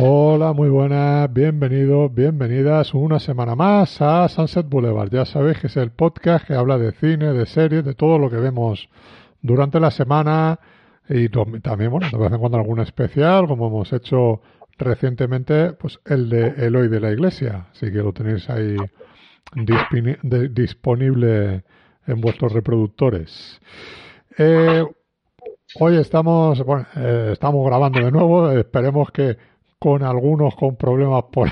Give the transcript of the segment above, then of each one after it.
Hola, muy buenas, bienvenidos, bienvenidas una semana más a Sunset Boulevard. Ya sabéis que es el podcast que habla de cine, de series, de todo lo que vemos durante la semana y también, bueno, de vez en cuando algún especial, como hemos hecho recientemente, pues el de Eloy de la Iglesia. Así que lo tenéis ahí disponible en vuestros reproductores. Eh, hoy estamos, eh, estamos grabando de nuevo. Esperemos que con algunos con problemas por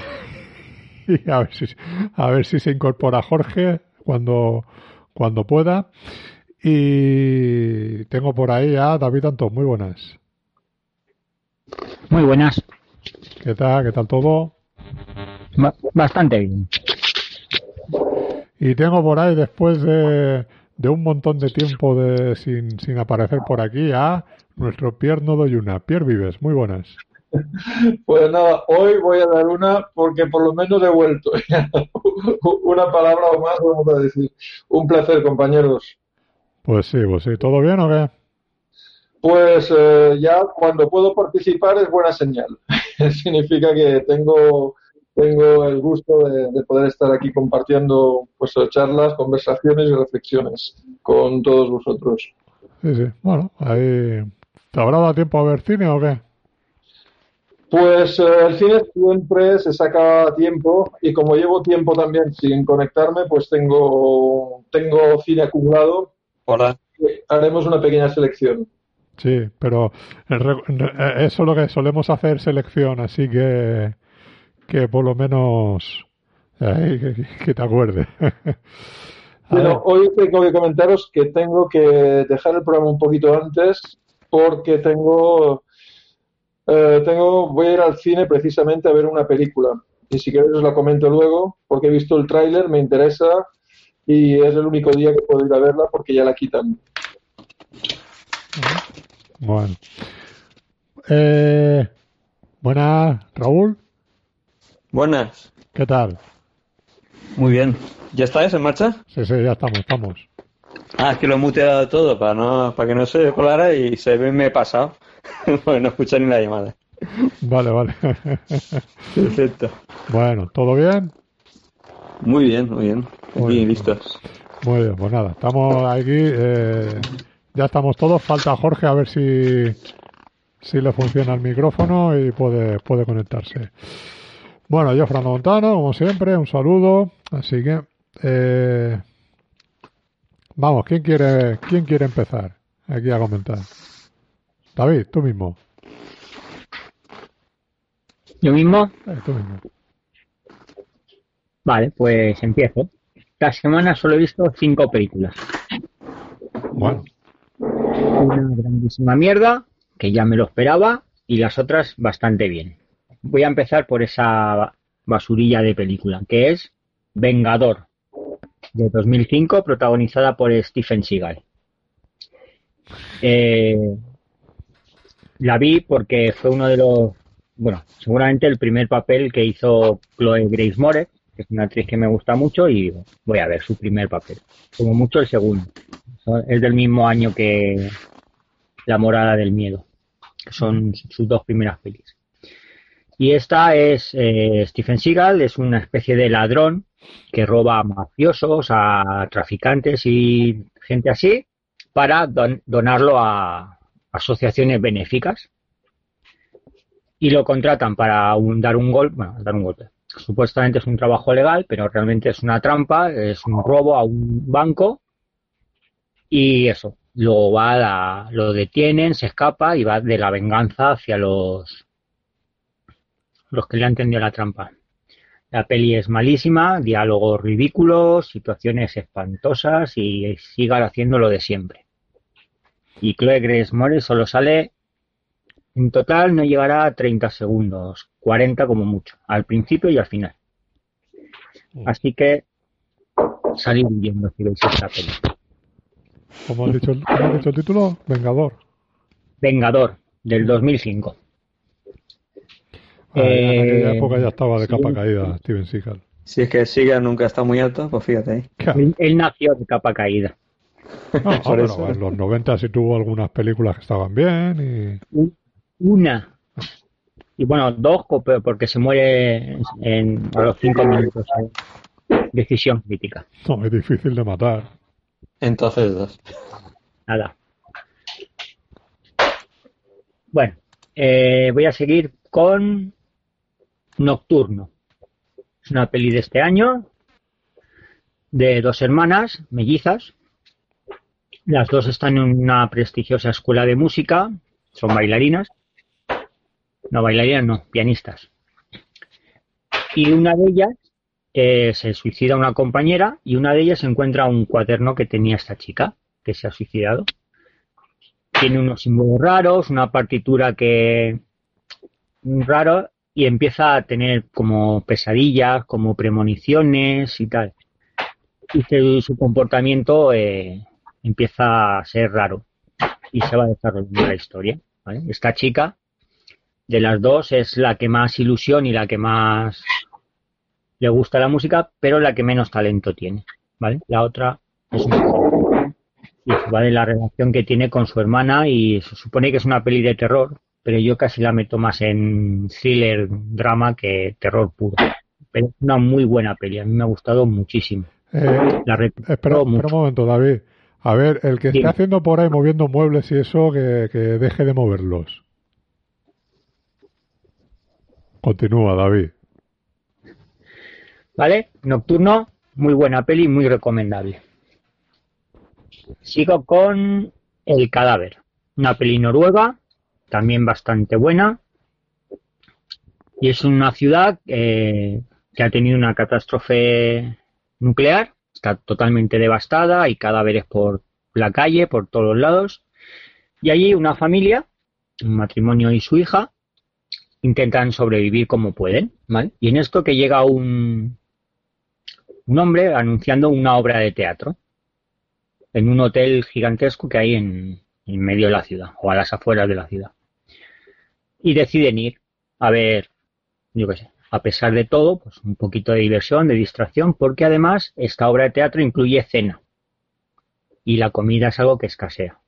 y a ver si a ver si se incorpora Jorge cuando cuando pueda. Y tengo por ahí a David Antón muy buenas. Muy buenas. Qué tal qué tal todo bastante bien. Y tengo por ahí después de, de un montón de tiempo de sin, sin aparecer por aquí a nuestro Pierre Nodoyuna Pierre Vives. Muy buenas pues nada, hoy voy a dar una porque por lo menos he vuelto. una palabra o más vamos a decir. Un placer, compañeros. Pues sí, pues sí. ¿Todo bien o qué? Pues eh, ya cuando puedo participar es buena señal. Significa que tengo, tengo el gusto de, poder estar aquí compartiendo pues, charlas, conversaciones y reflexiones con todos vosotros. Sí, sí. Bueno, ahí... ¿Te habrá dado tiempo a ver cine o qué? Pues eh, el cine siempre se saca tiempo y como llevo tiempo también sin conectarme, pues tengo, tengo cine acumulado. Hola. Haremos una pequeña selección. Sí, pero eso es lo que solemos hacer selección, así que que por lo menos que, te acuerdes. bueno, hoy tengo que comentaros que tengo que dejar el programa un poquito antes porque tengo eh, tengo, voy a ir al cine precisamente a ver una película. Y si queréis os la comento luego, porque he visto el tráiler, me interesa y es el único día que puedo ir a verla porque ya la quitan. Bueno. Eh, buenas, Raúl. Buenas. ¿Qué tal? Muy bien. ¿Ya estáis en marcha? Sí, sí, ya estamos, estamos. Ah, es que lo he muteado todo para no para que no se colara y se ve me he pasado. bueno, no escucha ni la llamada. Vale, vale. Perfecto. Bueno, ¿todo bien? Muy bien, muy bien. Muy bien, listos. Muy bien, pues nada, estamos aquí. Eh, ya estamos todos. Falta Jorge a ver si, si le funciona el micrófono y puede, puede conectarse. Bueno, yo, Fernando Montano, como siempre, un saludo. Así que, eh, vamos, ¿quién quiere, ¿quién quiere empezar aquí a comentar? David, tú mismo. ¿Yo mismo? Eh, tú mismo. Vale, pues empiezo. Esta semana solo he visto cinco películas. Bueno. Una grandísima mierda, que ya me lo esperaba, y las otras bastante bien. Voy a empezar por esa basurilla de película, que es Vengador, de 2005, protagonizada por Stephen Seagal. Eh, la vi porque fue uno de los, bueno, seguramente el primer papel que hizo Chloe Grace Moretz, que es una actriz que me gusta mucho y voy a ver su primer papel. Como mucho el segundo. Es del mismo año que La morada del miedo, que son sus dos primeras pelis. Y esta es eh, Stephen Seagal, es una especie de ladrón que roba a mafiosos, a traficantes y gente así para donarlo a, asociaciones benéficas y lo contratan para dar un golpe, bueno, dar un golpe. Supuestamente es un trabajo legal, pero realmente es una trampa, es un robo a un banco y eso. Luego va lo detienen, se escapa y va de la venganza hacia los los que le han tendido la trampa. La peli es malísima, diálogos ridículos, situaciones espantosas y siga haciendo lo de siempre y Chloe Grace solo sale en total no llegará a 30 segundos, 40 como mucho, al principio y al final. Mm. Así que salir viendo si veis esta película. ¿Cómo has dicho, dicho el título? Vengador. Vengador, del 2005. Ah, en aquella eh, época ya estaba de capa caída Steven Seagal. Si es que Seagal nunca está muy alto, pues fíjate ahí. él nació de capa caída. No, en los 90 sí tuvo algunas películas que estaban bien y... Una. Y bueno, dos porque se muere en, a los cinco minutos. Decisión crítica. No, es difícil de matar. Entonces dos. Nada. Bueno, eh, voy a seguir con Nocturno. Es una peli de este año de dos hermanas mellizas. Las dos están en una prestigiosa escuela de música, son bailarinas no bailarinas, no, pianistas. Y una de ellas eh, se suicida una compañera y una de ellas encuentra un cuaderno que tenía esta chica que se ha suicidado. Tiene unos símbolos raros, una partitura que raro y empieza a tener como pesadillas, como premoniciones y tal. Y su comportamiento eh, empieza a ser raro y se va desarrollando la historia. Esta chica de las dos es la que más ilusión y la que más le gusta la música, pero la que menos talento tiene, ¿vale? La otra es un y va de la relación que tiene con su hermana y se supone que es una peli de terror, pero yo casi la meto más en thriller, drama que terror puro. Pero es una muy buena peli, a mí me ha gustado muchísimo. Eh, la espera, un momento, David. A ver, el que esté haciendo por ahí moviendo muebles y eso, que deje de moverlos. Continúa, David. ¿Vale? Nocturno, muy buena peli, muy recomendable. Sigo con El cadáver, una peli noruega, también bastante buena. Y es una ciudad eh, que ha tenido una catástrofe nuclear, está totalmente devastada, hay cadáveres por la calle, por todos los lados. Y allí una familia, un matrimonio y su hija, intentan sobrevivir como pueden. Y en esto que llega un, un hombre anunciando una obra de teatro en un hotel gigantesco que hay en, en medio de la ciudad o a las afueras de la ciudad. Y deciden ir a ver, yo qué sé, a pesar de todo, pues un poquito de diversión, de distracción, porque además esta obra de teatro incluye cena. Y la comida es algo que escasea.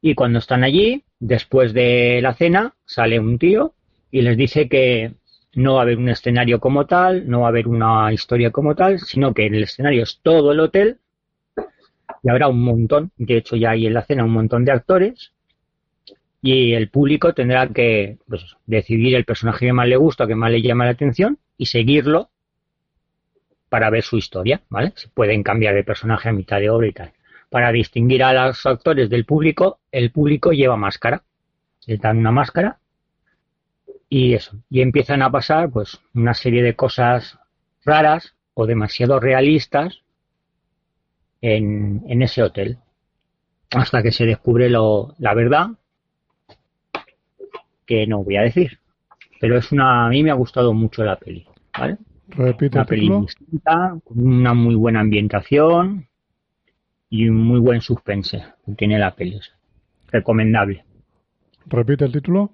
Y cuando están allí, después de la cena, sale un tío y les dice que no va a haber un escenario como tal, no va a haber una historia como tal, sino que el escenario es todo el hotel y habrá un montón, de hecho ya hay en la cena un montón de actores y el público tendrá que pues, decidir el personaje que más le gusta, que más le llama la atención y seguirlo para ver su historia, ¿vale? Se pueden cambiar de personaje a mitad de obra y tal. Para distinguir a los actores del público, el público lleva máscara. Le dan una máscara y eso, y empiezan a pasar pues una serie de cosas raras o demasiado realistas en, en ese hotel. Hasta que se descubre lo, la verdad que no voy a decir. Pero es una, a mí me ha gustado mucho la peli, ¿vale? Repite una peli distinta, con una muy buena ambientación y un muy buen suspense tiene la peli. Recomendable. Repite el título.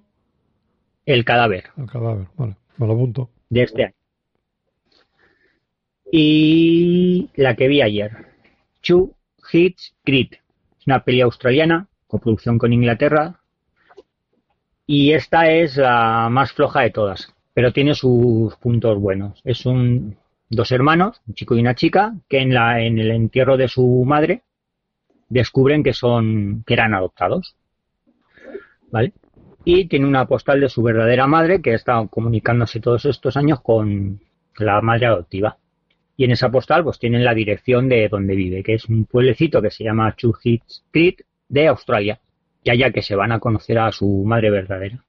El cadáver. El cadáver, vale, me lo apunto. De este año. Y la que vi ayer, Two Hits Creed. Es una peli australiana, coproducción con Inglaterra. Y esta es la más floja de todas, pero tiene sus puntos buenos. Es un dos hermanos, un chico y una chica, que en la en el entierro de su madre descubren que son que eran adoptados. ¿Vale? y tiene una postal de su verdadera madre que estado comunicándose todos estos años con la madre adoptiva. Y en esa postal pues tienen la dirección de donde vive, que es un pueblecito que se llama Chuhit Street de Australia, y allá que se van a conocer a su madre verdadera.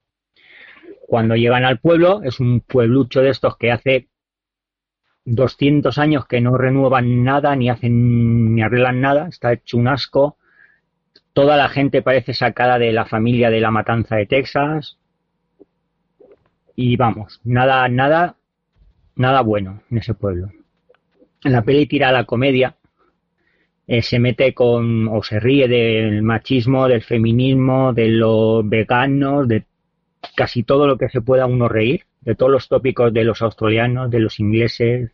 Cuando llegan al pueblo, es un pueblucho de estos que hace 200 años que no renuevan nada, ni hacen, ni arreglan nada, está hecho un asco, Toda la gente parece sacada de la familia de la matanza de Texas. Y vamos, nada, nada, nada bueno en ese pueblo. En la peli tira la comedia, eh, se mete con o se ríe del machismo, del feminismo, de los veganos, de casi todo lo que se pueda uno reír, de todos los tópicos de los australianos, de los ingleses.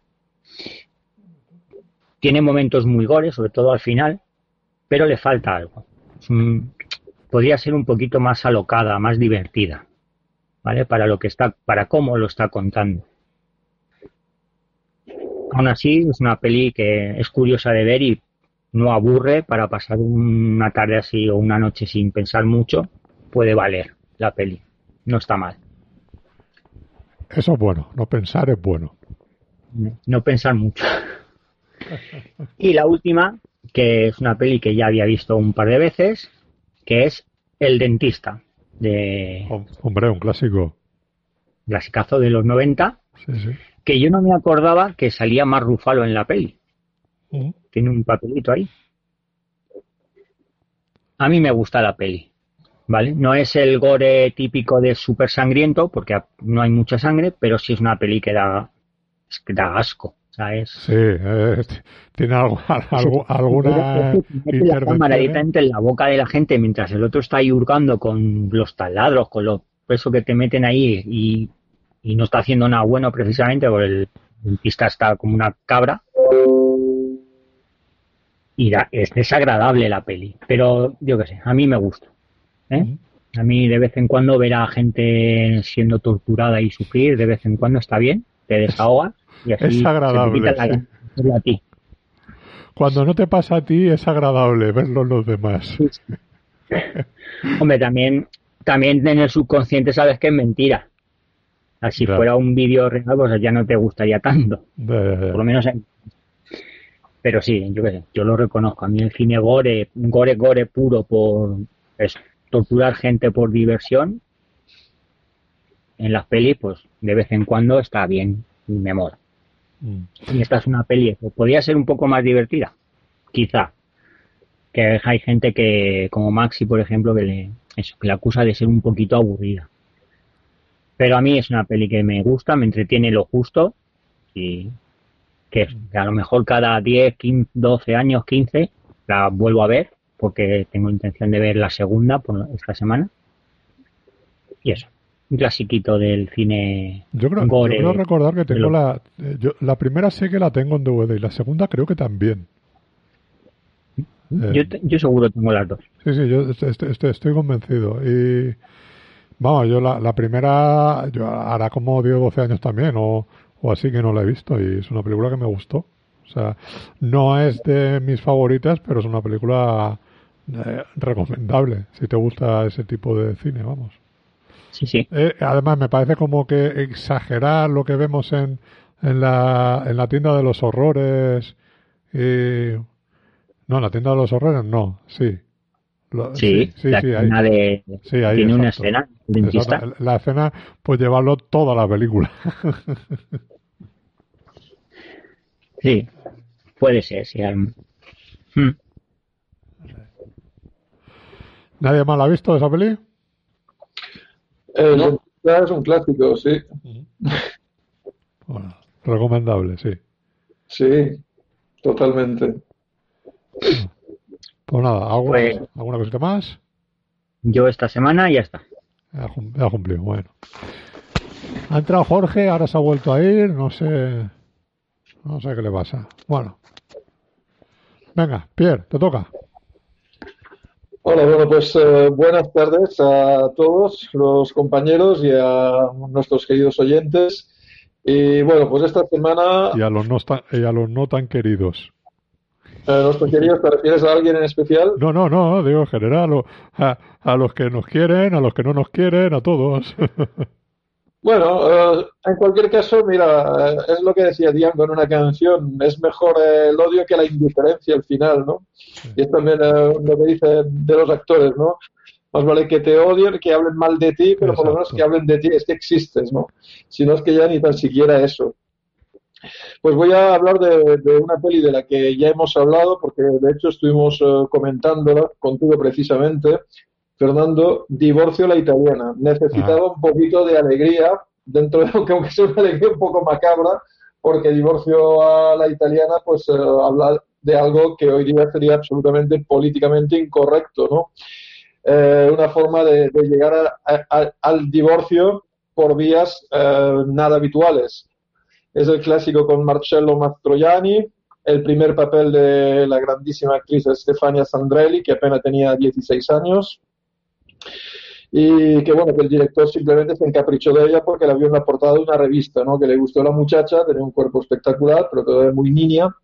Tiene momentos muy gores, sobre todo al final, pero le falta algo podría ser un poquito más alocada, más divertida. ¿vale? Para lo que está, para cómo lo está contando. Aún así, es una peli que es curiosa de ver y no aburre para pasar una tarde así o una noche sin pensar mucho. Puede valer la peli. No está mal. Eso es bueno. No pensar es bueno. No pensar mucho. y la última, que es una peli que ya había visto un par de veces, que es El dentista. De... Hombre, un clásico. Clasicazo de los 90. Sí, sí que yo no me acordaba que salía más Rufalo en la peli. Tiene un papelito ahí. A mí me gusta la peli, ¿vale? No es el gore típico de súper sangriento, porque no hay mucha sangre, pero sí es una peli que da, que da asco. ¿sabes? Sí, tiene algo, alguna la cámara directamente en la boca de la gente mientras el otro está ahí hurgando con los taladros, con lo eso que te meten ahí y y no está haciendo nada bueno precisamente porque el dentista está como una cabra y es desagradable la peli pero yo qué sé a mí me gusta ¿eh? a mí de vez en cuando ver a gente siendo torturada y sufrir de vez en cuando está bien te desahogas y así es agradable a ti. cuando no te pasa a ti es agradable verlo en los demás hombre también también en el subconsciente sabes que es mentira si fuera un vídeo real, pues ya no te gustaría tanto. Por lo menos. Pero sí, yo qué sé, yo lo reconozco. A mí el cine gore, gore, gore puro por torturar gente por diversión, en las pelis, pues de vez en cuando está bien y me mola. Mm. Y esta es una peli, pues, podría ser un poco más divertida, quizá. Que hay gente que, como Maxi, por ejemplo, que le, eso, que le acusa de ser un poquito aburrida. Pero a mí es una peli que me gusta, me entretiene lo justo y que, a lo mejor cada 10, 15, 12 años, 15 la vuelvo a ver porque tengo intención de ver la segunda por esta semana. Y eso, un clasiquito del cine. Yo creo, yo creo recordar que tengo la. Eh, la primera sé que la tengo en DVD y la segunda creo que también. Yo, yo seguro tengo las dos. Sí, sí, yo estoy convencido. Y Vamos, yo la, la primera, yo hará como 10 o 12 años también, o, o así que no la he visto, y es una película que me gustó. O sea, no es de mis favoritas, pero es una película eh, recomendable, si te gusta ese tipo de cine, vamos. Sí, sí. Eh, además, me parece como que exagerar lo que vemos en, en, la, en la tienda de los horrores. Y... No, en la tienda de los horrores no, sí sí, sí, la escena de, tiene una escena La escena, pues llevarlo toda la película. sí, puede ser, sí. Hmm. ¿Nadie más la ha visto esa peli? Eh, ¿No? Es un clásico, sí. Bueno, recomendable, sí. Sí, totalmente. Pues nada, pues ¿alguna, cosita más? Yo esta semana y ya está. Ya, cumplido, bueno. Ha entrado Jorge, ahora se ha vuelto a ir, no sé. No sé qué le pasa. Bueno. Venga, Pierre, te toca. Hola, bueno, pues eh, buenas tardes a todos los compañeros y a nuestros queridos oyentes. Y bueno, pues esta semana. Y a los no, y a los no tan queridos. ¿A los queridos te refieres a alguien en especial? No, no, no, digo en general, a, los que nos quieren, a los que no nos quieren, a todos. Bueno, eh, en cualquier caso, mira, es lo que decía Diango en una canción, es mejor el odio que la indiferencia al final, ¿no? Y es también eh, lo que dicen de los actores, ¿no? Más vale que te odien, que hablen mal de ti, pero por lo menos que hablen de ti, es que existes, ¿no? Si no es que ya ni tan siquiera eso. Pues voy a hablar de, una peli de la que ya hemos hablado, porque de hecho estuvimos eh, comentándola contigo precisamente. Fernando, Divorcio a la italiana. Necesitaba ah. un poquito de alegría, dentro de aunque sea una alegría un poco macabra, porque Divorcio a la italiana, pues eh, habla de algo que hoy día sería absolutamente políticamente incorrecto, ¿no? Eh, una forma de, llegar al divorcio por vías nada habituales. Es el clásico con Marcello Mastroianni, el primer papel de la grandísima actriz Stefania Sandrelli, que apenas tenía 16 años. y que bueno, que el director simplemente se encaprichó de ella porque la vio en la portada de una revista, ¿no? Que le gustó la muchacha, tenía un cuerpo espectacular, pero todavía muy niña.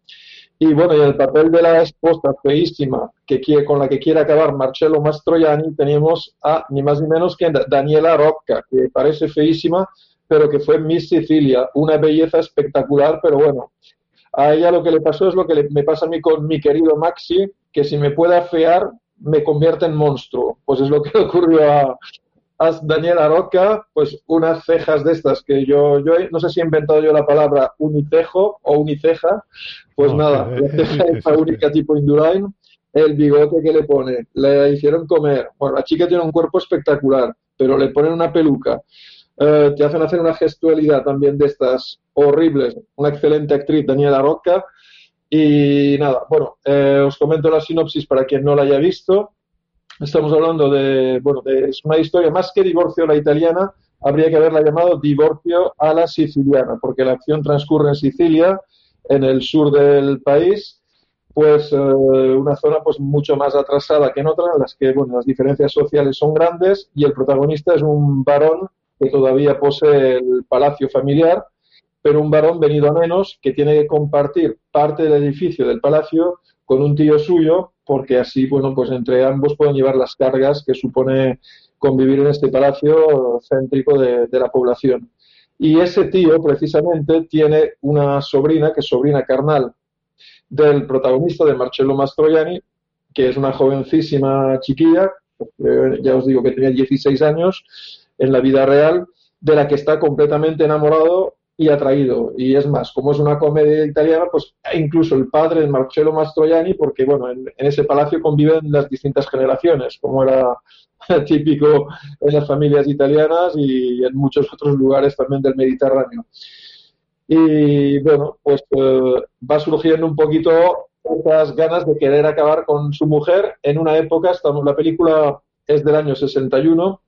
Y bueno, y el papel de la esposa feísima que quiere, con la que quiere acabar Marcello Mastroianni, tenemos a ni más ni menos que Daniela Rocca, que parece feísima, pero que fue Miss Sicilia, una belleza espectacular, pero bueno, a ella lo que le pasó es lo que me pasa a mí con mi querido Maxi, que si me puede afear, me convierte en monstruo. Pues es lo que le ocurrió a, Daniela Roca, pues unas cejas de estas que yo, yo no sé si he inventado yo la palabra unicejo o uniceja, pues nada, la ceja es la única tipo Indurain, el bigote que le pone, le hicieron comer, bueno, la chica tiene un cuerpo espectacular, pero le ponen una peluca, eh, te hacen hacer una gestualidad también de estas horribles. Una excelente actriz, Daniela Rocca. Y nada, bueno, eh, os comento la sinopsis para quien no la haya visto. Estamos hablando de, bueno, de, es una historia más que divorcio a la italiana, habría que haberla llamado divorcio a la siciliana, porque la acción transcurre en Sicilia, en el sur del país, pues eh, una zona pues mucho más atrasada que en otras, en las que bueno, las diferencias sociales son grandes y el protagonista es un varón que todavía posee el palacio familiar, pero un varón venido a menos que tiene que compartir parte del edificio del palacio con un tío suyo, porque así, bueno, pues entre ambos pueden llevar las cargas que supone convivir en este palacio céntrico de, la población. Y ese tío, precisamente, tiene una sobrina, que es sobrina carnal del protagonista de Marcello Mastroianni, que es una jovencísima chiquilla, ya os digo que tenía 16 años, en la vida real, de la que está completamente enamorado y atraído. Y es más, como es una comedia italiana, pues incluso el padre de Marcello Mastroianni, porque bueno, en, ese palacio conviven las distintas generaciones, como era típico en las familias italianas y en muchos otros lugares también del Mediterráneo. Y bueno, pues eh, va surgiendo un poquito esas ganas de querer acabar con su mujer en una época, estamos, la película es del año 61,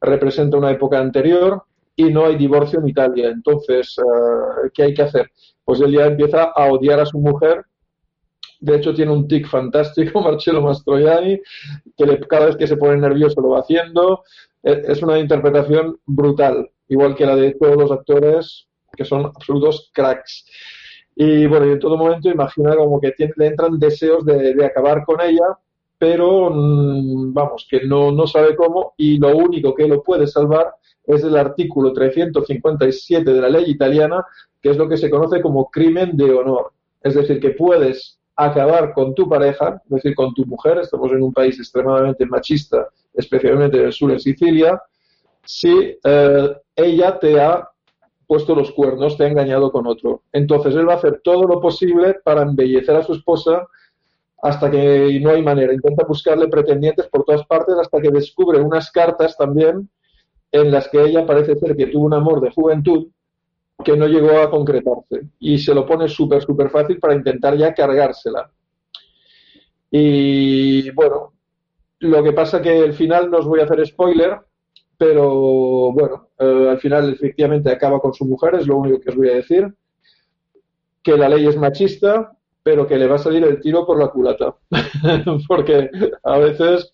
representa una época anterior y no hay divorcio en Italia. Entonces, eh, ¿qué hay que hacer? Pues él ya empieza a odiar a su mujer. De hecho, tiene un tic fantástico, Marcello Mastroianni, que cada vez que se pone nervioso lo va haciendo. E, es una interpretación brutal, igual que la de todos los actores, que son absolutos cracks. Y bueno, y en todo momento imagina como que le entran deseos de, de acabar con ella, pero mm, vamos, que no, no sabe cómo y lo único que lo puede salvar es el artículo 357 de la ley italiana, que es lo que se conoce como crimen de honor. Es decir, que puedes acabar con tu pareja, es decir, con tu mujer, estamos en un país extremadamente machista, especialmente en el sur, en Sicilia, si eh, ella te ha puesto los cuernos, te ha engañado con otro. Entonces él va a hacer todo lo posible para embellecer a su esposa hasta que no hay manera. Intenta buscarle pretendientes por todas partes hasta que descubre unas cartas también en las que ella parece ser que tuvo un amor de juventud que no llegó a concretarse y se lo pone súper, súper fácil para intentar ya cargársela. Y bueno, lo que pasa que al final no os voy a hacer spoiler, pero bueno, eh, al final efectivamente acaba con su mujer, es lo único que os voy a decir, que la ley es machista, pero que le va a salir el tiro por la culata. Porque a veces,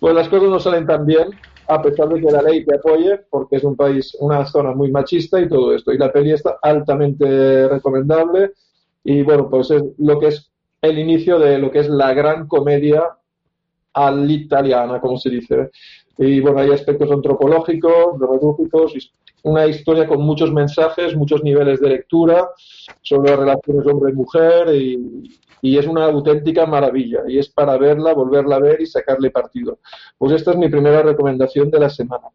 pues las cosas no salen tan bien, a pesar de que la ley te apoye, porque es un país, una zona muy machista y todo esto. Y la peli está altamente recomendable. Y bueno, pues es lo que es el inicio de lo que es la gran comedia italiana como se dice. Y bueno, hay aspectos antropológicos, dramatúrgicos, una historia con muchos mensajes, muchos niveles de lectura sobre las relaciones hombre-mujer y, y, es una auténtica maravilla y es para verla, volverla a ver y sacarle partido. Pues esta es mi primera recomendación de la semana.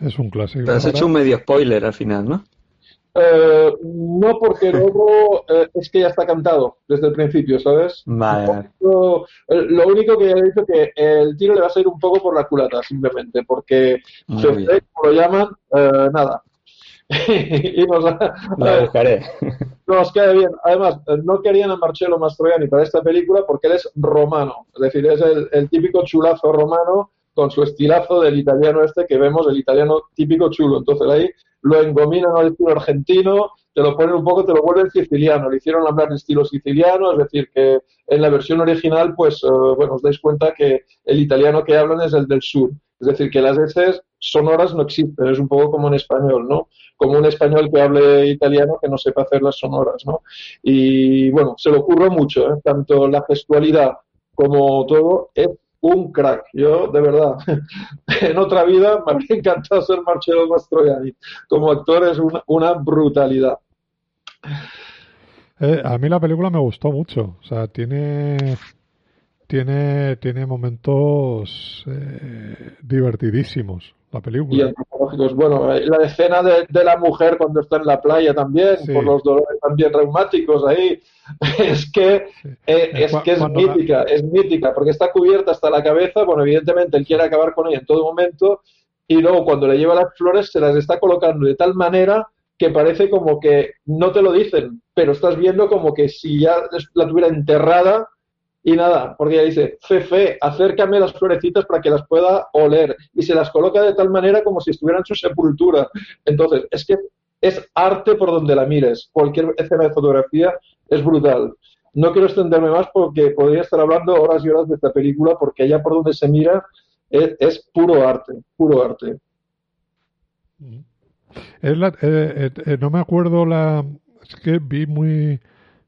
Es un clásico. Te has hecho un medio spoiler al final, ¿no? Eh, no, porque luego eh, es que ya está cantado desde el principio, ¿sabes? Vale. Lo, lo único que he dicho que el tiro le va a salir un poco por la culata, simplemente, porque como lo llaman, eh, nada. y nos, lo buscaré. Nos queda bien. Además, no querían a Marcello Mastroianni para esta película porque él es romano, es decir, es el, el típico chulazo romano con su estilazo del italiano este que vemos, el italiano típico chulo. Entonces ahí lo engominan al estilo argentino, te lo ponen un poco, te lo vuelven siciliano, le hicieron hablar de estilo siciliano, es decir, que en la versión original, pues, eh, bueno, os dais cuenta que el italiano que hablan es el del sur, es decir, que las S sonoras no existen, es un poco como en español, ¿no? Como un español que hable italiano que no sepa hacer las sonoras, ¿no? Y bueno, se lo ocurre mucho, ¿eh? tanto la gestualidad como todo, es un crack. Yo, de verdad, en otra vida me habría encantado ser Marcello Mastroianni. Como actor es una, brutalidad. Eh, a mí la película me gustó mucho. O sea, tiene tiene, tiene momentos eh, divertidísimos la película. Y antropológicos. Bueno, eh, la escena de, la mujer cuando está en la playa también, por los dolores también reumáticos ahí, es que, eh, es, que es mítica, es mítica, porque está cubierta hasta la cabeza, bueno, evidentemente él quiere acabar con ella en todo momento, y luego cuando le lleva las flores se las está colocando de tal manera que parece como que no te lo dicen, pero estás viendo como que si ya la tuviera enterrada y nada, porque ella dice, Fefe, acércame las florecitas para que las pueda oler. Y se las coloca de tal manera como si estuvieran en su sepultura. Entonces, es que es arte por donde la mires. Cualquier escena de fotografía es brutal. No quiero extenderme más porque podría estar hablando horas y horas de esta película porque allá por donde se mira es, puro arte, puro arte. La, eh, eh, no me acuerdo la... Es que vi muy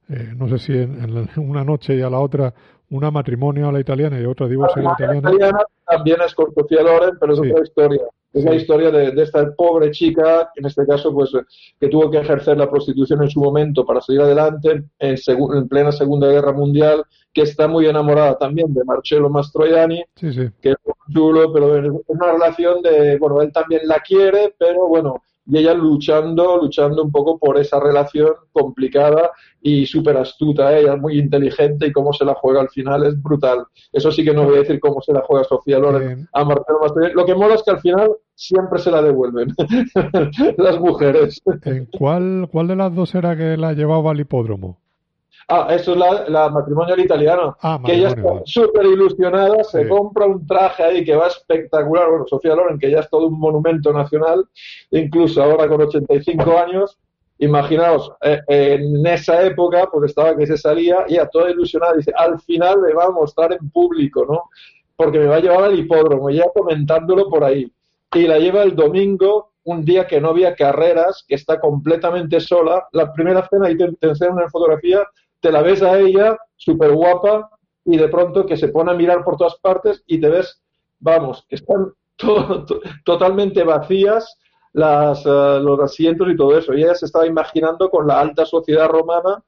eh, no sé si en, una noche y a la otra una matrimonio a la italiana y otra divorcio a la italiana. italiana también es con Sofía Loren, pero es otra historia. Es la historia de, esta pobre chica, en este caso, pues que tuvo que ejercer la prostitución en su momento para salir adelante en, en plena Segunda Guerra Mundial, que está muy enamorada también de Marcello Mastroianni, que es chulo, pero es una relación de, bueno, él también la quiere, pero bueno, y ella luchando, luchando un poco por esa relación complicada y súper astuta. ¿eh? Ella es muy inteligente y cómo se la juega al final es brutal. Eso sí que no voy a decir cómo se la juega Sofía Loren a Marcelo Mastroianni. Lo que mola es que al final siempre se la devuelven las mujeres. ¿En cuál, cuál de las dos era que la llevaba al hipódromo? Ah, eso es la, la matrimonio italiano. Ah, que ella está súper ilusionada, se compra un traje ahí que va espectacular. Bueno, Sofía Loren, que ya es todo un monumento nacional, incluso ahora con 85 años. Imaginaos, eh, en esa época, pues estaba que se salía, y a toda ilusionada, dice, al final me va a mostrar en público, ¿no? Porque me va a llevar al hipódromo, ya comentándolo por ahí. Y la lleva el domingo, un día que no había carreras, que está completamente sola. La primera cena, y te, te enseñan una fotografía, te la ves a ella súper guapa y de pronto que se pone a mirar por todas partes y te ves, vamos, están totalmente vacías las, eh, los asientos y todo eso. Y ella se estaba imaginando con la alta sociedad romana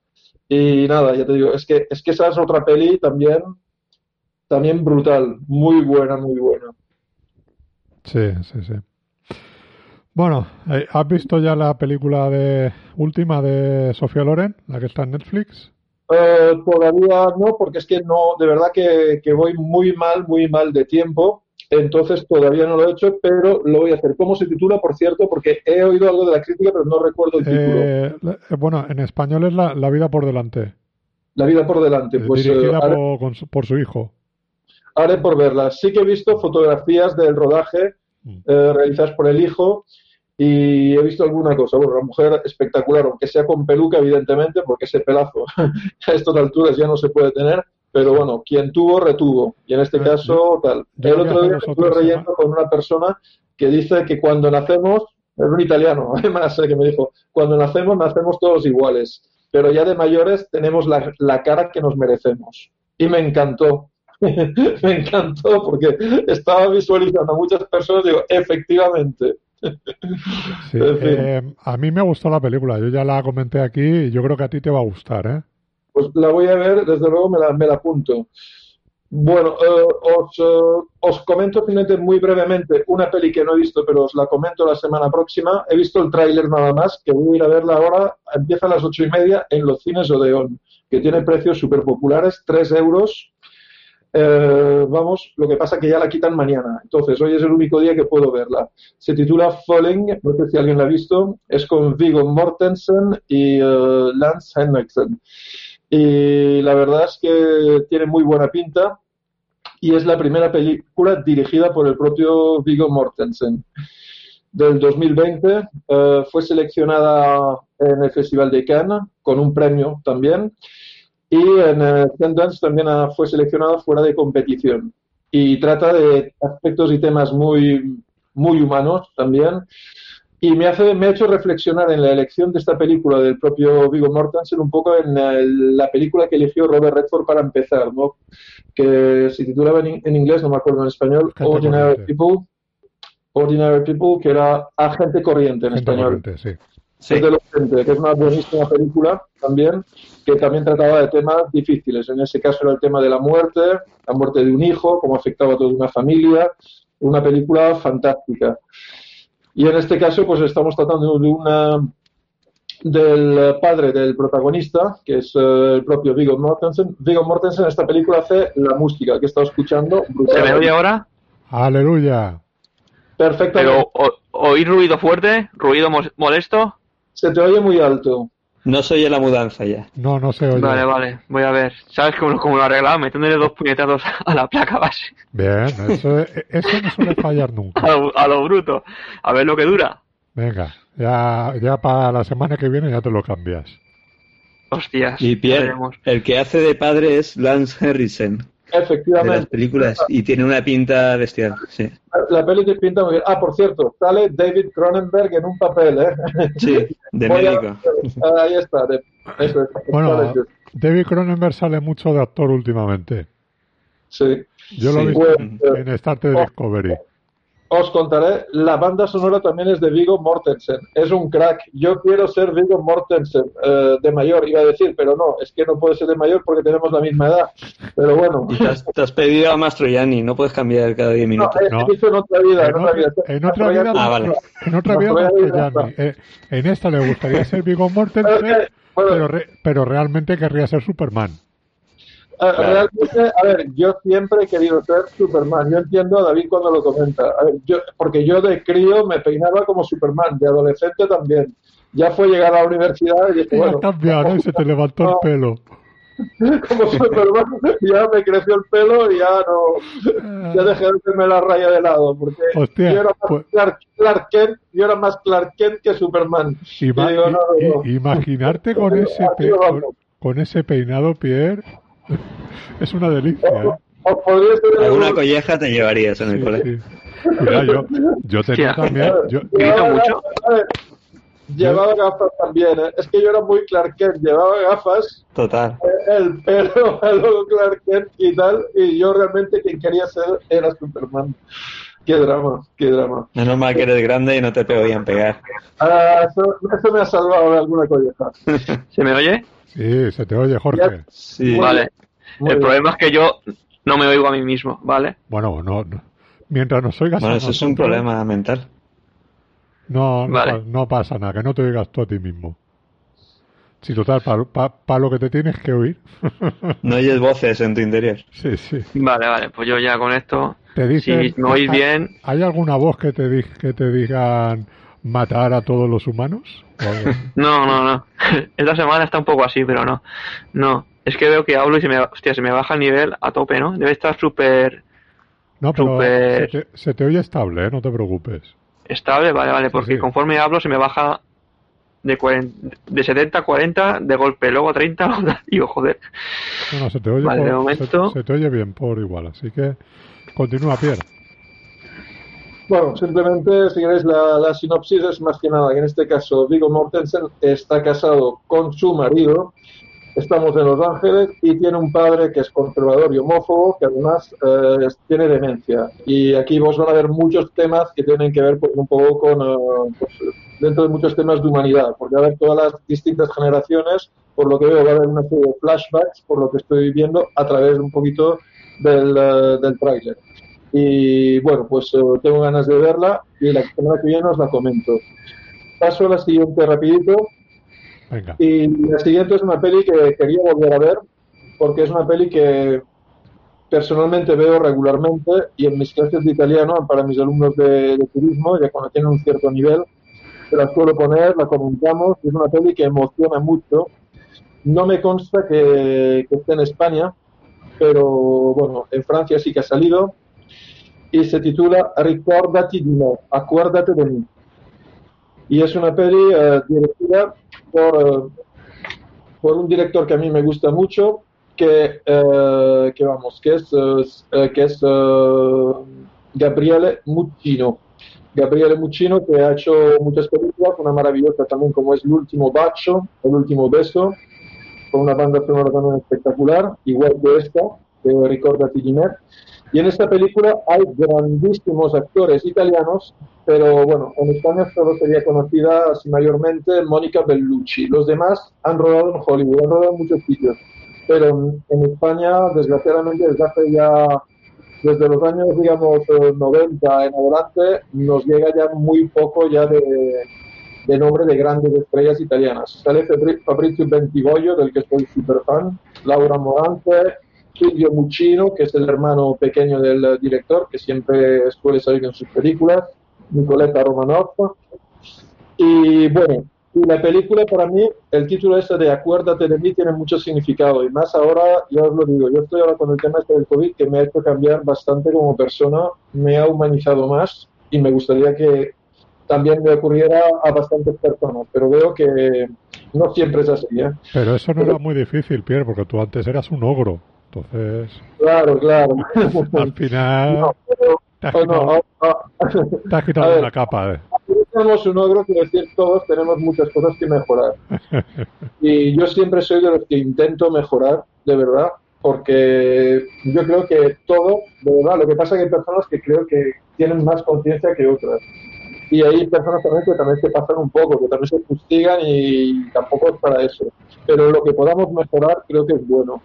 y nada, ya te digo, es que, es que esa es otra peli también, también brutal, muy buena, muy buena. Sí, sí, sí. Bueno, eh, ¿has visto ya la película de última de Sofía Loren, la que está en Netflix? Eh, todavía no, porque es que no, de verdad que, voy muy mal, muy mal de tiempo. Entonces todavía no lo he hecho, pero lo voy a hacer. ¿Cómo se titula, por cierto? Porque he oído algo de la crítica, pero no recuerdo el título. Eh, eh, bueno, en español es la, vida por delante. La vida por delante. Pues, dirigida por, su hijo. Haré por verla. Sí que he visto fotografías del rodaje mm. realizadas por el hijo y he visto alguna cosa. Bueno, la mujer espectacular, aunque sea con peluca, evidentemente, porque ese pelazo a estas alturas ya no se puede tener. Pero bueno, quien tuvo, retuvo. Y en este caso, tal. El otro día estuve reyendo con una persona que dice que cuando nacemos, es un italiano, además, que me dijo, cuando nacemos, nacemos todos iguales. Pero ya de mayores tenemos la, la cara que nos merecemos. Y me encantó. me encantó porque estaba visualizando a muchas personas digo, efectivamente, eh, a mí me gustó la película, yo ya la comenté aquí y yo creo que a ti te va a gustar, ¿eh? Pues la voy a ver, desde luego me la, me la apunto. Bueno, eh, os, eh, os, comento finalmente muy brevemente una peli que no he visto, pero os la comento la semana próxima. He visto el tráiler nada más, que voy a ir a verla ahora. Empieza a las ocho y media en los cines Odeón, que tiene precios súper populares, tres euros eh, vamos, lo que pasa que ya la quitan mañana. Entonces, hoy es el único día que puedo verla. Se titula Falling, no sé si alguien la ha visto, es con Viggo Mortensen y uh, Lance Henriksen. Y la verdad es que tiene muy buena pinta y es la primera película dirigida por el propio Viggo Mortensen. del 2020. Eh, fue seleccionada en el Festival de Cannes con un premio también. Y en eh, Sundance también fue seleccionada fuera de competición. Y trata de aspectos y temas muy, muy humanos también. Y me, hace, me ha hecho reflexionar en la elección de esta película del propio Vigo Mortensen un poco en la película que eligió Robert Redford para empezar, ¿no? que se titulaba en, inglés, no me acuerdo en español, Ordinary People, Ordinary People, que era Agente Corriente en español. sí. Que es una buenísima película también, que también trataba de temas difíciles. En ese caso era el tema de la muerte, la muerte de un hijo, cómo afectaba a toda una familia. Una película fantástica. Y en este caso, pues estamos tratando de una del padre del protagonista, que es eh, el propio Viggo Mortensen. Viggo Mortensen en esta película hace la música que he estado escuchando. ¿Se me oye ahora? Aleluya. Perfecto. Pero, ¿oír ruido fuerte? ¿Ruido molesto? Se te oye muy alto. No se oye la mudanza ya. No, no se oye. Vale, vale, voy a ver. ¿Sabes cómo, cómo lo he arreglado? Metiéndole dos puñetazos a la placa base. Bien, eso, eso no suele fallar nunca. A lo, bruto. A ver lo que dura. Venga, ya, ya para la semana que viene ya te lo cambias. Hostias. Y Pierre, el que hace de padre es Lance Harrison. Efectivamente. De las películas. Y tiene una pinta bestial, sí. La, peli te pinta muy bien. Ah, por cierto, sale David Cronenberg en un papel, ¿eh? Sí, de médico. ahí está. bueno, David Cronenberg sale mucho de actor últimamente. Sí. Yo lo he visto en, Star Trek Discovery os contaré, la banda sonora también es de Vigo Mortensen. Es un crack. Yo quiero ser Vigo Mortensen eh, de mayor, iba a decir, pero no, es que no puede ser de mayor porque tenemos la misma edad. Pero bueno. Y te has, pedido a Mastroianni, no puedes cambiar cada 10 minutos. No, no. en otra vida. En, otra vida, en otra vida, ah, vale. en otra vida eh, en esta le gustaría ser Vigo Mortensen, pero, pero realmente querría ser Superman. Realmente, a ver, yo siempre he querido ser Superman. Yo entiendo a David cuando lo comenta. yo, porque yo de crío me peinaba como Superman, de adolescente también. Ya fue llegar a la universidad y dije, bueno. cambiado, y se te levantó el pelo. Como Superman, ya me creció el pelo y ya no. Ya dejé de hacerme la raya de lado. Porque yo era más pues Clark, Kent, yo era más Clark Kent que Superman. imaginarte con ese, con ese peinado, Pierre es una delicia. ¿eh? Alguna colleja te llevarías en el colegio. Mira, yo, yo tenía también. Yo, mucho? Llevaba gafas también, ¿eh? es que yo era muy Clark Kent, llevaba gafas, total, el pelo, luego Clark Kent y tal, y yo realmente quien quería ser era Superman. Qué drama, qué drama. Menos mal que eres grande y no te podían pegar. Ah, eso, eso, me ha salvado de alguna colleja. ¿Se me oye? Sí, se te oye, Jorge. Sí. Vale. el problema es que yo no me oigo a mí mismo, ¿vale? Bueno, no, mientras nos oigas. Bueno, eso es un problema mental. No, no, pasa nada, que no te oigas tú a ti mismo. Si total, para lo que te tienes que oír. no oyes voces en tu interior. Sí, sí. Vale, vale, pues yo ya con esto. Te si me oís bien. ¿Hay alguna voz que te, que te digan matar a todos los humanos? no, no, no. Esta semana está un poco así, pero no. No. Es que veo que hablo y se me, hostia, se me baja el nivel a tope, ¿no? Debe estar súper... No, pero se, te, oye estable, ¿eh? No te preocupes. Estable, vale, vale, porque conforme hablo se me baja de, 40, de 70 a 40 de golpe, luego 30, digo, joder. No, no, se te oye, se, te oye bien por igual, así que continúa, Pierre. Bueno, simplemente, si queréis, la, sinopsis es más que nada que en este caso Vigo Mortensen está casado con su marido, estamos en Los Ángeles y tiene un padre que es conservador y homófobo, que además eh, tiene demencia. Y aquí vos van a ver muchos temas que tienen que ver pues, un poco con, eh, pues, dentro de muchos temas de humanidad, porque va a haber todas las distintas generaciones, por lo que veo va a haber una serie de flashbacks, por lo que estoy viendo a través de un poquito del, uh, del tráiler. Y bueno, pues eh, tengo ganas de verla y la semana que viene os la comento. Paso a la siguiente rapidito. Y la siguiente es una peli que quería volver a ver porque es una peli que personalmente veo regularmente y en mis clases de italiano para mis alumnos de, turismo, ya cuando tienen un cierto nivel, se la suelo poner, la comentamos, es una peli que emociona mucho. No me consta que, que esté en España, pero bueno, en Francia sí que ha salido y se titula Ricordati di me, acuérdate de mí. Y es una peli eh, dirigida por, por un director que a mí me gusta mucho, que, eh, que vamos, que es, eh, que es Gabriele Muccino. Gabriele Muccino que ha hecho muchas películas, una maravillosa también como es El último bacio, El último beso, con una banda sonora también espectacular, igual que esta, de Ricorda Ginette. Y en esta película hay grandísimos actores italianos, pero bueno, en España solo sería conocida así mayormente Mónica Bellucci. Los demás han rodado en Hollywood, han rodado en muchos sitios, pero en España, desgraciadamente, desde hace ya, desde los años, digamos, 90 en adelante, nos llega ya muy poco ya de, de nombre de grandes estrellas italianas. Sale Fabrizio Bentivoglio, del que estoy súper fan, Laura Morante, Silvio Muccino, que es el hermano pequeño del director, que siempre suele salir en sus películas, Nicoletta Romanoff. Y bueno, la película para mí, el título ese de Acuérdate de mí tiene mucho significado y más ahora, yo os lo digo, yo estoy ahora con el tema este del COVID que me ha hecho cambiar bastante como persona, me ha humanizado más y me gustaría que también me ocurriera a bastantes personas, pero veo que no siempre es así. ¿eh? Pero eso no era muy difícil, Pierre, porque tú antes eras un ogro. Entonces. Claro, claro. Al final. te has quitado, te has quitado una capa. Eh. Tenemos un ogro, quiero decir, todos tenemos muchas cosas que mejorar. y yo siempre soy de los que intento mejorar, de verdad, porque yo creo que todo, de verdad, lo que pasa es que hay personas que creo que tienen más conciencia que otras y hay personas también que también se pasan un poco, que también se fustigan y tampoco es para eso. Pero lo que podamos mejorar creo que es bueno.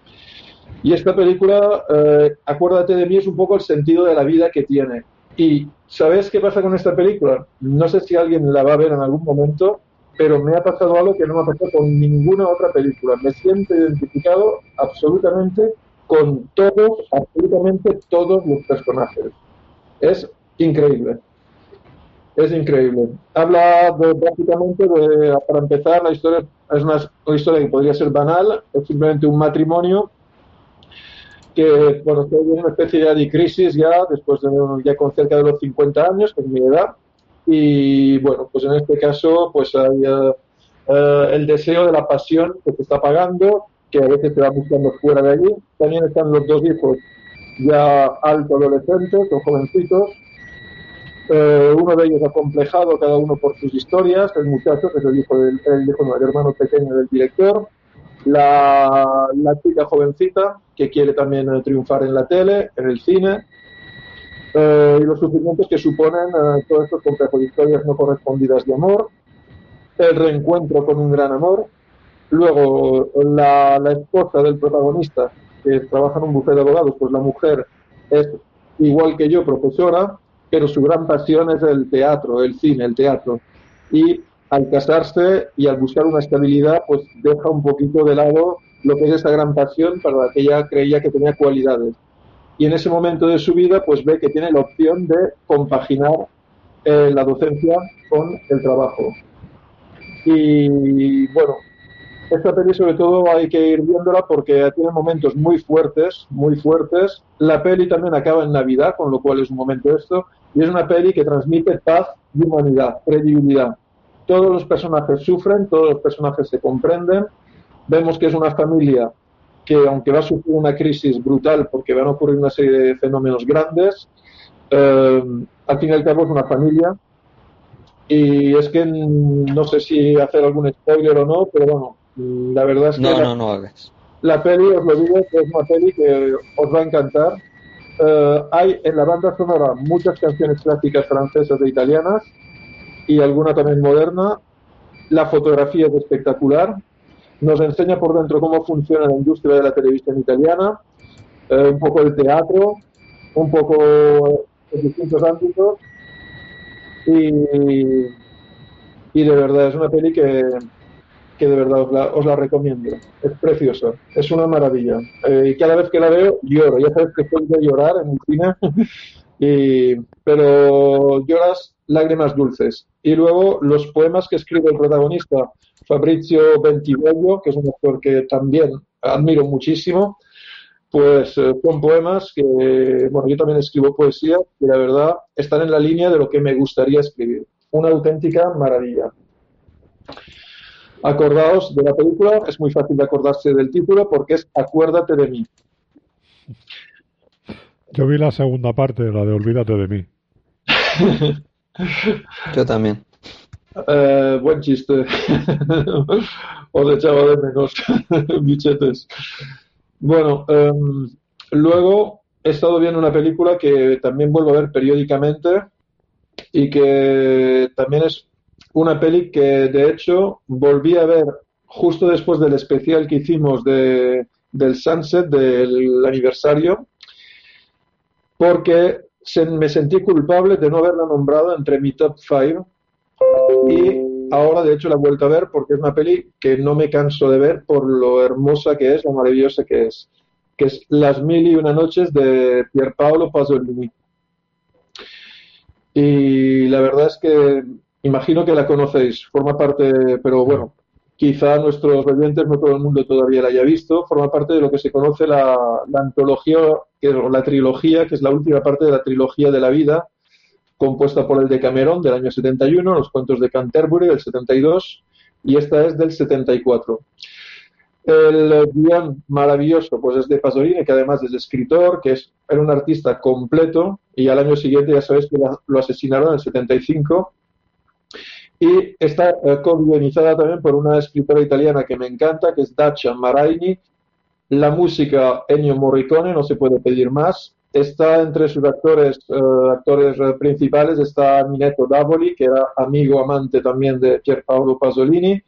Y esta película, eh, acuérdate de mí, es un poco el sentido de la vida que tiene. Y ¿sabes qué pasa con esta película? No sé si alguien la va a ver en algún momento, pero me ha pasado algo que no me ha pasado con ninguna otra película. Me siento identificado absolutamente con todos, absolutamente todos los personajes. Es increíble. Es increíble. Habla de, prácticamente, de, para empezar, la historia es una, historia que podría ser banal, es simplemente un matrimonio que, bueno, está en una especie de crisis ya, después de, ya con cerca de los 50 años, que es mi edad, y bueno, pues en este caso, pues hay eh, el deseo de la pasión que se está pagando, que a veces se va buscando fuera de allí. También están los dos hijos ya alto adolescentes o jovencitos, eh, uno de ellos acomplejado, cada uno por sus historias, el muchacho, que es el hijo del, el hijo, hermano pequeño del director, la, la, chica jovencita, que quiere también eh, triunfar en la tele, en el cine, eh, y los sufrimientos que suponen todos estos complejos de historias no correspondidas de amor, el reencuentro con un gran amor, luego la, la esposa del protagonista, que trabaja en un bufete de abogados, pues la mujer es igual que yo, profesora, pero su gran pasión es el teatro, el cine, el teatro. Y al casarse y al buscar una estabilidad, pues deja un poquito de lado lo que es esa gran pasión para la que ella creía que tenía cualidades. Y en ese momento de su vida, pues ve que tiene la opción de compaginar eh, la docencia con el trabajo. Y bueno, esta peli sobre todo hay que ir viéndola porque tiene momentos muy fuertes, muy fuertes. La peli también acaba en Navidad, con lo cual es un momento esto. Y es una peli que transmite paz y humanidad, credibilidad. Todos los personajes sufren, todos los personajes se comprenden. Vemos que es una familia que, aunque va a sufrir una crisis brutal porque van a ocurrir una serie de fenómenos grandes, eh, al fin y al cabo es una familia. Y es que no sé si hacer algún spoiler o no, pero bueno, la verdad es que. No, no, no hagas. La peli, os lo digo, es una peli que os va a encantar. Eh, hay en la banda sonora muchas canciones clásicas francesas e italianas y alguna también moderna. La fotografía es espectacular. Nos enseña por dentro cómo funciona la industria de la televisión italiana, eh, un poco el teatro, un poco en distintos ámbitos. Y, y de verdad es una peli que, que de verdad os la, recomiendo. Es precioso, es una maravilla. Eh, y cada vez que la veo lloro. Ya sabes que puedo llorar en el cine, y, pero lloras lágrimas dulces. Y luego los poemas que escribe el protagonista, Fabrizio Bentivoglio, que es un actor que también admiro muchísimo, pues eh, son poemas que, bueno, yo también escribo poesía y la verdad están en la línea de lo que me gustaría escribir. Una auténtica maravilla. Acordaos de la película, es muy fácil de acordarse del título porque es Acuérdate de mí. Yo vi la segunda parte, la de Olvídate de mí. Yo también. Eh, buen chiste. Os echaba de menos, bichetes. Bueno, em, luego he estado viendo una película que también vuelvo a ver periódicamente y que también es una peli que de hecho volví a ver justo después del especial que hicimos de, del Sunset, del aniversario, porque me sentí culpable de no haberla nombrado entre mi top 5 y ahora de hecho la he vuelto a ver porque es una peli que no me canso de ver por lo hermosa que es, lo maravillosa que es, que es Las mil y una noches de Pierpaolo Pasolini. Y la verdad es que imagino que la conocéis, forma parte, pero bueno, quizá nuestros oyentes, no todo el mundo todavía la haya visto, forma parte de lo que se conoce la, antología, que, o la trilogía, que es la última parte de la trilogía de la vida, compuesta por el de Cameron del año 71, los cuentos de Canterbury del 72 y esta es del 74. El guion maravilloso pues es de Pasolini, que además es escritor, que es, era un artista completo y al año siguiente ya sabéis que lo asesinaron en el 75 y está eh, co-guionizada también por una escritora italiana que me encanta, que es Dacia Maraini. La música Ennio Morricone, no se puede pedir más. Está entre sus actores, eh, actores principales, está Mineto Davoli, que era amigo, amante también de Pierpaolo Pasolini,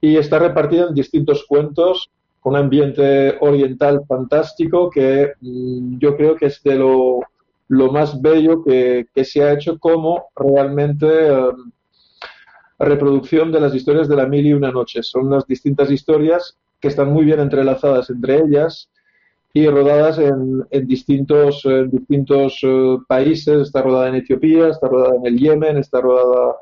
y está repartida en distintos cuentos, con un ambiente oriental fantástico que mm, yo creo que es de lo, lo más bello que, que, se ha hecho como realmente eh, reproducción de las historias de la mil y una noches. Son unas distintas historias que están muy bien entrelazadas entre ellas y rodadas en, distintos, en distintos eh, países. Está rodada en Etiopía, está rodada en el Yemen, está rodada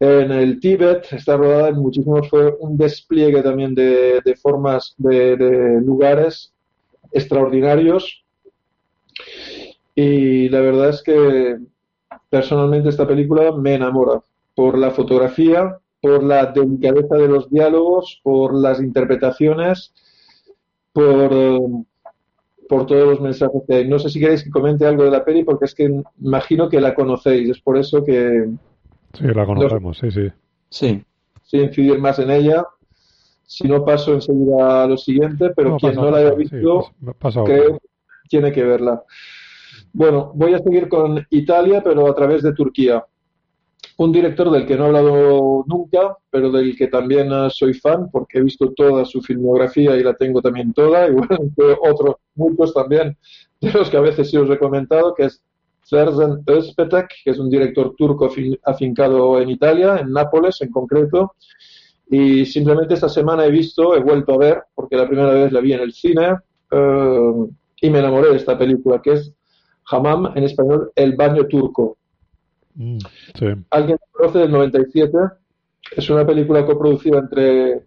en el Tíbet, está rodada en muchísimos. Fue un despliegue también de, formas, de lugares extraordinarios. Y la verdad es que personalmente esta película me enamora por la fotografía, por la delicadeza de los diálogos, por las interpretaciones, por, por todos los mensajes que hay. No sé si queréis que comente algo de la peli, porque es que imagino que la conocéis, es por eso que... Sí, la conocemos, sí, sí. Sí. Sin incidir más en ella, si no paso enseguida a lo siguiente, pero quien no la haya visto, creo que tiene que verla. Bueno, voy a seguir con Italia, pero a través de Turquía un director del que no he hablado nunca, pero del que también eh, soy fan porque he visto toda su filmografía y la tengo también toda, y bueno, otros muchos también de los que a veces sí os he comentado, que es Serzen Özpetek, que es un director turco afincado en Italia, en Nápoles en concreto, y simplemente esta semana he visto, he vuelto a ver, porque la primera vez la vi en el cine, eh, y me enamoré de esta película, que es Hamam, en español, El baño turco Mm, Alguien conoce del 97. Es una película coproducida entre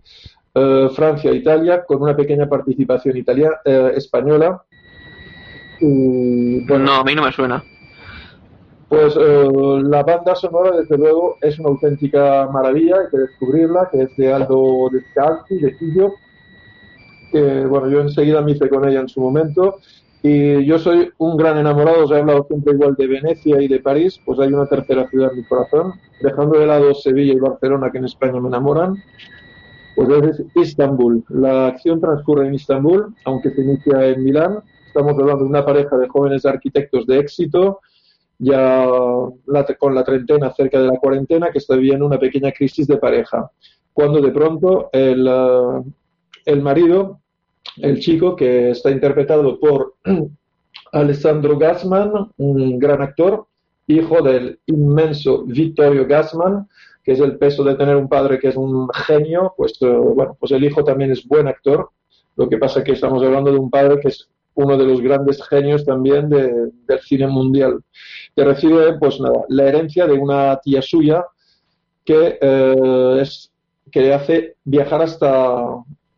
eh, Francia e Italia, con una pequeña participación italiana, eh, española. no, a mí no me suena. Pues eh, la banda sonora, desde luego, es una auténtica maravilla, hay que descubrirla, que es de Aldo Descalzi, de Quillo, que bueno, yo enseguida me hice con ella en su momento, y yo soy un gran enamorado, os he hablado siempre igual de Venecia y de París, pues hay una tercera ciudad en mi corazón, dejando de lado Sevilla y Barcelona que en España me enamoran, pues es Istambul. La acción transcurre en Istambul, aunque se inicia en Milán. Estamos hablando de una pareja de jóvenes arquitectos de éxito, ya con la treintena, cerca de la cuarentena, que está viviendo una pequeña crisis de pareja. Cuando de pronto el, eh, el marido el chico que está interpretado por Alessandro Gassman, un gran actor, hijo del inmenso Vittorio Gassman, que es el peso de tener un padre que es un genio, pues eh, bueno, pues el hijo también es buen actor. Lo que pasa es que estamos hablando de un padre que es uno de los grandes genios también del cine mundial, que recibe pues nada, la herencia de una tía suya que eh, es que le hace viajar hasta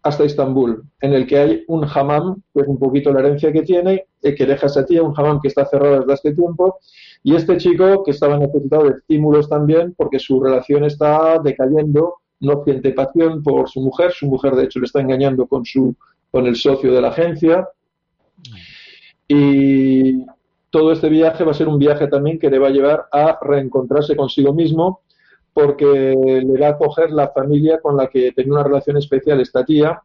hasta Estambul, en el que hay un hammam, que es un poquito la herencia que tiene, eh, que deja esa tía, un hammam que está cerrado desde hace tiempo, y este chico que estaba necesitado de estímulos también, porque su relación está decayendo, no siente pasión por su mujer, su mujer de hecho le está engañando con, su, con el socio de la agencia, y todo este viaje va a ser un viaje también que le va a llevar a reencontrarse consigo mismo, porque le va a coger la familia con la que tenía una relación especial esta tía,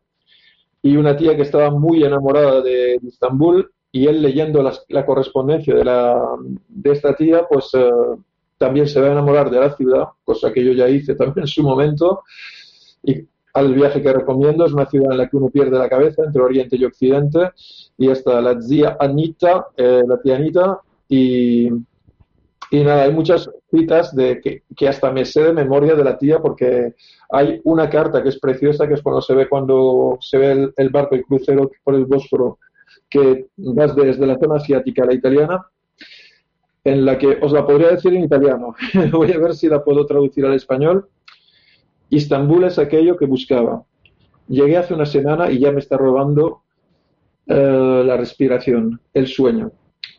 y una tía que estaba muy enamorada de, Estambul, y él leyendo la, correspondencia de, la, de esta tía, pues eh, también se va a enamorar de la ciudad, cosa que yo ya hice también en su momento, y al viaje que recomiendo, es una ciudad en la que uno pierde la cabeza entre Oriente y Occidente, y está la tía Anita, eh, la tía Anita, y y nada, hay muchas citas de que, hasta me sé de memoria de la tía porque hay una carta que es preciosa, que es cuando se ve cuando se ve el, barco, el crucero por el Bósforo, que vas desde la zona asiática a la italiana, en la que os la podría decir en italiano. Voy a ver si la puedo traducir al español. Istambul es aquello que buscaba. Llegué hace una semana y ya me está robando eh, la respiración, el sueño.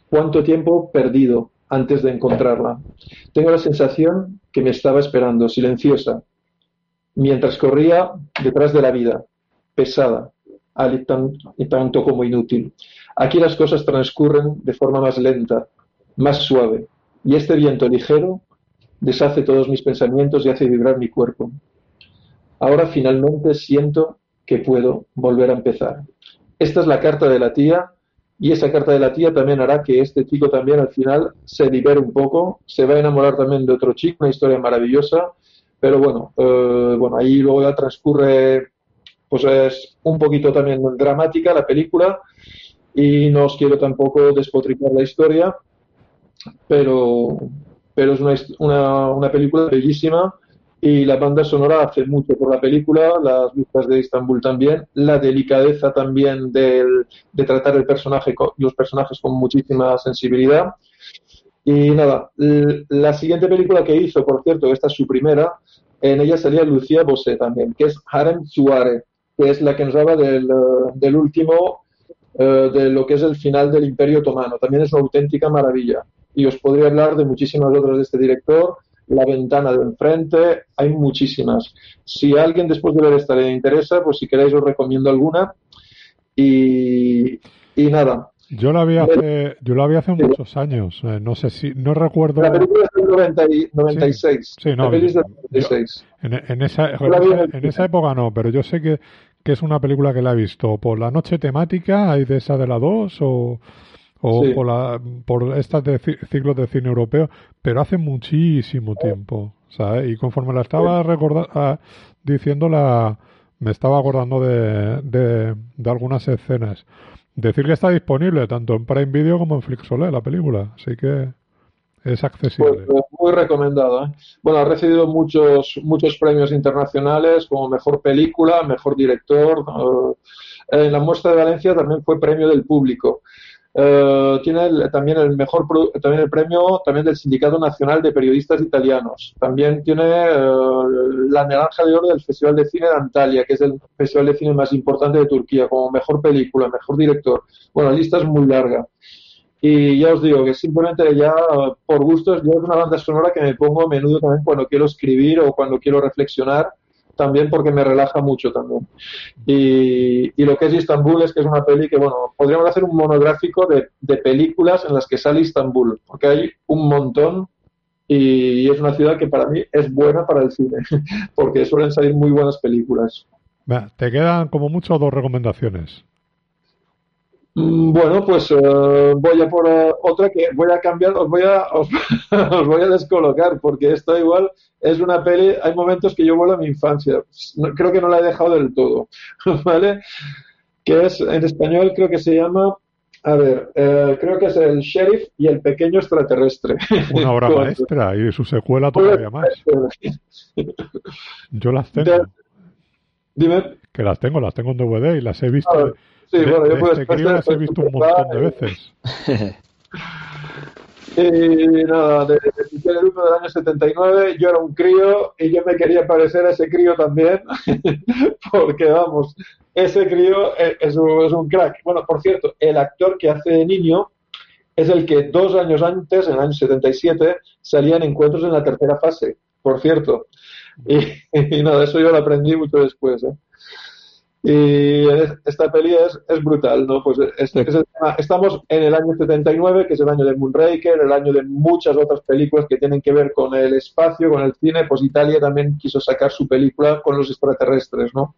¿Cuánto tiempo perdido? Antes de encontrarla. Tengo la sensación que me estaba esperando, silenciosa, mientras corría detrás de la vida, pesada, y tanto como inútil. Aquí las cosas transcurren de forma más lenta, más suave, y este viento ligero deshace todos mis pensamientos y hace vibrar mi cuerpo. Ahora finalmente siento que puedo volver a empezar. Esta es la carta de la tía y esa carta de la tía también hará que este chico también al final se libere un poco, se va a enamorar también de otro chico, una historia maravillosa, pero bueno, eh, bueno ahí luego ya transcurre, pues es un poquito también dramática la película y no os quiero tampoco despotricar la historia, pero, pero es una, una, una película bellísima y la banda sonora hace mucho por la película, las vistas de Estambul también, la delicadeza también de tratar el personaje, los personajes con muchísima sensibilidad. Y nada, la siguiente película que hizo, por cierto, esta es su primera, en ella salía Lucía Bosé también, que es Harem Suare, que es la que nos habla del, del último, eh, de lo que es el final del Imperio Otomano. También es una auténtica maravilla. Y os podría hablar de muchísimas otras de este director, la ventana de enfrente, hay muchísimas. Si alguien después de ver esta le interesa, pues si queréis os recomiendo alguna. Y, y nada. Yo la vi hace, yo la vi hace muchos años. Eh, no sé si, no recuerdo. La película es del 96. Sí, no. en, esa, en esa época no, pero yo sé que, que es una película que la he visto. ¿Por la noche temática? ¿Hay de esa de la 2? O o por, la, por estas de ciclos de cine europeo, pero hace muchísimo tiempo, ¿sabes? Y conforme la estaba recordando, ah, diciendo, la, me estaba acordando de, de, algunas escenas. Decir que está disponible tanto en Prime Video como en Flixolé, la película, así que es accesible. Pues, muy recomendada. ¿eh? Bueno, ha recibido muchos, muchos premios internacionales como mejor película, mejor director. en la muestra de Valencia también fue premio del público. Eh, tiene también el mejor también el premio también del Sindicato Nacional de Periodistas Italianos. También tiene eh, la Naranja de Oro del Festival de Cine de Antalya, que es el festival de cine más importante de Turquía, como mejor película, mejor director. Bueno, la lista es muy larga. Y ya os digo que simplemente ya por gustos, yo es una banda sonora que me pongo a menudo también cuando quiero escribir o cuando quiero reflexionar también porque me relaja mucho también. Y, y, lo que es Istambul es que es una peli que, bueno, podríamos hacer un monográfico de, de películas en las que sale Istambul, porque hay un montón y es una ciudad que para mí es buena para el cine, porque suelen salir muy buenas películas. Te quedan como mucho dos recomendaciones. Mm, bueno, pues eh, voy a por eh, otra que voy a cambiar, os voy a, os, voy a descolocar, porque esta igual es una peli, hay momentos que yo vuelvo a mi infancia, creo que no la he dejado del todo, ¿vale? Que es, en español creo que se llama, a ver, eh, creo que es El Sheriff y el Pequeño Extraterrestre. Una obra maestra y su secuela todavía más. Yo las tengo. Dime. Que las tengo, las tengo en DVD y las he visto. Sí, bueno, yo he visto un montón de veces. Y nada, de, de el 1 del año 79, yo era un crío y yo me quería parecer a ese crío también, porque vamos, ese crío es, un, crack. Bueno, por cierto, el actor que hace de niño es el que dos años antes, en el año 77, salía en encuentros en la tercera fase, por cierto. Y, y nada, eso yo lo aprendí mucho después. ¿eh? Y esta peli es, es brutal, ¿no? Pues estamos en el año 79, que es el año de Moonraker, el año de muchas otras películas que tienen que ver con el espacio, con el cine. Pues Italia también quiso sacar su película con los extraterrestres, ¿no?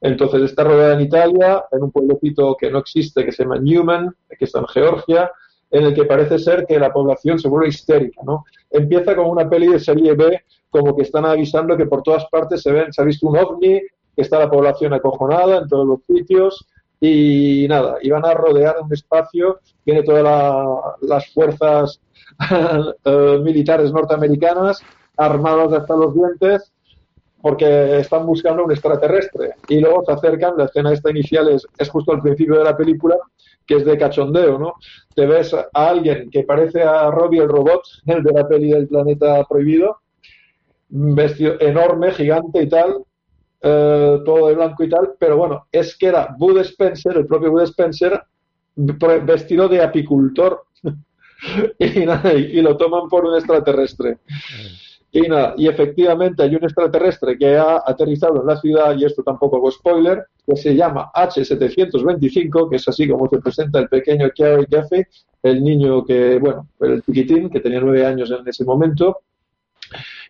Entonces está rodeada en Italia, en un pueblecito que no existe, que se llama Newman, que está en Georgia, en el que parece ser que la población se vuelve histérica, ¿no? Empieza como una peli de serie B, como que están avisando que por todas partes se ven, se ha visto un ovni, está la población acojonada en todos los sitios y nada, iban a rodear un espacio, tiene todas las fuerzas eh, militares norteamericanas armadas hasta los dientes porque están buscando un extraterrestre y luego se acercan, la escena esta inicial es, es justo al principio de la película, que es de cachondeo, ¿no? Te ves a alguien que parece a Robbie el robot, el de la peli del planeta prohibido, vestido enorme, gigante y tal, eh, todo de blanco y tal, pero bueno, es que era Bud Spencer, el propio Bud Spencer, vestido de apicultor. y, lo toman por un extraterrestre. Y nada, y efectivamente hay un extraterrestre que ha aterrizado en la ciudad, y esto tampoco hago spoiler, que se llama H725, que es así como se presenta el pequeño Kerry Jaffe, el niño que, bueno, el chiquitín, que tenía nueve años en ese momento,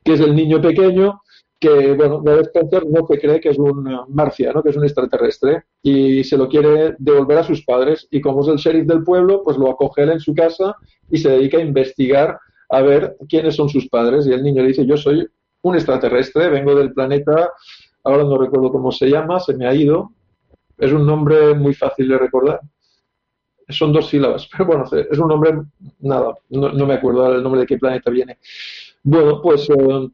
que es el niño pequeño que, bueno, Bob Spencer no se cree que es un marciano, que es un extraterrestre, y se lo quiere devolver a sus padres. Y como es el sheriff del pueblo, pues lo acoge él en su casa y se dedica a investigar a ver quiénes son sus padres. Y el niño le dice, yo soy un extraterrestre, vengo del planeta, ahora no recuerdo cómo se llama, se me ha ido. Es un nombre muy fácil de recordar. Son dos sílabas, pero bueno, es un nombre, nada, no, me acuerdo el nombre de qué planeta viene. Bueno, pues... Eh,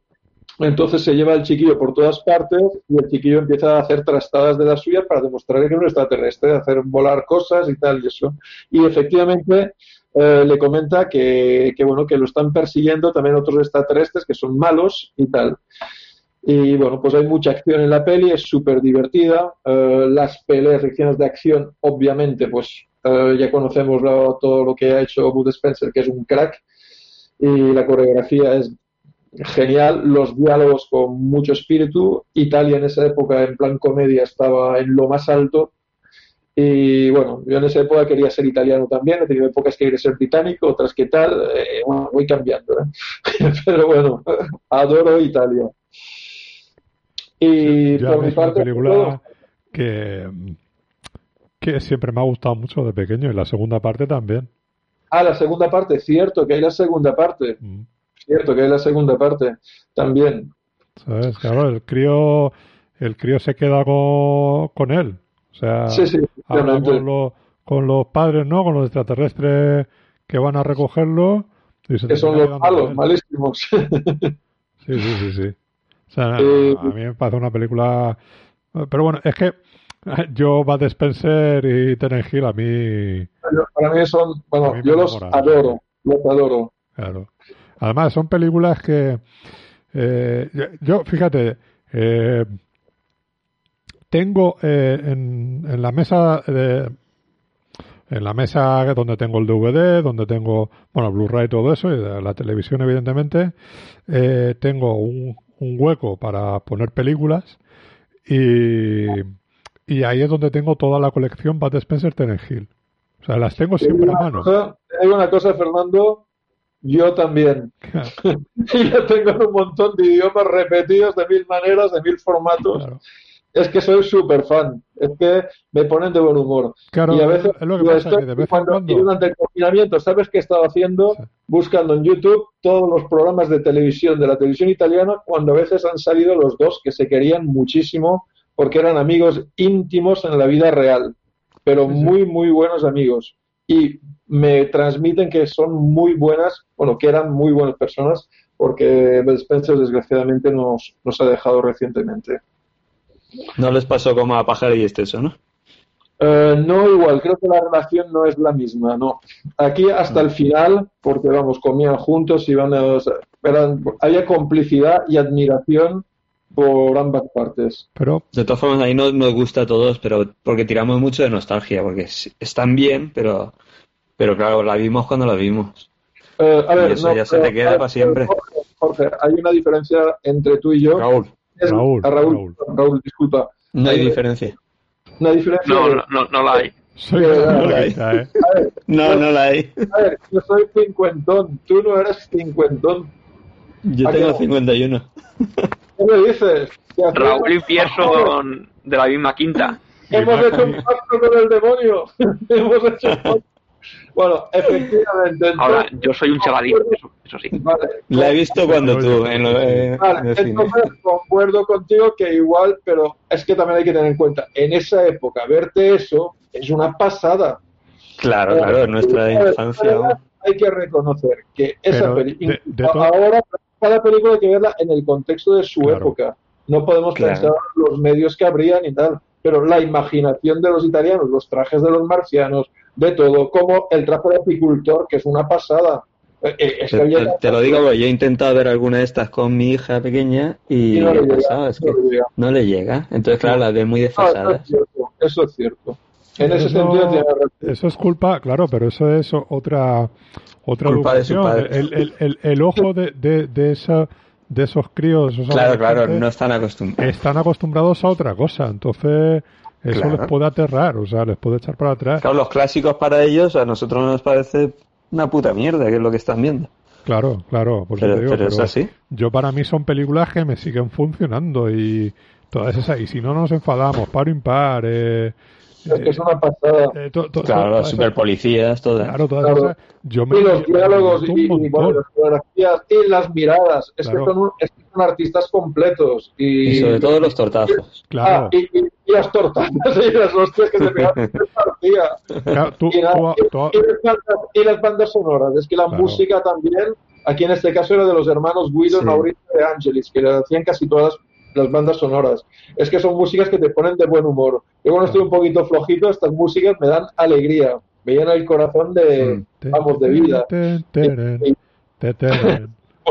entonces se lleva el chiquillo por todas partes y el chiquillo empieza a hacer trastadas de la suya para demostrar que es un extraterrestre, hacer volar cosas y tal y eso. Y efectivamente eh, le comenta que, bueno, que lo están persiguiendo también otros extraterrestres que son malos y tal. Y bueno, pues hay mucha acción en la peli, es súper divertida. Eh, las peleas, secciones de acción, obviamente, pues eh, ya conocemos todo lo que ha hecho Bud Spencer, que es un crack. Y la coreografía es genial, los diálogos con mucho espíritu. Italia en esa época, en plan comedia, estaba en lo más alto. Y bueno, yo en esa época quería ser italiano también, he tenido épocas que quería ser británico, otras que tal, eh, voy cambiando. ¿eh? Pero bueno, adoro Italia. Y por mi parte. película que, que siempre me ha gustado mucho de pequeño y la segunda parte también. Ah, la segunda parte, cierto, que hay la segunda parte. Mm cierto que es la segunda parte también. ¿Sabes? Claro, el crío, el crío se queda con, él. O sea, con, los padres, ¿no? Con los extraterrestres que van a recogerlo. que son los malos, malísimos. sí, sí, sí, sí. O sea, a mí me parece una película... Pero bueno, es que yo, Bad Spencer y Tenen Hill, a mí... Para mí son... Bueno, yo los adoro, los adoro. Claro. Además, son películas que. Eh, yo, fíjate, eh, tengo eh, en, en, la mesa de, en la mesa donde tengo el DVD, donde tengo, bueno, Blu-ray y todo eso, y la televisión, evidentemente, tengo un, un, hueco para poner películas y, y ahí es donde tengo toda la colección Bad Spencer Ten Hill. O sea, las tengo siempre a mano. hay una cosa, Fernando, yo también. y ya tengo un montón de idiomas repetidos de mil maneras, de mil formatos. Es que soy súper fan. Es que me ponen de buen humor. y a veces, cuando, durante el confinamiento, ¿sabes qué he estado haciendo? Buscando en YouTube todos los programas de televisión de la televisión italiana, cuando a veces han salido los dos que se querían muchísimo porque eran amigos íntimos en la vida real, pero muy, muy buenos amigos. Y me transmiten que son muy buenas, bueno, que eran muy buenas personas, porque Spencer desgraciadamente nos, nos ha dejado recientemente. No les pasó como a Pajar y Esteso, ¿no? Eh, no igual, creo que la relación no es la misma, no. Aquí hasta el final, porque vamos, comían juntos, iban a, eran, había complicidad y admiración por ambas partes. Pero de todas formas ahí no nos gusta a todos, pero porque tiramos mucho de nostalgia, porque están bien, pero pero claro, la vimos cuando la vimos. Eh, a ver, eso ya se te queda para siempre. Jorge, hay una diferencia entre tú y yo. Raúl. Raúl, Raúl, Raúl, disculpa. No hay diferencia. Una diferencia. No, no, no, la hay. Soy no, la hay. ¿eh? no, no la hay. A ver, yo soy cincuentón, tú no eres cincuentón. Yo tengo 51. ¿Qué me dices? Raúl y de la misma quinta. Hemos hecho un pacto con el demonio. Hemos hecho un pacto. Bueno, efectivamente. Ahora, yo soy un chavalín, eso, sí. La he visto cuando tú. En lo, eh, vale, entonces concuerdo contigo que igual, pero es que también hay que tener en cuenta, en esa época, verte eso es una pasada. Claro, claro, en nuestra infancia. Hay que reconocer que esa película. Ahora, cada película hay que verla en el contexto de su época. No podemos pensar los medios que habrían y tal. Pero la imaginación de los italianos, los trajes de los marcianos, de todo, como el traje de apicultor, que es una pasada. Eh, eh, te, lo digo, yo he intentado ver alguna de estas con mi hija pequeña y, no, le llega, es que no, le llega. Entonces, claro, las ve muy desfasadas. eso, es cierto, En ese sentido Eso es culpa, claro, pero eso es otra otra culpa de su padre. El, el, el, el ojo de, de, de, esa, de esos críos. claro, claro, no están acostumbrados. Están acostumbrados a otra cosa. Entonces, eso les puede aterrar, o sea, les puede echar para atrás. Claro, los clásicos para ellos a nosotros nos parece una puta mierda, que es lo que están viendo. Claro, claro, por pero, digo, pero, es así. Yo para mí son películas que me siguen funcionando y todas esas, y si no nos enfadamos, par impar, eh, es que es una pasada. Eh, claro, los superpolicías, todo. Claro, todas esas. Yo me y los diálogos y, y, bueno, las fotografías y las miradas. Es, que son es, que son artistas completos. Y, y sobre todo los tortazos. Claro. Ah, y, las tortazas y las hostias que se pegan en partida. Claro, tú, y, la, tú, tú, las bandas, y, las bandas, sonoras. Es que la claro. música también, aquí en este caso era de los hermanos Guido sí. y Mauricio de Angelis, que le hacían casi todas las bandas sonoras. Es que son músicas que te ponen de buen humor. Yo cuando estoy un poquito flojito, estas músicas me dan alegría, me llenan el corazón de, vamos, de vida.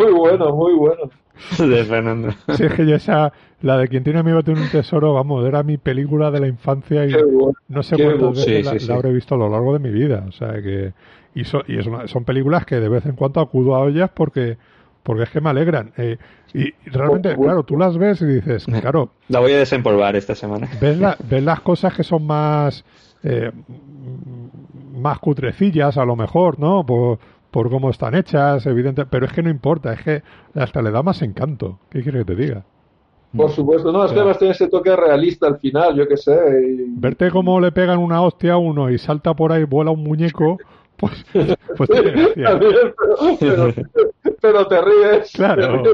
Muy bueno, muy bueno. De Fernando. Sí, es que yo esa, la de quien tiene amigo tiene un tesoro, vamos, era mi película de la infancia y bueno, no sé cuántas bueno. veces sí, la, sí, la, habré visto a lo largo de mi vida. O sea que, y, so, y es una, son películas que de vez en cuando acudo a ellas porque porque es que me alegran. Eh, y realmente, claro, tú las ves y dices, claro. La voy a desempolvar esta semana. Ves, la, ves las cosas que son más. Eh, más cutrecillas, a lo mejor, ¿no? Por, por cómo están hechas, evidente. Pero es que no importa, es que hasta le da más encanto. ¿Qué quieres que te diga? Por supuesto, no, es que además tiene ese toque realista al final, yo qué sé. Y... Verte cómo le pegan una hostia a uno y salta por ahí, vuela un muñeco. Pues, pues pero, pero, pero, te ríes. Claro.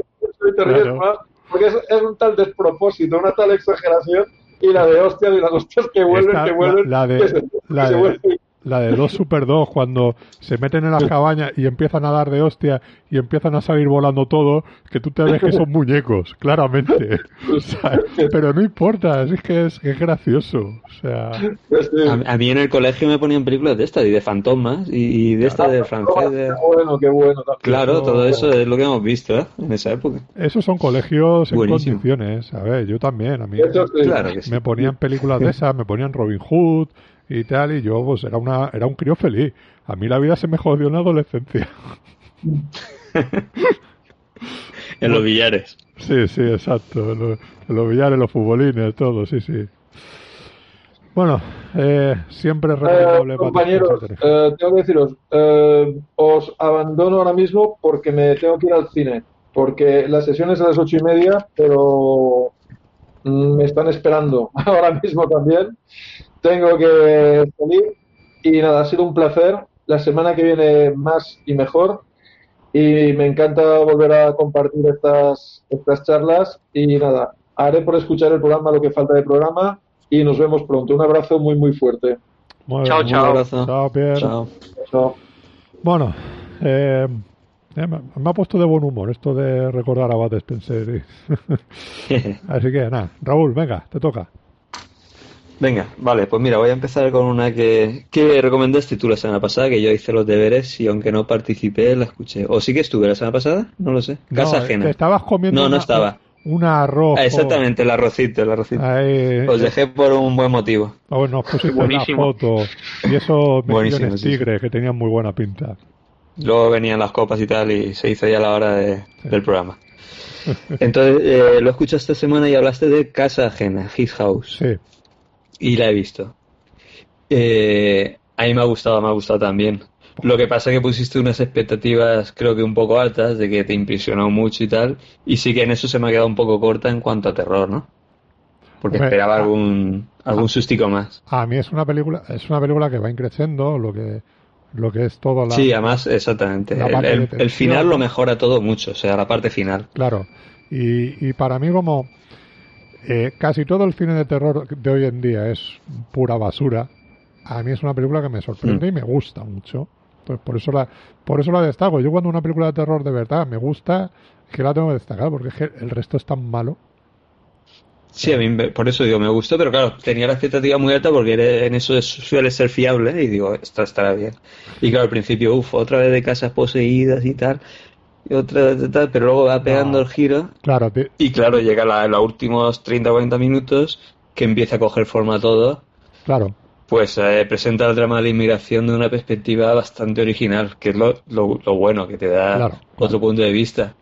Te ríes claro. más, porque es, es, un tal despropósito, una tal exageración y la de hostias y las hostias que vuelven, Esta, que vuelven. La, la de, que se, la que de, se vuelven. La de dos Super 2 cuando se meten en las cabañas y empiezan a dar de hostia y empiezan a salir volando todo, que tú te ves que son muñecos, claramente. O sea, pero no importa, es que es, es gracioso. O sea, a, a, mí en el colegio me ponían películas de estas y de fantasmas y, y de esta de francés. De... Qué bueno, qué bueno. También. Claro, todo eso es lo que hemos visto ¿eh? en esa época. Esos son colegios en Buenísimo. condiciones, a ver, yo también, a mí claro que sí. me ponían películas de esas, me ponían Robin Hood, y tal, y yo pues era una era un crío feliz. A mí la vida se me jodió en la adolescencia. en los billares. Sí, sí, exacto. En los, en los billares, los futbolines, todo, sí, sí. Bueno, eh, siempre recomendable eh, compañeros, eh, tengo que deciros, eh, os abandono ahora mismo porque me tengo que ir al cine, porque la sesión es a las ocho y media, pero mm, me están esperando ahora mismo también tengo que salir y nada, ha sido un placer. La semana que viene más y mejor y me encanta volver a compartir estas, estas charlas y nada, haré por escuchar el programa lo que falta de programa y nos vemos pronto. Un abrazo muy muy fuerte. Muy chao, chao. abrazo. Chao, Pierre. Chao. chao. Bueno, eh, eh, me ha puesto de buen humor esto de recordar a Bud Spencer. Así que nada, Raúl, venga, te toca. Venga, vale, pues mira, voy a empezar con una que, que recomendaste tú la semana pasada, que yo hice los deberes y aunque no participé, la escuché. ¿O sí que estuve la semana pasada? No lo sé. Casa ajena. estabas comiendo No, no estaba. Un arroz. Ah, exactamente, el arrocito, el arrocito. Os dejé por un buen motivo. Oh, nos pusiste una foto y eso me tigres que tenían muy buena pinta. Luego venían las copas y tal y se hizo ya la hora del programa. Entonces, eh, lo escuché esta semana y hablaste de Casa Ajena, His House. Sí. Y la he visto. Eh, a mí me ha gustado, me ha gustado también. Lo que pasa es que pusiste unas expectativas creo que un poco altas, de que te impresionó mucho y tal, y sí que en eso se me ha quedado un poco corta en cuanto a terror, ¿no? Porque esperaba algún, algún sustico más. A mí es una película, es una película que va increciendo, lo que lo que es todo la... Sí, además, exactamente. El, final lo mejora todo mucho, o sea, la parte final. Claro. Y, y para mí como eh, casi todo el cine de terror de hoy en día es pura basura, a mí es una película que me sorprende mm. y me gusta mucho. Pues por eso la, por eso la destaco. Yo cuando una película de terror de verdad me gusta, que la tengo que destacar, porque es que el resto es tan malo. Sí, a mí por eso digo, me gustó, pero claro, tenía la expectativa muy alta porque en eso suele ser fiable y digo, esto estará bien. Y claro, al principio, uff, otra vez de casas poseídas y tal, y otra tal, pero luego va pegando el giro. Claro, y claro, llega a los últimos 30 o 40 minutos que empieza a coger forma todo. Claro pues eh, presenta el drama de la inmigración de una perspectiva bastante original, que es lo, lo, bueno, que te da otro punto de vista.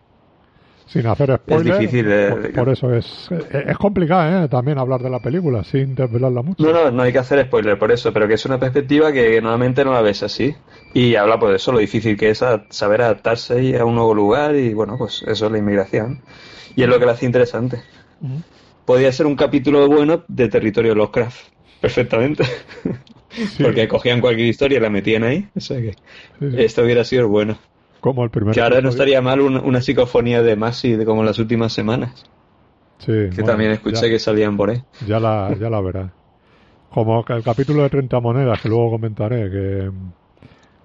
Sin hacer spoiler. Es difícil por, eso es, es complicado ¿eh? también hablar de la película sin desvelarla mucho. No, no, no hay que hacer spoiler por eso, pero que es una perspectiva que normalmente no la ves así. Y habla de eso, lo difícil que es saber adaptarse a un nuevo lugar y bueno, pues eso es la inmigración. Y es lo que la hace interesante. Podría ser un capítulo bueno de territorio Lovecraft perfectamente. Porque cogían cualquier historia y la metían ahí. O sea que esto hubiera sido bueno. Como el primer. Que ahora no estaría mal una, psicofonía de Masi de como las últimas semanas. Sí. Que también escuché que salían por ahí. Ya la, ya la verás. Como el capítulo de 30 monedas, que luego comentaré, que,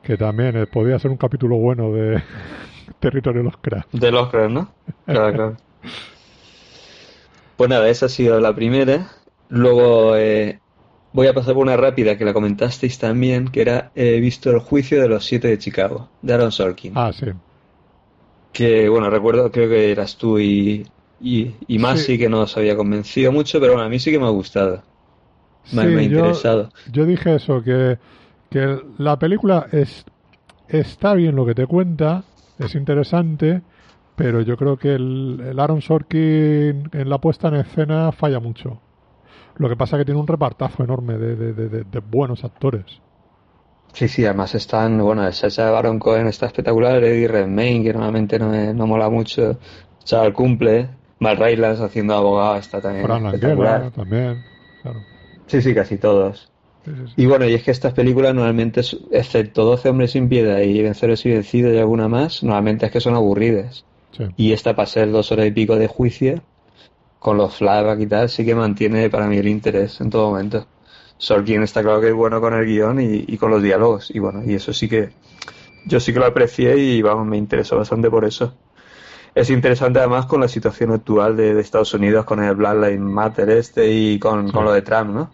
que también eh, podía ser un capítulo bueno de Territorio de los Cracks. De los Cracks, ¿no? Claro, claro. Pues nada, esa ha sido la primera. Luego, eh, Voy a pasar por una rápida que la comentasteis también, que era He visto el juicio de los siete de Chicago, de Aaron Sorkin. Ah, sí. Que, bueno, recuerdo, creo que eras tú y, y, y Masi que no os había convencido mucho, pero bueno, a mí sí que me ha gustado. Me, ha interesado. Yo dije eso, que, que la película es, está bien lo que te cuenta, es interesante, pero yo creo que el, el Aaron Sorkin en la puesta en escena falla mucho. Lo que pasa es que tiene un repartazo enorme de, buenos actores. Sí, sí, además están, bueno, Sacha Baron Cohen está espectacular, Eddie Redmayne, que normalmente no, me, no mola mucho, Charles Cumple, Mal Rylance haciendo abogado está también Fran espectacular. también, claro. Sí, sí, casi todos. Y bueno, y es que estas películas normalmente, excepto 12 hombres sin piedad y Venceros y Vencidos y alguna más, normalmente es que son aburridas. Y esta para ser dos horas y pico de juicio, con los flashbacks y tal, sí que mantiene para mí el interés en todo momento. Sorkin está claro que es bueno con el guion y, con los diálogos. Y bueno, y eso sí que yo sí que lo aprecié y vamos, me interesó bastante por eso. Es interesante además con la situación actual de, Estados Unidos, con el Black Lives Matter este y con, lo de Trump, ¿no?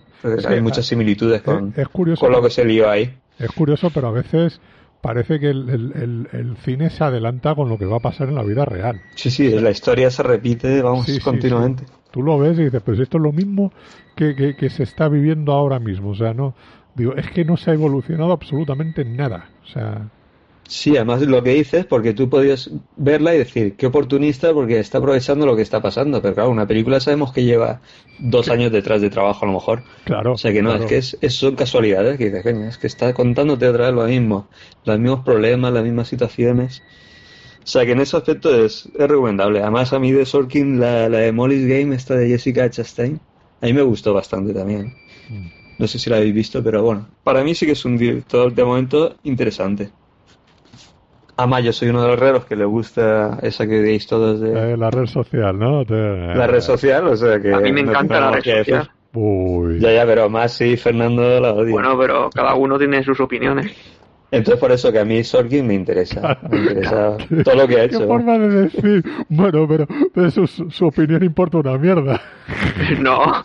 hay muchas similitudes con, con lo que se lió ahí. Es curioso, pero a veces parece que el, cine se adelanta con lo que va a pasar en la vida real. Sí, sí, la historia se repite, vamos, continuamente. Tú lo ves y dices, pues esto es lo mismo que, que, se está viviendo ahora mismo. O sea, no, digo, es que no se ha evolucionado absolutamente nada. O sea, Sí, además lo que dices, porque tú podías verla y decir, qué oportunista, porque está aprovechando lo que está pasando. Pero claro, una película sabemos que lleva dos años detrás de trabajo a lo mejor. Claro. O sea que no, es que es, son casualidades, que dices, es que está contándote otra vez lo mismo. Los mismos problemas, las mismas situaciones. O sea que en ese aspecto es, es recomendable. Además a mí de Sorkin, la, la de Molly's Game, esta de Jessica Chastain, a mí me gustó bastante también. Mm. No sé si la habéis visto, pero bueno, para mí sí que es un director de momento interesante. Además, yo soy uno de los raros que le gusta esa que veis todos de... Eh, la red social, ¿no? La red social, o sea que... A mí me encanta la red social. Uy. Ya, ya, pero más sí, Fernando la odia. Bueno, pero cada uno tiene sus opiniones. Entonces por eso que a mí Sorkin me interesa. Me interesa todo lo que ha hecho. ¿Qué forma de decir? Bueno, pero, pero su, su, opinión importa una mierda. No.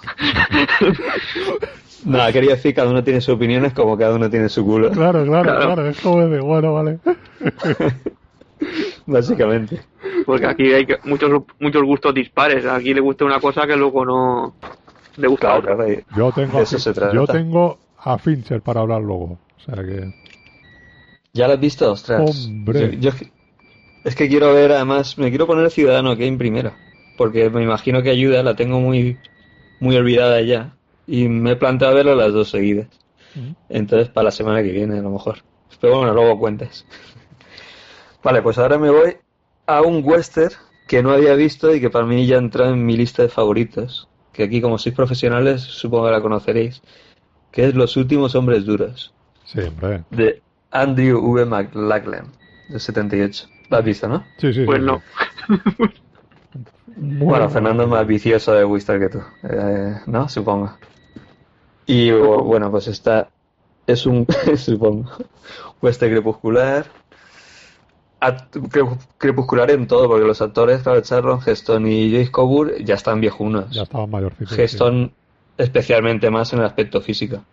No, quería decir cada uno tiene su opinión, es como cada uno tiene su culo. Claro, claro, claro, es como de bueno, vale. Básicamente. Porque aquí hay muchos muchos gustos dispares. Aquí le gusta una cosa que luego no le gusta otra. yo tengo, yo tengo a Fincher para hablar luego. O sea que. ¿Ya lo has visto? Ostras. Hombre. es que quiero ver, además, me quiero poner Ciudadano en primero. Porque me imagino que ayuda, la tengo muy, muy olvidada ya. Y me he planteado verlo las dos seguidas. Entonces, para la semana que viene, a lo mejor. Pero bueno, luego cuentes. vale, pues ahora me voy a un western que no había visto y que para mí ya entra en mi lista de favoritos. Que aquí, como sois profesionales, supongo que la conoceréis. Que es Los últimos hombres duros. Sí, hombre. De Andrew V. McLachlan, de 78. ¿La has visto, no? Sí, sí. Pues no. bueno, Fernando es más vicioso de Wister que tú, eh, ¿no? Supongo. Y bueno, pues esta es un, supongo, western crepuscular. crepuscular en todo, porque los actores, claro, Charlon, Heston y Joyce Coburn ya están viejunos. Ya estaban mayorcitos. Heston especialmente más en el aspecto físico.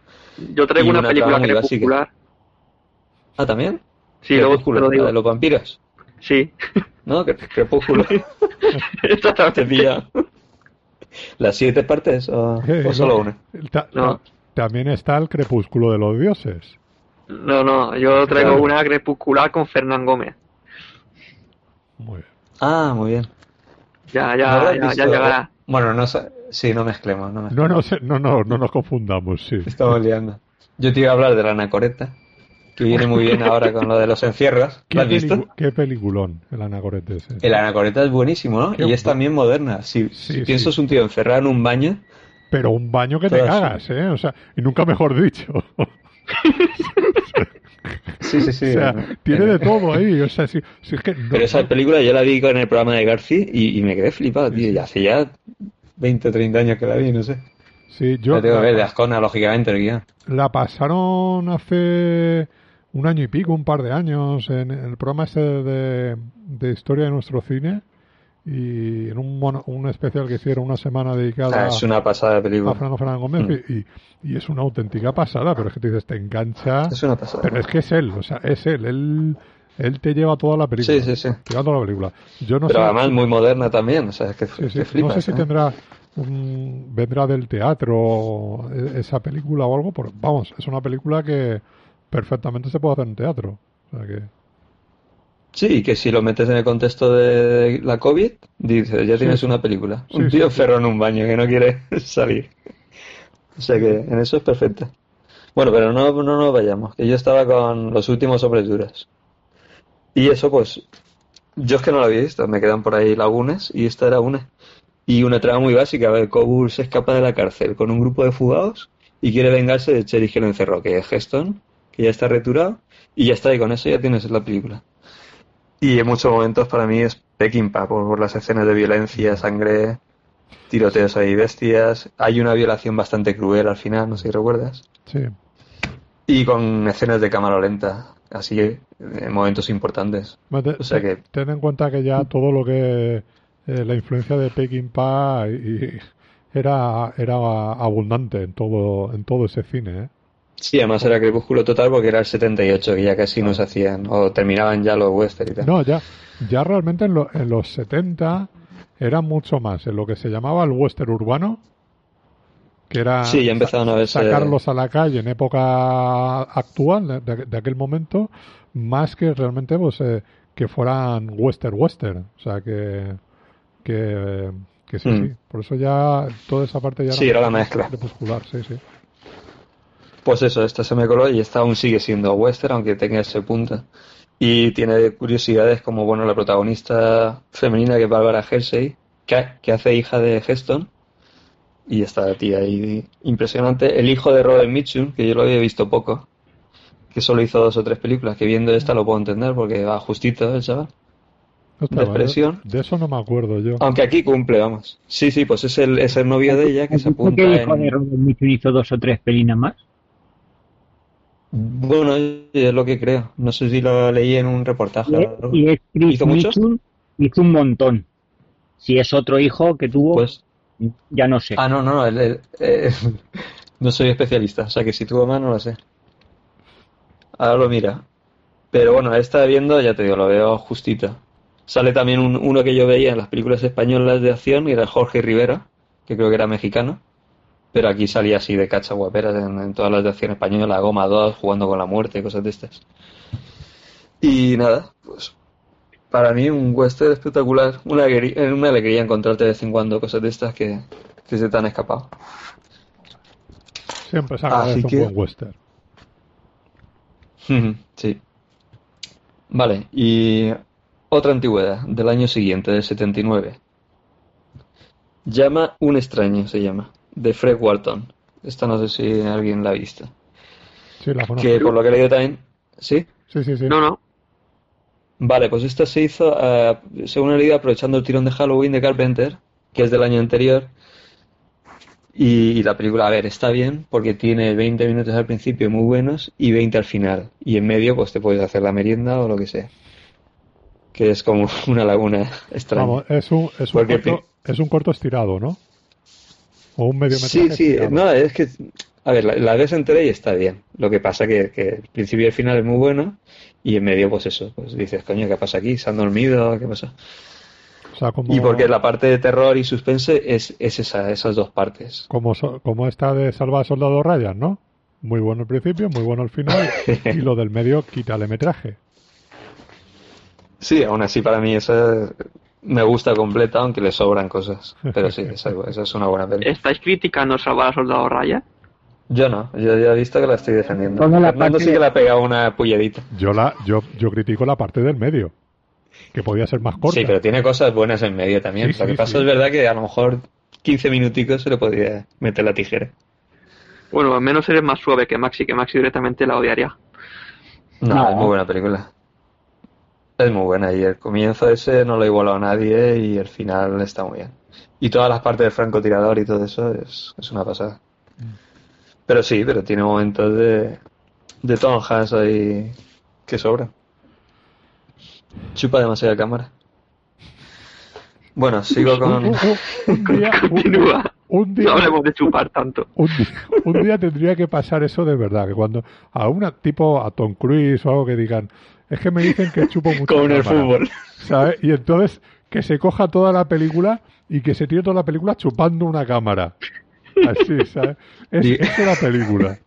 Yo traigo una, película crepuscular. ¿Ah, también? Sí, crepúsculo, lo digo. de los vampiros. Sí. ¿No? Crepúsculo. Exactamente. ¿Las siete partes o, solo una? no. También está el crepúsculo de los dioses. No, no, yo traigo una crepuscular con Fernán Gómez. Muy bien. Ah, muy bien. Ya, ya, ya, ya, llegará. Bueno, no sí, no mezclemos. No, No, no, no, no, no nos confundamos, sí. Estamos liando. Yo te iba a hablar de la anacoreta, que viene muy bien ahora con lo de los encierros. ¿Lo has visto? Qué peliculón el anacoreta ese. El anacoreta es buenísimo, ¿no? y es también moderna. Si, piensas un tío encerrado en un baño... Pero un baño que te cagas, ¿eh? O sea, y nunca mejor dicho. Sí, sí, sí. O sea, tiene de todo ahí. O sea, si, es que Pero esa película yo la vi con el programa de García y, me quedé flipado, tío. Y hace ya 20 o 30 años que la vi, no sé. Sí, yo. La tengo que ver de Ascona, lógicamente, el La pasaron hace un año y pico, un par de años, en el programa ese de, de historia de nuestro cine y en un, un especial que hicieron una semana dedicada ah, es una pasada película. a Fernando Fernández Gómez mm. y, y, es una auténtica pasada, pero es que te dices, te engancha. Es una pasada. Pero es que es él, o sea, es él, él, él te lleva toda la película. Sí, sí, sí. Te lleva toda la película. Yo no pero además muy moderna también, o sea, es que, No sé si tendrá vendrá del teatro e, esa película o algo, pero vamos, es una película que perfectamente se puede hacer en teatro. O sea que... Sí, que si lo metes en el contexto de la COVID, dices, ya tienes una película. un tío ferro en un baño que no quiere salir. O sea que en eso es perfecto. Bueno, pero no, no nos vayamos, que yo estaba con los últimos hombres duras. Y eso, pues, yo es que no lo había visto, me quedan por ahí lagunes y esta era una. Y una trama muy básica, a ver, Cobur se escapa de la cárcel con un grupo de fugados y quiere vengarse de Cherry que lo encerró, que es Heston, que ya está returado, y ya está, y con eso ya tienes la película. Y en muchos momentos para mí es Peckinpah por, por las escenas de violencia, sangre, tiroteos ahí bestias. Hay una violación bastante cruel al final, no sé si recuerdas. Sí. Y con escenas de cámara lenta, así en momentos importantes. o sea que... Ten en cuenta que ya todo lo que eh, la influencia de Peckinpah y, era era abundante en todo en todo ese cine, ¿eh? Sí, además era crepúsculo total porque era el 78, que ya casi no se hacían, o terminaban ya los western y tal. No, ya, ya realmente en, en los 70 era mucho más, en lo que se llamaba el western urbano, que era sí, ya empezaron a verse... sacarlos a la calle en época actual, de, aquel momento, más que realmente pues, eh, que fueran western western, o sea que que, que sí, mm. sí, por eso ya toda esa parte ya sí, era, la mezcla crepuscular, sí, sí. Pues eso, esta se me coló y esta aún sigue siendo western, aunque tenga ese punto. Y tiene curiosidades como, bueno, la protagonista femenina que es Barbara Hersey, que, hace hija de Heston. Y esta tía ahí impresionante. El hijo de Robert Mitchum, que yo lo había visto poco, que solo hizo dos o tres películas, que viendo esta lo puedo entender porque va justito el chaval. de expresión. De eso no me acuerdo yo. Aunque aquí cumple, vamos. Sí, sí, pues es el, es el novio de ella que se apunta. ¿Qué hijo de Robert Mitchum hizo dos o tres pelinas más? Bueno, es lo que creo. No sé si lo leí en un reportaje. Y, es ¿Hizo mucho? Hizo un montón. Si es otro hijo que tuvo, pues ya no sé. Ah, no, no, eh, no soy especialista. O sea que si tuvo más, no lo sé. Ahora lo mira. Pero bueno, esta viendo, ya te digo, lo veo justito. Sale también uno que yo veía en las películas españolas de acción, y era Jorge Rivera, que creo que era mexicano. Pero aquí salía así de cacha guaperas en, todas las de acción española, Goma 2, jugando con la muerte, cosas de estas. Y nada, pues para mí un western espectacular. Una alegría, una alegría encontrarte de vez en cuando cosas de estas que, se te han escapado. Siempre se agradece un buen western. sí. Vale, y otra antigüedad, del año siguiente, del 79. Llama un extraño, se llama, de Fred Walton. Esta no sé si alguien la ha visto. Sí, la conozco. Que por lo que he leído también... ¿Sí? Sí, sí, sí. No, no. Vale, pues esta se hizo, uh, según he leído, aprovechando el tirón de Halloween de Carpenter, que es del año anterior. Y, la película, a ver, está bien porque tiene 20 minutos al principio muy buenos y 20 al final. Y en medio, pues te puedes hacer la merienda o lo que sea. Que es como una laguna extraña. Vamos, es un, es un, corto, es un corto estirado, ¿no? O un medio metraje. Sí, sí, no, es que, a ver, la, la ves entera y está bien. Lo que pasa que, que el principio y el final es muy bueno y en medio, pues eso, pues dices, coño, ¿qué pasa aquí? ¿Se han dormido? ¿Qué pasa? Y porque la parte de terror y suspense es, es esa, esas dos partes. Como, como esta de Salva Soldado Ryan, ¿no? Muy bueno al principio, muy bueno al final, y lo del medio quita el metraje. Sí, aún así para mí esa me gusta completa, aunque le sobran cosas. Pero sí, esa, es una buena película. ¿Estáis criticando Salvar Soldado Ryan? Yo no, yo ya he visto que la estoy defendiendo. Fernando sí que le ha pegado una pulledita. Yo, la, yo, yo critico la parte del medio que podía ser más corta. Sí, pero tiene cosas buenas en medio también. lo que pasa es verdad que a lo mejor 15 minuticos se le podría meter la tijera. Bueno, al menos eres más suave que Maxi, que Maxi directamente la odiaría. No, es muy buena película. Es muy buena y el comienzo ese no lo ha igualado a nadie y el final está muy bien. Y todas las partes del francotirador y todo eso es, es una pasada. Pero sí, pero tiene momentos de, de Tom Hanks ahí que sobran. Chupa demasiada cámara. Bueno, sigo con. Un, día, Continúa. Un, día, no hablemos de chupar tanto. Un día, tendría que pasar eso de verdad, que cuando a una tipo a Tom Cruise o algo que digan, es que me dicen que chupo mucho. Como en el fútbol. ¿sabes? Y entonces que se coja toda la película y que se tire toda la película chupando una cámara. Así, ¿sabes? Es, la película.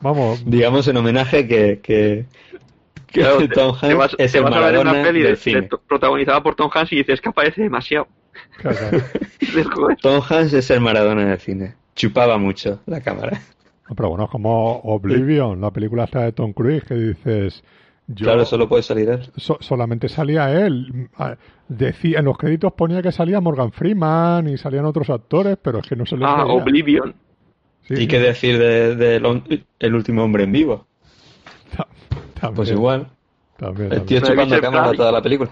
Vamos. Digamos en homenaje que, que, Tom Hanks es el Maradona una peli del protagonizada por Tom Hanks y dices que aparece demasiado. Tom Hanks es el Maradona del cine. Chupaba mucho la cámara. pero bueno, como Oblivion, la película está de Tom Cruise, que dices... claro, solo puede salir él. solamente salía él. Decía, en los créditos ponía que salía Morgan Freeman y salían otros actores, pero es que no se le Ah, Oblivion. ¿Y qué decir de, de, El último hombre en vivo? Pues igual. También, El tío chupando cámara toda la película.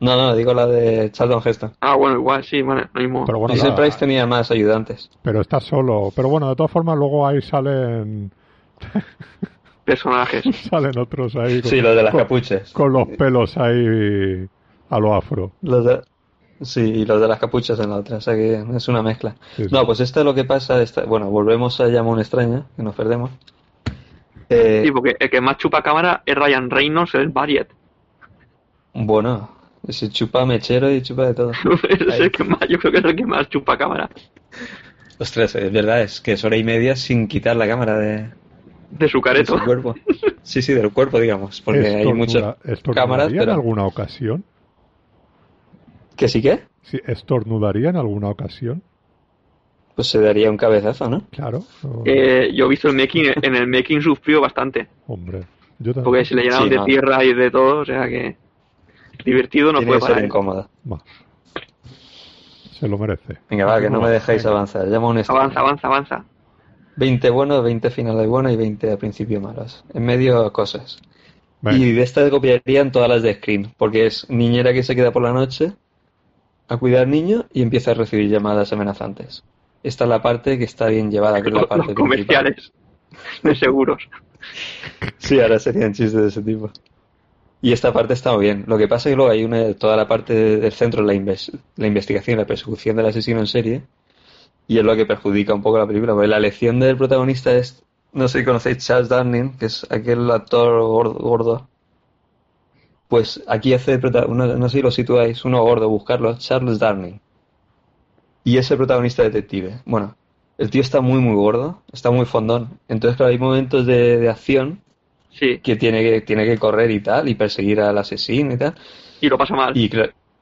No, no, digo la de Charlton Heston. Ah, bueno, igual, sí, bueno, no mismo. Pero bueno, Price tenía más ayudantes. Pero está solo. Pero bueno, de todas formas, luego ahí salen. Personajes. salen otros ahí. sí, los de las capuchas. Con los pelos ahí a lo afro. Los de, sí, y los de las capuchas en la otra. O sea que es una mezcla. no, pues esto es lo que pasa. Esta, bueno, volvemos a llamar una extraña, que nos perdemos. Eh, sí, porque el que más chupa cámara es Ryan Reynolds en Variet. Bueno, ese chupa mechero y chupa de todo. es el que más, yo creo que es el que más chupa cámara. Ostras, es verdad, es que es hora y media sin quitar la cámara de... De su careto. cuerpo. Sí, sí, del cuerpo, digamos, porque hay muchas cámaras, pero... en alguna ocasión? ¿Que sí qué? Sí, ¿estornudaría en alguna ocasión? pues se daría un cabezazo, ¿no? Claro. Eh, yo he visto el making, en el making sufrió bastante. Hombre, yo también. Porque se le llenaron de tierra y de todo, o sea que divertido no puede ser incómodo. Se lo merece. Venga, va, que no me dejáis avanzar. Llamo un avanza, avanza, avanza. 20 buenos, 20 finales buenos y 20 al principio malos. En medio cosas. Y de esta copiarían todas las de Screen, porque es niñera que se queda por la noche a cuidar al niño y empieza a recibir llamadas amenazantes esta es la parte que está bien llevada, que es la parte comerciales de seguros. sí, ahora serían chistes de ese tipo. Y esta parte está muy bien. Lo que pasa es que luego hay una, toda la parte del centro, la, la investigación, la persecución del asesino en serie, y es lo que perjudica un poco la película. Porque la lección del protagonista es, no sé si conocéis Charles Darning, que es aquel actor gordo. Pues aquí hace, no sé si lo situáis, uno gordo, buscarlo, Charles Darning. Y es el protagonista detective. Bueno, el tío está muy, muy gordo, está muy fondón. Entonces, claro, hay momentos de, acción sí. que tiene que tiene que correr y tal, y perseguir al asesino y tal. Y lo pasa mal. Y,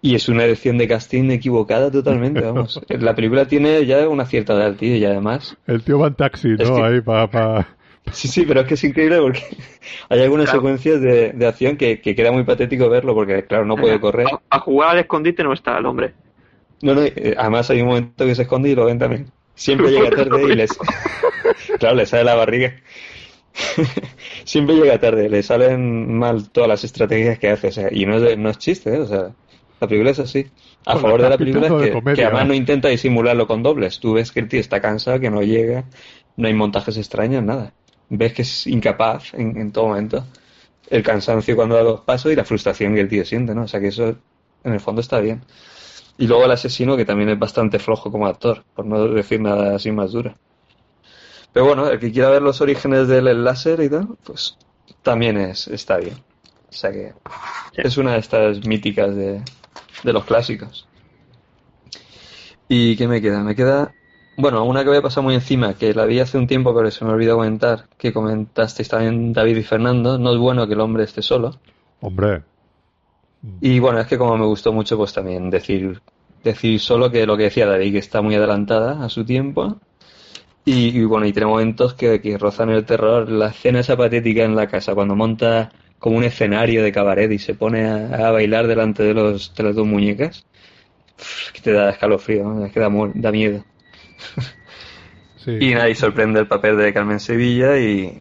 y es una elección de casting equivocada totalmente, vamos. La película tiene ya una cierta edad, tío, y además... El tío va en taxi, ¿no? Ahí para... Sí, sí, pero es que es increíble porque hay algunas secuencias de, de acción que, que, queda muy patético verlo porque, claro, no puede correr. A, jugar al escondite no está el hombre. No, no, eh, además hay un momento que se esconde y lo ven también. Siempre llega tarde y les... claro, le sale la barriga. Siempre llega tarde, le salen mal todas las estrategias que hace. O sea, y no es, no es chiste, ¿eh? o sea, la película es así. A favor de la película es que, que, además no intenta disimularlo con dobles. Tú ves que el tío está cansado, que no llega, no hay montajes extraños, nada. Ves que es incapaz en, en todo momento. El cansancio cuando da dos pasos y la frustración que el tío siente, ¿no? O sea que eso en el fondo está bien. Y luego el asesino, que también es bastante flojo como actor, por no decir nada así más duro. Pero bueno, el que quiera ver los orígenes del láser y tal, pues también es, está bien. O sea que es una de estas míticas de, de los clásicos. ¿Y qué me queda? Me queda, bueno, una que voy a pasar muy encima, que la vi hace un tiempo pero se me olvidó comentar, que comentasteis también David y Fernando, no es bueno que el hombre esté solo. Hombre, y bueno, es que como me gustó mucho, pues también decir, decir solo que lo que decía David, que está muy adelantada a su tiempo. Y, bueno, y tiene momentos que, que, rozan el terror. La escena esa patética en la casa, cuando monta como un escenario de cabaret y se pone a, bailar delante de, los, de las dos muñecas, que te da escalofrío, es que da, da miedo. Y nadie sorprende el papel de Carmen Sevilla y,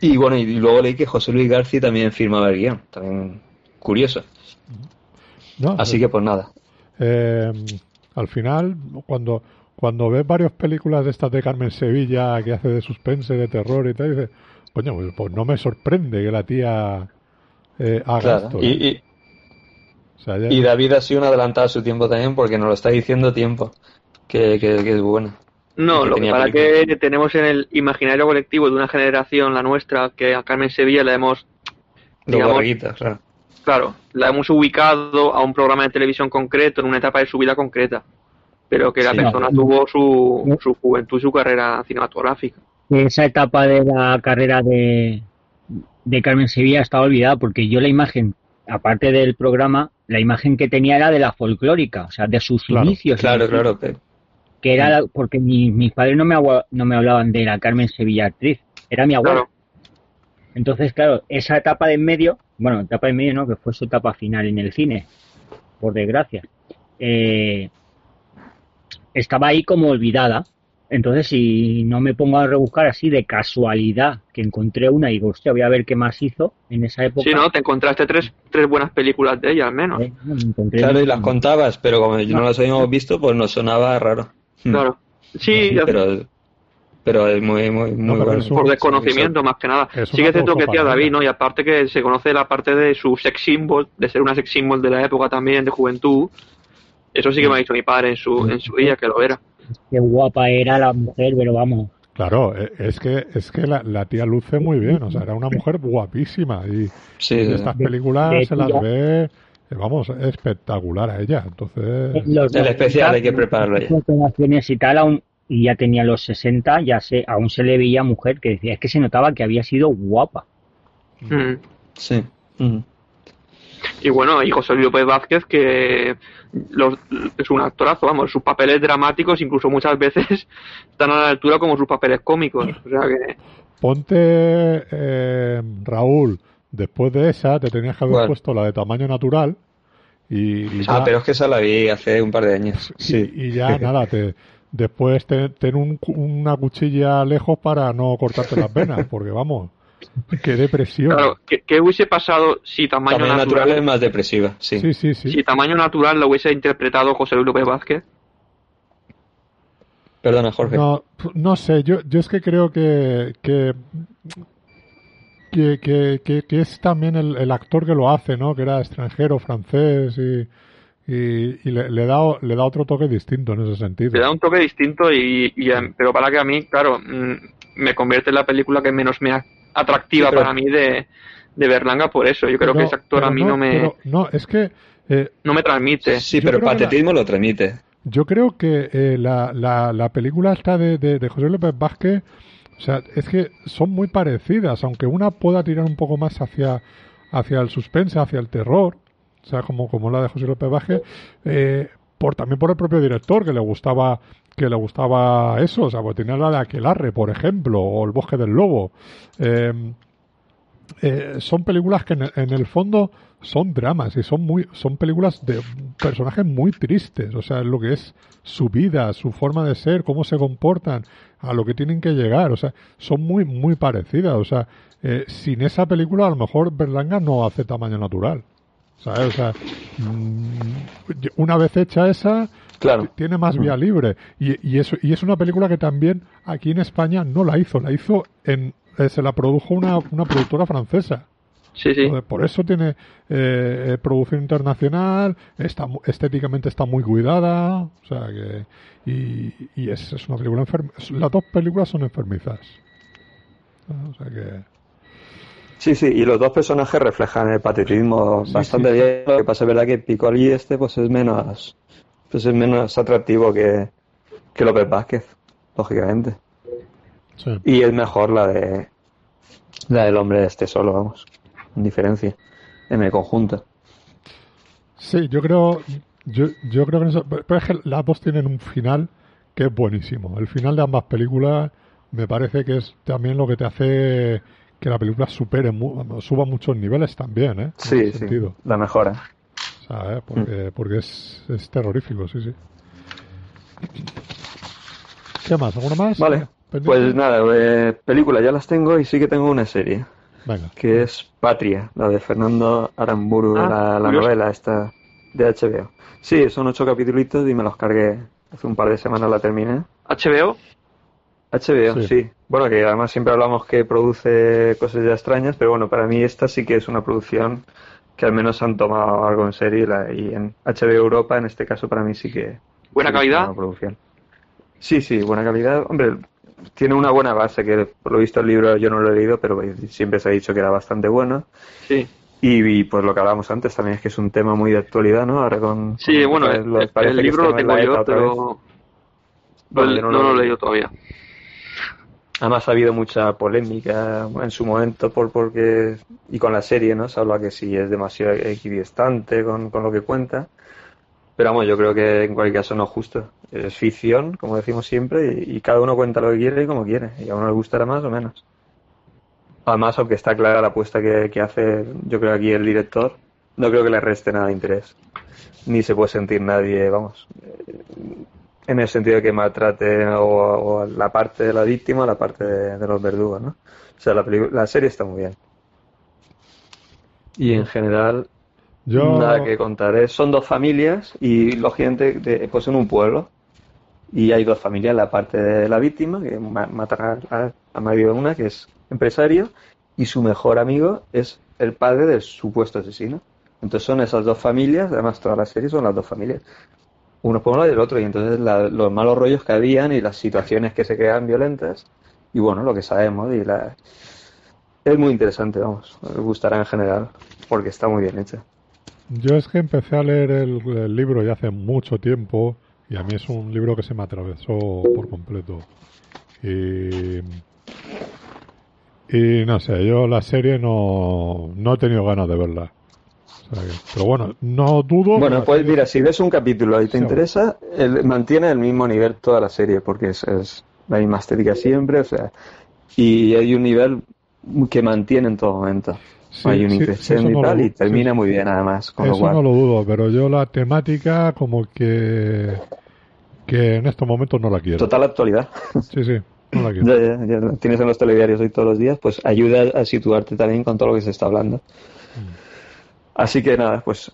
y bueno, y luego leí que José Luis García también firmaba el guion, también curioso. Así que pues nada. Eh, al final, cuando, cuando ves varias películas de estas de Carmen Sevilla que hace de suspense, de terror y tal, dices, coño, pues, pues no me sorprende que la tía eh, haga esto. Y, y, David ha sido un adelantado a su tiempo también porque nos lo está diciendo tiempo, que, que, es bueno. No, lo que para que tenemos en el imaginario colectivo de una generación, la nuestra, que a Carmen Sevilla le hemos... Digamos, claro Claro, la hemos ubicado a un programa de televisión concreto, en una etapa de su vida concreta, pero que la persona tuvo su, su juventud y su carrera cinematográfica. Esa etapa de la carrera de, de Carmen Sevilla está olvidada porque yo la imagen, aparte del programa, la imagen que tenía era de la folclórica, o sea, de sus inicios. Claro, claro. Que era porque mis padres no me, no me hablaban de la Carmen Sevilla actriz, era mi abuelo. Entonces, claro, esa etapa de en medio, bueno, etapa de en medio no, que fue su etapa final en el cine, por desgracia, eh, estaba ahí como olvidada. Entonces, si no me pongo a rebuscar así de casualidad, que encontré una y digo, hostia, voy a ver qué más hizo en esa época. Sí, ¿no? Te encontraste tres, tres buenas películas de ella, al menos. Eh, claro, y las contabas, pero como no. no las habíamos visto, pues nos sonaba raro. Claro. Sí, pero pero es muy, muy, muy bueno. Por desconocimiento, más que nada. Sí que es cierto que decía David, ¿no? Y aparte que se conoce la parte de su sex symbol, de ser una sex symbol de la época también, de juventud. Eso sí que me ha dicho mi padre en su, en su día, que lo era. Qué guapa era la mujer, pero vamos. Claro, e, es que es que la, la tía luce muy bien, o sea, era una mujer guapísima y, sí, estas películas se las ve, vamos, espectacular a ella. Entonces, el especial hay que prepararlo ya. y tal, aún, y ya tenía los 60, ya se, aún se le veía mujer que decía, es que se notaba que había sido guapa. Mm. Sí. Y bueno, y José Luis López Vázquez, que es un actorazo, vamos, sus papeles dramáticos incluso muchas veces están a la altura como sus papeles cómicos. O sea que... Ponte, eh, Raúl, después de esa te tenías que haber puesto la de tamaño natural. Y, ah, pero es que esa la vi hace un par de años. Sí. y ya nada, te, Después ten, una cuchilla lejos para no cortarte las venas, porque vamos, qué depresión. Claro, ¿qué, hubiese pasado si tamaño, tamaño natural, es más depresiva? Sí. Sí, sí, Si tamaño natural lo hubiese interpretado José Luis López Vázquez. Perdona, Jorge. No, no sé, yo, yo es que creo que, que que, que, que, es también el, el, actor que lo hace, ¿no? Que era extranjero, francés y, y, le, da, le da otro toque distinto en ese sentido. Le da un toque distinto, y, y em, pero para que a mí, claro, mm, me convierte en la película que menos me atractiva para mí de, de Berlanga por eso. Yo creo que ese actor a mí no, me... no, es que... Eh, no me transmite. Sí, pero el patetismo lo transmite. Yo creo que eh, la, la, la, película está de, de, de José López Vázquez o sea, es que son muy parecidas, aunque una pueda tirar un poco más hacia, hacia el suspense, hacia el terror, o sea, como, como la de José López Baje, eh, por, también por el propio director, que le gustaba que le gustaba eso, o sea, pues tenía la de Aquelarre, por ejemplo, o El bosque del lobo. Eh, eh, son películas que en el, fondo son dramas y son muy son películas de personajes muy tristes o sea lo que es su vida su forma de ser cómo se comportan a lo que tienen que llegar o sea son muy muy parecidas o sea eh, sin esa película a lo mejor Berlanga no hace tamaño natural ¿sabes? o sea mm, una vez hecha esa claro. tiene más vía libre y, y, eso, y es una película que también aquí en España no la hizo la hizo en eh, se la produjo una, una productora francesa. Sí, sí. Por eso tiene eh, eh, producción internacional, está, estéticamente está muy cuidada, o sea que y, y es, es, una película enferma. Las dos películas son enfermizas. O sea que Sí, sí, y los dos personajes reflejan el patriotismo bastante bien. Lo que pasa es verdad que Piccoli este pues es menos pues es menos atractivo que, que López Vázquez, lógicamente. Y es mejor la de la del hombre este solo, vamos, en diferencia, en el conjunto. Sí, yo creo, yo, yo creo que eso, pero es que las dos tienen un final que es buenísimo. El final de ambas películas me parece que es también lo que te hace que la película supere, suba muchos niveles también, ¿eh? Sí, sí, la mejora. Porque, mm. porque es, es terrorífico, sí, sí. ¿Qué más? ¿Alguna más? Vale. Pues nada, eh, películas ya las tengo y sí que tengo una serie. Que es Patria, la de Fernando Aramburu, ah, la, novela esta de HBO. Sí, son ocho capítulos y me los cargué. Hace un par de semanas la terminé. ¿HBO? HBO, sí. Bueno, que además siempre hablamos que produce cosas ya extrañas, pero bueno, para mí esta sí que es una producción que al menos han tomado algo en serio y, en HBO Europa, en este caso, para mí sí que... ¿Buena calidad? producción. Sí, sí, buena calidad. Hombre, tiene una buena base, que por lo visto el libro yo no lo he leído, pero siempre se ha dicho que era bastante bueno. Sí. Y, pues lo que hablábamos antes también es que es un tema muy de actualidad, ¿no? Ahora con... Sí, bueno, el, libro lo tengo yo, pero... no, lo, he leído todavía. Además ha habido mucha polémica en su momento por porque y con la serie, ¿no? Se habla que si es demasiado equidistante con, con lo que cuenta. Pero vamos, yo creo que en cualquier caso no es justo. Es ficción, como decimos siempre, y, cada uno cuenta lo que quiere y como quiere. Y a uno le gustará más o menos. Además, aunque está clara la apuesta que, hace, yo creo aquí el director, no creo que le reste nada de interés. Ni se puede sentir nadie, vamos, en el sentido de que maltrate o, la parte de la víctima o la parte de, los verdugos, ¿no? O sea, la, la serie está muy bien. Y en general, Nada que contar. Son dos familias y lógicamente de, pues en un pueblo. Y hay dos familias, la parte de la víctima, que mata a, a marido de una, que es empresario, y su mejor amigo es el padre del supuesto asesino. Entonces son esas dos familias, además toda la serie son las dos familias. Uno por un lado y el otro, y entonces los malos rollos que habían y las situaciones que se quedan violentas, y bueno, lo que sabemos, y la... Es muy interesante, vamos, me gustará en general, porque está muy bien hecha. Yo es que empecé a leer el, libro ya hace mucho tiempo y a mí es un libro que se me atravesó por completo. Y, y no sé, yo la serie no, no he tenido ganas de verla. Pero bueno, no dudo. Bueno, pues mira, si ves un capítulo y te interesa, mantiene el mismo nivel toda la serie, porque es, es la misma estética siempre, o sea, y hay un nivel que mantiene en todo momento hay un y tal, y termina muy bien además. eso no lo dudo, pero yo la temática como que que en estos momentos no la quiero. Total actualidad. Sí, sí, no la quiero. tienes en los telediarios hoy todos los días, pues ayuda a situarte también con todo lo que se está hablando. Mm. Así que nada, pues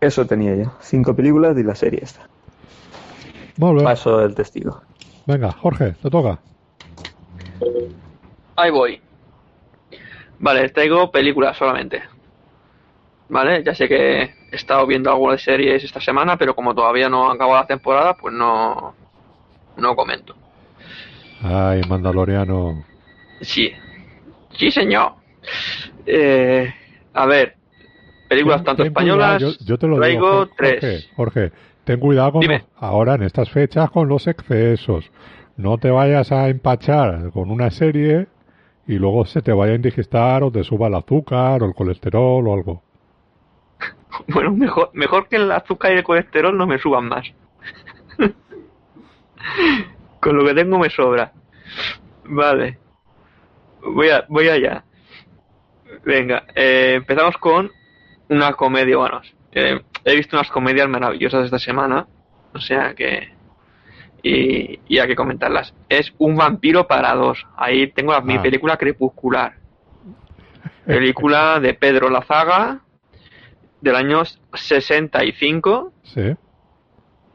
eso tenía yo. Cinco películas y la serie esta. Paso del testigo. Venga, Jorge, te toca. Ahí voy. Vale, traigo películas solamente. Vale, ya sé que he estado viendo algunas series esta semana, pero como todavía no acabó la temporada, pues no, no comento. Ay, Mandaloriano. Sí, sí, señor. Eh, a ver, películas tanto españolas. yo, te lo traigo digo, Jorge, tres. Jorge, ten cuidado con ahora en estas fechas con los excesos. No te vayas a empachar con una serie y luego se te vaya a indigestar o te suba el azúcar o el colesterol o algo. Bueno, mejor, mejor que el azúcar y el colesterol no me suban más. Con lo que tengo me sobra. Vale. Voy, a, voy allá. Venga, eh, empezamos con una comedia. Bueno, eh, he visto unas comedias maravillosas esta semana. O sea que. Y, y, hay que comentarlas. Es Un vampiro para dos. Ahí tengo mi ah. película crepuscular. Película de Pedro Lazaga del año 65. Sí.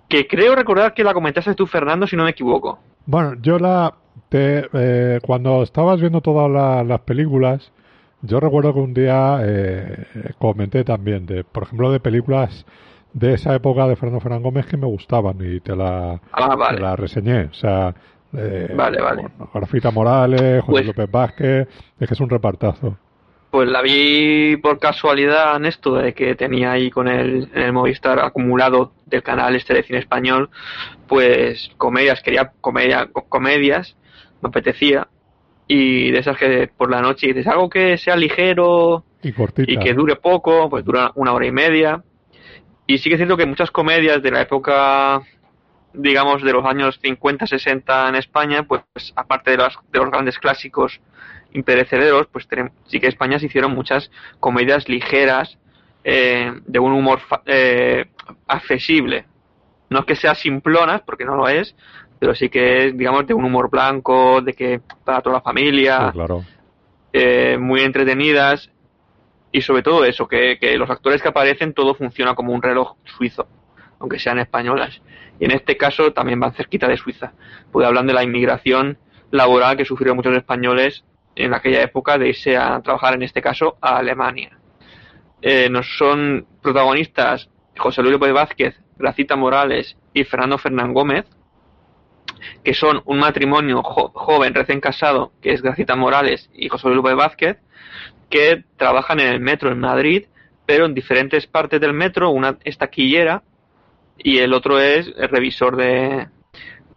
Que creo recordar que la comentaste tú, Fernando, si no me equivoco. Bueno, yo la. Te, eh, cuando estabas viendo todas las películas, yo recuerdo que un día eh, comenté también, de, por ejemplo, de películas de esa época de Fernando Fernández Gómez que me gustaban y te la, ah, la reseñé. O sea, eh, vale, vale. Grafita Morales, José pues López Vázquez, es que es un repartazo. Pues la vi por casualidad, en esto de que tenía ahí con el, el Movistar acumulado del canal este de cine español, pues comedias, quería comedia, comedias, me apetecía, y de esas que por la noche dices algo que sea ligero y, y que dure poco, pues dura una hora y media. Y sí que siento que muchas comedias de la época, digamos, de los años 50, 60 en España, pues aparte de los, de los grandes clásicos imperecederos, pues sí que en España se hicieron muchas comedias ligeras, eh, de un humor eh, accesible. No es que sea simplonas, porque no lo es, pero sí que es, digamos, de un humor blanco, de que para toda la familia, eh, muy entretenidas, y sobre todo eso, que, que los actores que aparecen todo funciona como un reloj suizo, aunque sean españolas. Y en este caso también van cerquita de Suiza, porque hablan de la inmigración laboral que sufrieron muchos españoles en aquella época de irse a trabajar, en este caso, a Alemania. Eh, nos son protagonistas José Luis López Vázquez, Gracita Morales y Fernando Fernán Gómez, que son un matrimonio joven, recién casado, que es Gracita Morales y José Luis Vázquez, que trabajan en el metro en Madrid, pero en diferentes partes del metro, una es taquillera y el otro es revisor de,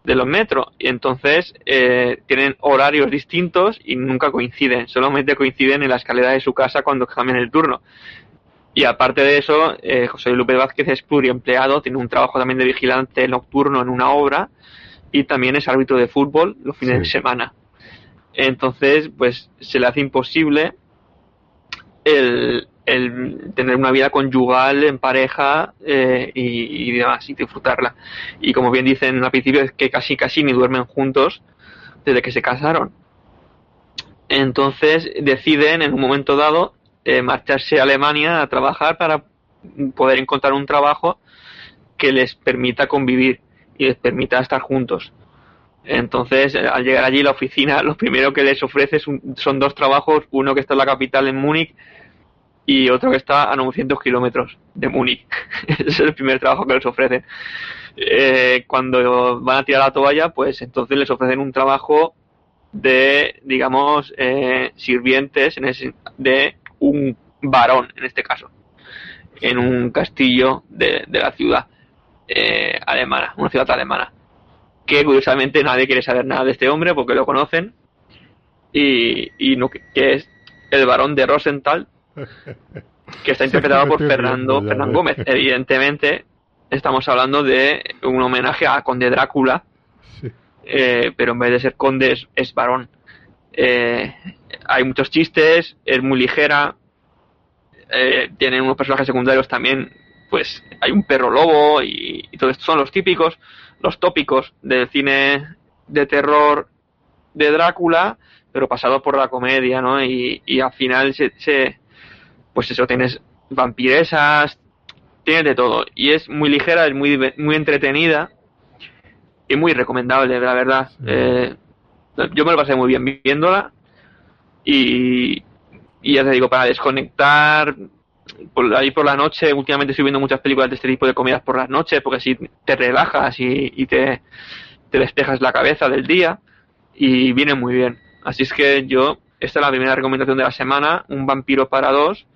de los metros. Y entonces eh, tienen horarios distintos y nunca coinciden. Solamente coinciden en la escalera de su casa cuando cambian el turno. Y aparte de eso, eh, José Lupe Vázquez es pluriempleado, tiene un trabajo también de vigilante nocturno en una obra y también es árbitro de fútbol los fines de semana. Entonces, pues se le hace imposible el, el tener una vida conyugal en pareja eh, y, demás y disfrutarla. Y como bien dicen al principio es que casi casi ni duermen juntos desde que se casaron. Entonces deciden en un momento dado eh, marcharse a Alemania a trabajar para poder encontrar un trabajo que les permita convivir y les permita estar juntos. Entonces, al llegar allí, la oficina, lo primero que les ofrece son dos trabajos, uno que está en la capital, en Múnich, y otro que está a 900 kilómetros de Múnich. Ese es el primer trabajo que les ofrecen. Eh, cuando van a tirar la toalla, pues entonces les ofrecen un trabajo de, digamos, eh, sirvientes en de un varón, en este caso, en un castillo de, la ciudad eh, alemana, una ciudad alemana. Que curiosamente nadie quiere saber nada de este hombre porque lo conocen y, y no, que es el varón de Rosenthal, que está interpretado por Fernando, Fernando Gómez. Evidentemente, estamos hablando de un homenaje a Conde Drácula, eh, pero en vez de ser conde es, varón. Eh, hay muchos chistes, es muy ligera, eh, tienen unos personajes secundarios también, pues hay un perro lobo y, todo esto son los típicos, los tópicos del cine de terror de Drácula, pero pasado por la comedia, ¿no? Y, al final se, pues eso, tienes vampiresas, tienes de todo. Y es muy ligera, es muy, muy entretenida y muy recomendable, la verdad. Eh, yo me lo pasé muy bien viéndola y y ya te digo, para desconectar, por ahí por la noche, últimamente estoy viendo muchas películas de este tipo de comidas por las noches, porque así te relajas y, y te, te despejas la cabeza del día y viene muy bien. Así es que yo, esta es la primera recomendación de la semana, Un vampiro para dos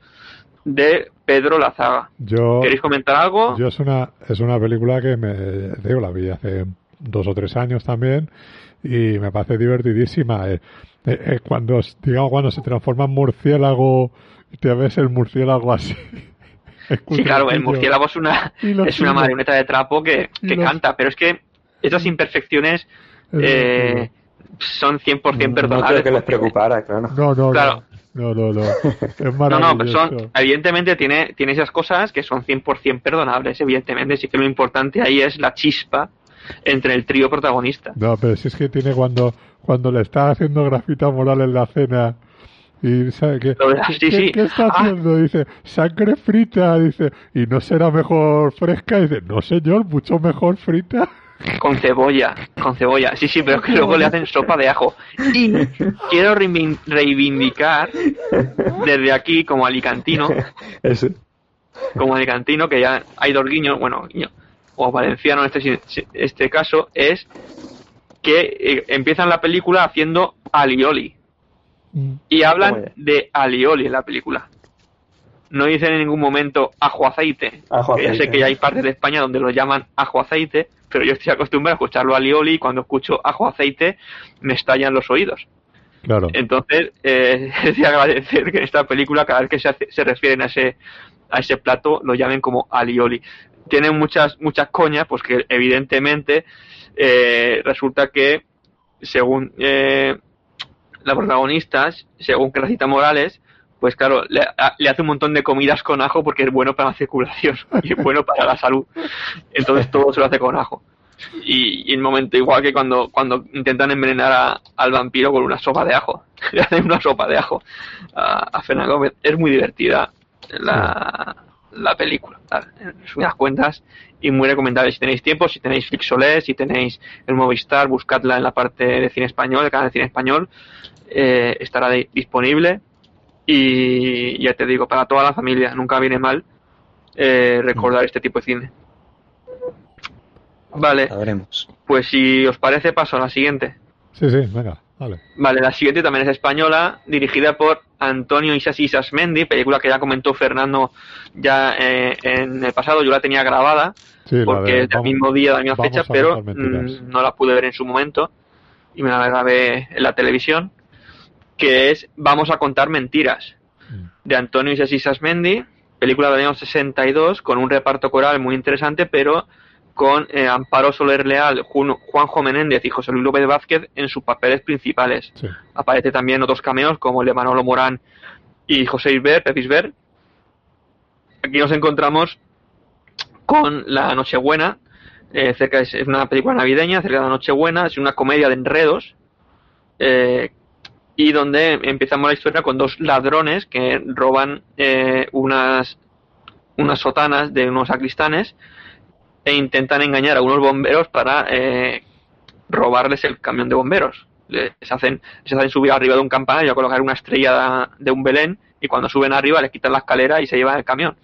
de Pedro Lazaga. Yo, ¿Queréis comentar algo? Yo es una, es una película que me digo, la vi hace dos o tres años también y me parece divertidísima. Eh, eh, eh, cuando, digamos, cuando se transforma en murciélago te ves el murciélago así. sí, claro, el murciélago es una, es una marioneta de trapo que, que canta, pero es que esas imperfecciones eh, son 100% perdonables. No que les preocupara, claro. No, no, claro. No, no, no. Es no, no, pero son, evidentemente tiene, tiene esas cosas que son 100% perdonables, evidentemente. Sí que lo importante ahí es la chispa entre el trío protagonista. No, pero si es que tiene cuando, cuando le está haciendo grafita moral en la cena y ¿sabe qué, sí, ¿qué, está ah. haciendo? Dice, sangre frita, dice, y no será mejor fresca, dice, no señor, mucho mejor frita. Con cebolla, con cebolla. Sí, sí, pero es que luego le hacen sopa de ajo. Y quiero reivindicar desde aquí como alicantino, como alicantino, que ya hay dos guiños, bueno, o valenciano en este, este caso, es que eh, empiezan la película haciendo alioli. Mm. Y hablan de alioli en la película. No dicen en ningún momento ajo aceite. ya sé que ya hay partes de España donde lo llaman ajo aceite, pero yo estoy acostumbrado a escucharlo alioli y cuando escucho ajo aceite me estallan los oídos. Claro. Entonces, eh, es de agradecer que en esta película, cada vez que se, se refieren a ese, a ese plato, lo llamen como alioli. Tienen muchas, muchas coñas, pues que evidentemente eh, resulta que, según eh, la protagonista, según Cracita Morales, pues claro, le, hace un montón de comidas con ajo porque es bueno para la circulación y es bueno para la salud. Entonces todo se lo hace con ajo. Y, en un momento igual que cuando, cuando intentan envenenar al vampiro con una sopa de ajo. Le hacen una sopa de ajo a, a Gómez. Es muy divertida la, la película, en unas cuentas, y muy recomendable si tenéis tiempo, si tenéis Flixolé, si tenéis el Movistar, buscadla en la parte de cine español, el canal de cine español, eh, estará disponible y ya te digo, para toda la familia, nunca viene mal eh, recordar este tipo de cine. Vale. Pues si os parece, paso a la siguiente. Sí, sí, venga, vale. Vale, la siguiente también es española, dirigida por Antonio Isas Isasmendi, película que ya comentó Fernando ya eh, en el pasado, yo la tenía grabada, porque es del mismo día, de la misma fecha, pero mm, no la pude ver en su momento y me la grabé en la televisión que es Vamos a contar mentiras, mm. de Antonio Isas Mendy, película del año 62, con un reparto coral muy interesante, pero con eh, Amparo Soler Leal, Juanjo Menéndez y José Luis López Vázquez en sus papeles principales. Aparece también otros cameos como el de Manolo Morán y José Isber, Pep Isber. Aquí nos encontramos con La Nochebuena, eh, cerca es, una película navideña, cerca de la Nochebuena, es una comedia de enredos eh, y donde empezamos la historia con dos ladrones que roban eh, unas, unas sotanas de unos sacristanes e intentan engañar a unos bomberos para eh, robarles el camión de bomberos. Les hacen, les hacen subir arriba de un campanario a colocar una estrella de un Belén y cuando suben arriba les quitan la escalera y se llevan el camión.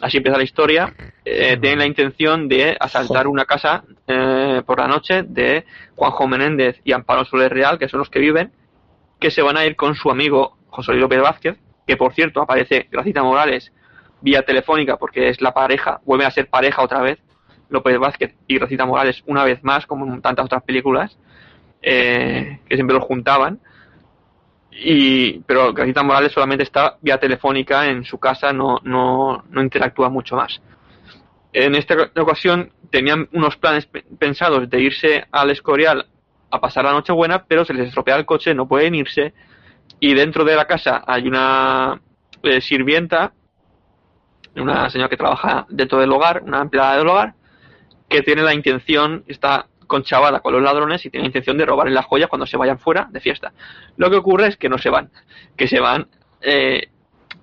Así empieza la historia. Eh, tienen la intención de asaltar una casa por la noche de Juanjo Menéndez y Amparo Soler Real, que son los que viven, que se van a ir con su amigo José Luis López Vázquez, que por cierto aparece Gracita Morales vía telefónica porque es la pareja, vuelve a ser pareja otra vez, López Vázquez y Gracita Morales una vez más, como en tantas otras películas, eh, que siempre los juntaban. Y, pero Gracita Morales solamente está vía telefónica en su casa, no, no, no interactúa mucho más. En esta ocasión tenían unos planes pensados de irse al Escorial a pasar la noche buena, pero se les estropea el coche, no pueden irse. Y dentro de la casa hay una eh, sirvienta, una señora que trabaja dentro del hogar, una empleada del hogar, que tiene la intención, está conchavada con los ladrones y tiene la intención de robarle las joyas cuando se vayan fuera de fiesta. Lo que ocurre es que no se van, que se van eh,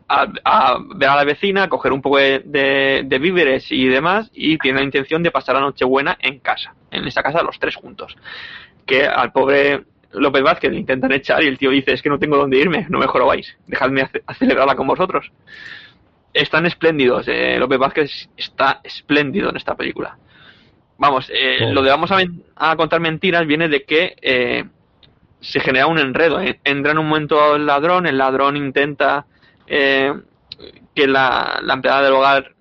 a, ver a la vecina, a coger un poco de, víveres y demás, y tiene la intención de pasar la noche buena en casa, en esa casa los tres juntos que al pobre López Vázquez le intentan echar y el tío dice, es que no tengo dónde irme, no me jorobáis, dejadme a, celebrarla con vosotros. Están espléndidos, eh, López Vázquez está espléndido en esta película. Vamos, eh, lo de vamos a, contar mentiras viene de que eh, se genera un enredo. Entra en un momento el ladrón, el ladrón intenta que la, la, empleada del hogar,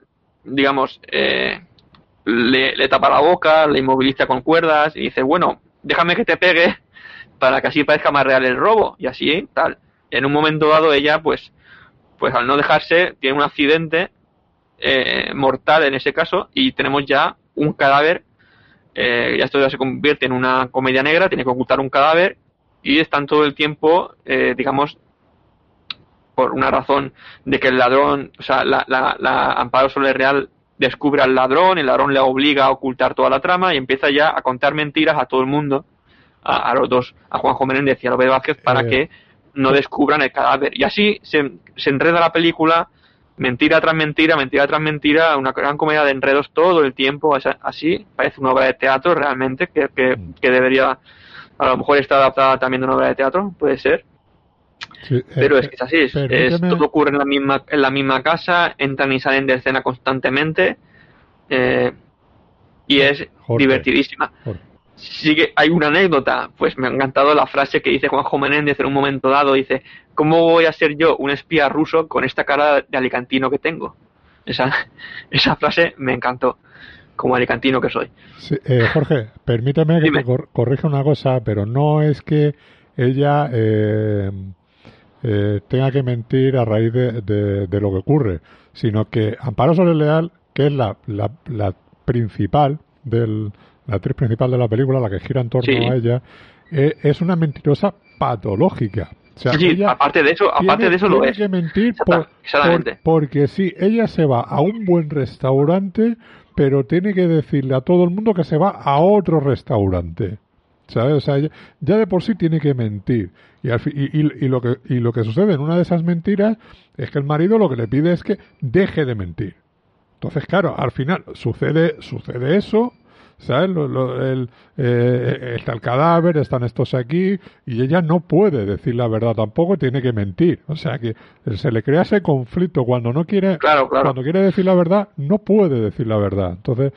digamos, le, le tapa la boca, le inmoviliza con cuerdas y dice, bueno, déjame que te pegue para que así parezca más real el robo y así tal. En un momento dado ella pues pues al no dejarse tiene un accidente eh, mortal en ese caso y tenemos ya un cadáver eh, ya esto ya se convierte en una comedia negra tiene que ocultar un cadáver y están todo el tiempo eh, digamos por una razón de que el ladrón o sea la, la, la Amparo Real descubre al ladrón el ladrón le obliga a ocultar toda la trama y empieza ya a contar mentiras a todo el mundo a, los dos, a Juanjo Menéndez y a López Vázquez, para eh. que no descubran el cadáver. Y así se, se enreda la película, mentira tras mentira, mentira tras mentira, una gran comedia de enredos todo el tiempo, así parece una obra de teatro realmente, que, que, mm. que debería, a lo mejor está adaptada también de una obra de teatro, puede ser. Pero es eh, que es así, es, todo ocurre en la misma en la misma casa, entran y salen de escena constantemente eh, y es divertidísima sí que hay una anécdota, pues me ha encantado la frase que dice Juanjo Menéndez en un momento dado, dice, ¿cómo voy a ser yo un espía ruso con esta cara de alicantino que tengo? Esa, esa frase me encantó, como alicantino que soy. Eh, Jorge, permíteme que te corrija una cosa, pero no es que ella eh, eh, tenga que mentir a raíz de, lo que ocurre, sino que Amparo Soler Leal, que es la, la, la principal del, la actriz principal de la película, la que gira en torno a ella, eh, es una mentirosa patológica. sí, aparte de eso, aparte de eso lo es. que mentir porque sí, ella se va a un buen restaurante, pero tiene que decirle a todo el mundo que se va a otro restaurante. ¿Sabes? O sea, ya de por sí tiene que mentir. Y, y, lo que, y lo que sucede en una de esas mentiras es que el marido lo que le pide es que deje de mentir. Entonces, claro, al final sucede, sucede eso, ¿sabes? el, eh, está el cadáver, están estos aquí, y ella no puede decir la verdad tampoco, tiene que mentir. O sea que se le crea ese conflicto cuando no quiere, cuando quiere decir la verdad, no puede decir la verdad. Entonces,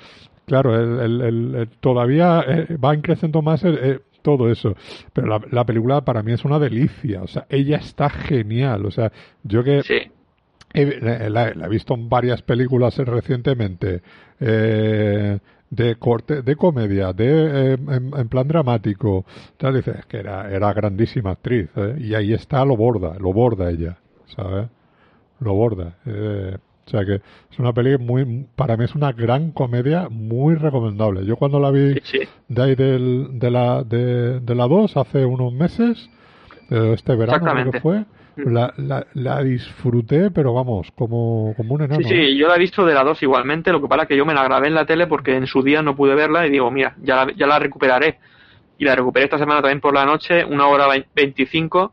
claro, el, todavía eh, va creciendo más todo eso. Pero la, la, película para mí es una delicia. O sea, ella está genial. O sea, yo que la, he visto en varias películas recientemente. Eh, de corte, de comedia, de eh, en, plan dramático. Tal, dices que era, era grandísima actriz, ¿eh? y ahí está, lo borda, lo borda ella, ¿sabes? Lo borda. Eh, o sea que es una peli muy, para mí es una gran comedia muy recomendable. Yo cuando la vi de ahí del, de la, de, de la 2 hace unos meses, este verano creo que fue, la, la, disfruté, pero vamos, como, como un enano. Sí, sí, ¿eh? yo la he visto de la 2 igualmente, lo que pasa es que yo me la grabé en la tele porque en su día no pude verla y digo, mira, ya la, ya la recuperaré. Y la recuperé esta semana también por la noche, una hora 25,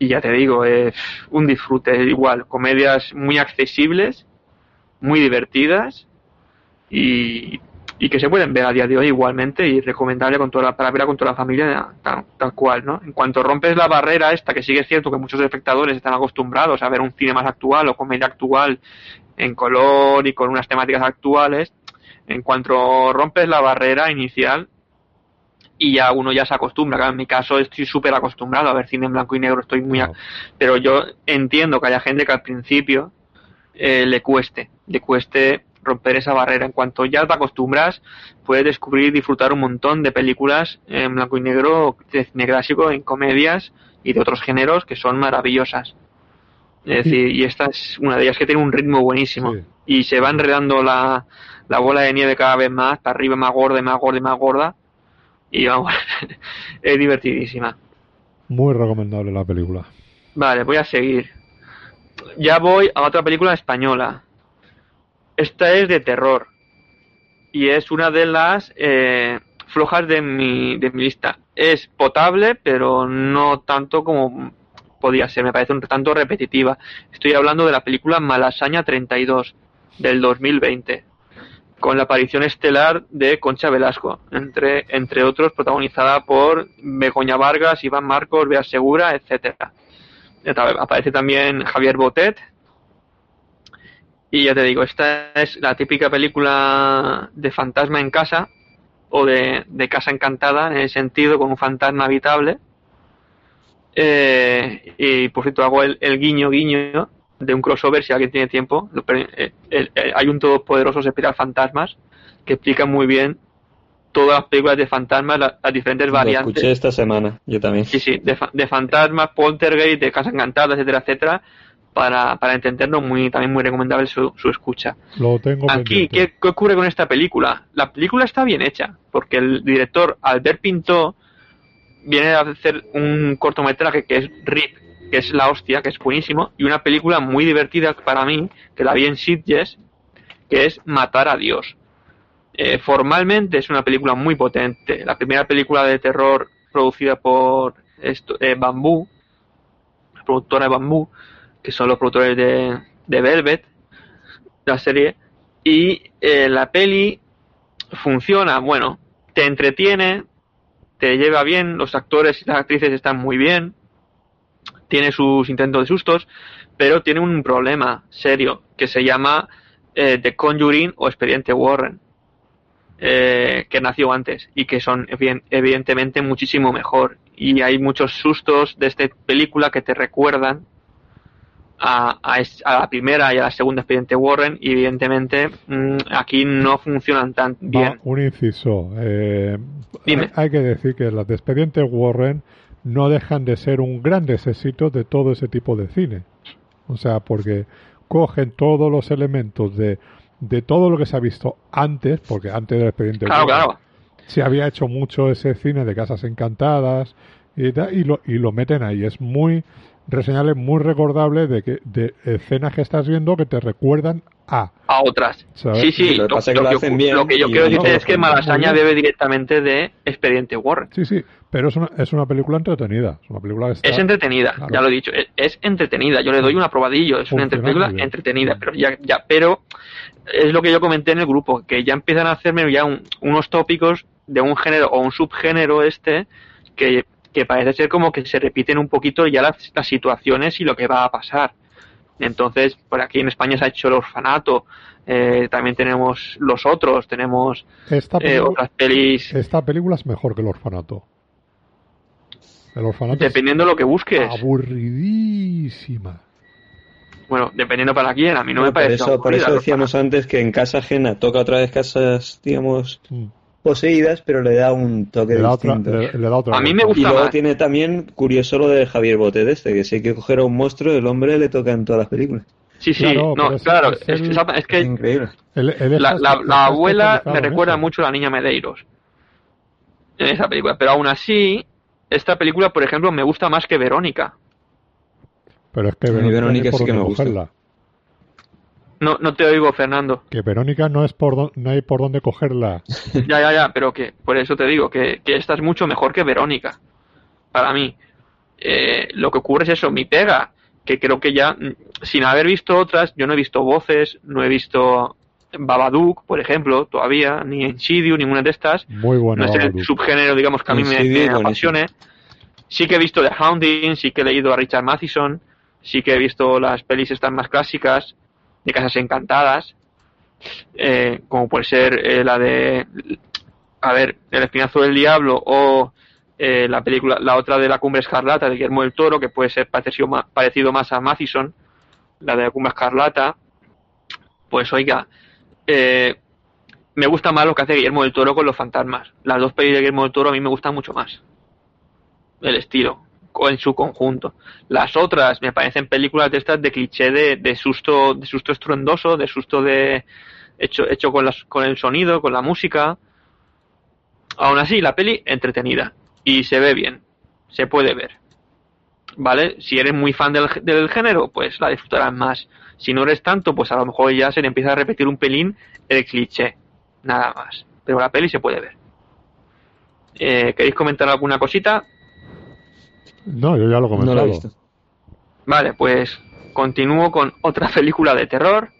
y ya te digo, es un disfrute, igual, comedias muy accesibles, muy divertidas, y y que se pueden ver a día de hoy igualmente y recomendable con toda para verla con toda la familia tal, cual, ¿no? En cuanto rompes la barrera esta, que sigue cierto que muchos espectadores están acostumbrados a ver un cine más actual o comedia actual en color y con unas temáticas actuales, en cuanto rompes la barrera inicial y ya uno ya se acostumbra, en mi caso estoy súper acostumbrado a ver cine en blanco y negro, estoy muy... Pero yo entiendo que haya gente que al principio eh, le cueste, le cueste romper esa barrera. En cuanto ya te acostumbras, puedes descubrir y disfrutar un montón de películas en blanco y negro, de cine clásico, en comedias y de otros géneros que son maravillosas. Es decir, y esta es una de ellas que tiene un ritmo buenísimo. Y se va enredando la, la bola de nieve cada vez más, para arriba más gorda más gorda más gorda. Y vamos, es divertidísima. Muy recomendable la película. Vale, voy a seguir. Ya voy a otra película española. Esta es de terror y es una de las eh, flojas de mi, de mi lista. Es potable, pero no tanto como podía ser, me parece un tanto repetitiva. Estoy hablando de la película Malasaña 32 del 2020. Con la aparición estelar de Concha Velasco, entre, entre otros protagonizada por Begoña Vargas, Iván Marcos, Bea Segura, etcétera. Aparece también Javier Botet. Y ya te digo, esta es la típica película de fantasma en casa o de, casa encantada en el sentido con un fantasma habitable. Eh, y por cierto, hago el, guiño guiño de un crossover si alguien tiene tiempo. Eh, hay un todopoderoso Espiral Fantasmas que explica muy bien todas las películas de fantasmas, las, diferentes variantes. Lo escuché esta semana, yo también. Sí, sí, de, de fantasmas, poltergeist, de casa encantada, etcétera, etcétera, para, para entenderlo, muy, también muy recomendable su, su escucha. Lo tengo Aquí, ¿qué, ocurre con esta película? La película está bien hecha, porque el director Albert Pinto viene a hacer un cortometraje que es RIP, que es la hostia, que es buenísimo, y una película muy divertida para mí, que la vi en Sitges, que es Matar a Dios. Eh, formalmente es una película muy potente. La primera película de terror producida por esto, eh, Bambú, productora de Bambú, que son los productores de, de Velvet, la serie, y eh, la peli funciona, bueno, te entretiene, te lleva bien, los actores y las actrices están muy bien, tiene sus intentos de sustos, pero tiene un problema serio que se llama eh, The Conjuring o Expediente Warren, eh, que nació antes y que son evidentemente muchísimo mejor. Y hay muchos sustos de esta película que te recuerdan a, a, la primera y a la segunda expediente Warren y evidentemente mm, aquí no funcionan tan bien. un inciso. Eh, hay, que decir que las de expediente Warren no dejan de ser un gran éxito de todo ese tipo de cine. O sea, porque cogen todos los elementos de, de todo lo que se ha visto antes, porque antes del expediente Warren se había hecho mucho ese cine de casas encantadas y, y, lo, y lo meten ahí. Es muy reseñable muy recordable de que de escenas que estás viendo que te recuerdan a a otras. Sí, sí, lo, que, yo quiero decir es que Malasaña bebe directamente de Expediente Warren. Sí, sí, pero es una, es una película entretenida. Es, una película es entretenida, ya lo he dicho, es, entretenida. Yo le doy un aprobadillo, es una película entretenida, pero ya, ya, pero es lo que yo comenté en el grupo, que ya empiezan a hacerme ya unos tópicos de un género o un subgénero este que que parece ser como que se repiten un poquito ya las, situaciones y lo que va a pasar. Entonces, por aquí en España se ha hecho el orfanato, eh, también tenemos los otros, tenemos esta eh, otras pelis. Esta película es mejor que el orfanato. El orfanato Dependiendo de lo que busques. Aburridísima. Bueno, dependiendo para quién, a mí no me parece. Eso, por eso decíamos antes que en casa ajena toca otra vez casas, digamos, mm poseídas, pero le da un toque distinto. a mí me gusta Y luego tiene también curioso lo de Javier Botet este, que si hay que coger a un monstruo, el hombre le toca en todas las películas. Sí, sí, no, claro, es, que increíble. la, abuela me recuerda mucho a la niña Medeiros en esa película, pero aún así, esta película, por ejemplo, me gusta más que Verónica. Pero es que Verónica, sí que me gusta. No, no te oigo, Fernando. Que Verónica no es por no hay por dónde cogerla. ya, ya, ya, pero que por eso te digo que, que esta es mucho mejor que Verónica. Para mí. Eh, lo que ocurre es eso, mi pega, que creo que ya, mm, sin haber visto otras, yo no he visto voces, no he visto Babadook, por ejemplo, todavía, ni Insidious, ninguna de estas. Muy bueno. No es el subgénero, digamos, que a mí me, apasione. Sí que he visto The Hounding, sí que he leído a Richard Matheson, sí que he visto las pelis estas más clásicas, de casas encantadas, eh, como puede ser eh, la de, a ver, El espinazo del diablo o eh, la película, la otra de la cumbre escarlata de Guillermo del Toro, que puede ser parecido más, parecido más a Mathison, la de la cumbre escarlata, pues oiga, me gusta más lo que hace Guillermo del Toro con los fantasmas. Las dos películas de Guillermo del Toro a mí me gustan mucho más. El estilo en su conjunto. Las otras me parecen películas de estas de cliché de, de susto, de susto estruendoso, de susto de hecho, hecho con, las, con el sonido, con la música. Aún así, la peli entretenida y se ve bien, se puede ver. ¿Vale? Si eres muy fan del, del género, pues la disfrutarás más. Si no eres tanto, pues a lo mejor ya se le empieza a repetir un pelín el cliché. Nada más. Pero la peli se puede ver. Eh, ¿Queréis comentar alguna cosita? No, yo ya lo he comentado. Vale, pues continúo con otra película de terror.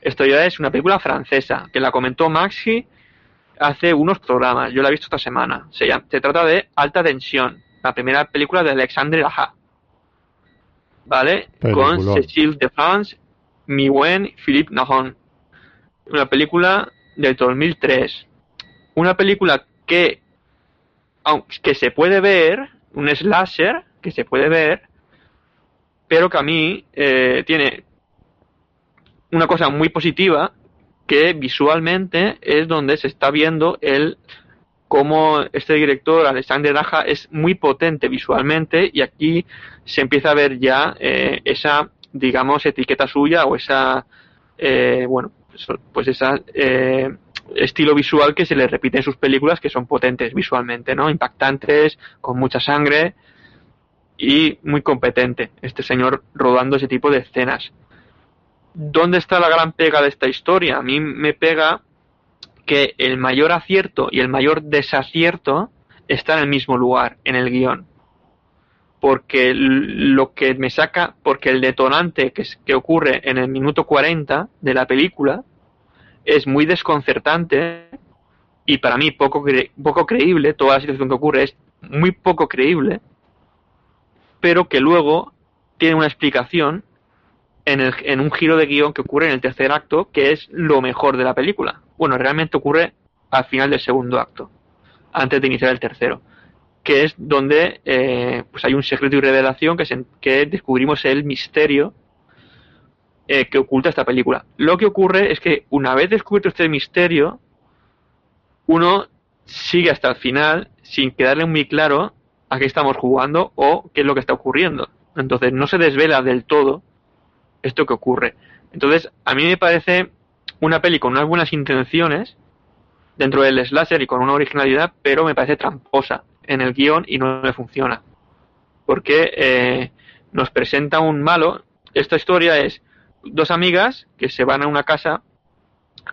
Esto ya es una película francesa, que la comentó Maxi hace unos programas. Yo la he visto esta semana. Se, se trata de Alta Tensión, la primera película de Alexandre Aja. ¿Vale? Con Cécile de France, Miwen, Philippe Nahon. Una película del 2003. Una película que, que se puede ver, un slasher que se puede ver, pero que a mí eh, tiene una cosa muy positiva que visualmente es donde se está viendo el cómo este director Alexander Raja es muy potente visualmente y aquí se empieza a ver ya eh, esa digamos etiqueta suya o esa eh, bueno pues esa eh, estilo visual que se le repite en sus películas que son potentes visualmente no impactantes con mucha sangre y muy competente este señor rodando ese tipo de escenas ¿dónde está la gran pega de esta historia? A mí me pega que el mayor acierto y el mayor desacierto está en el mismo lugar, en el guion. Porque lo que me saca, porque el detonante que, que ocurre en el minuto 40 de la película es muy desconcertante y para mí poco, poco creíble, toda la situación que ocurre es muy poco creíble, pero que luego tiene una explicación en, el, en un giro de guion que ocurre en el tercer acto, que es lo mejor de la película. Bueno, realmente ocurre al final del segundo acto, antes de iniciar el tercero, que es donde eh, pues hay un secreto y revelación que, se, que descubrimos el misterio eh, que oculta esta película. Lo que ocurre es que una vez descubierto este misterio, uno sigue hasta el final sin quedarle muy claro a qué estamos jugando o qué es lo que está ocurriendo. Entonces no se desvela del todo esto que ocurre. Entonces, a mí me parece una peli con unas buenas intenciones dentro del slasher y con una originalidad, pero me parece tramposa en el guion y no me funciona. Porque eh, nos presenta un malo. Esta historia es dos amigas que se van a una casa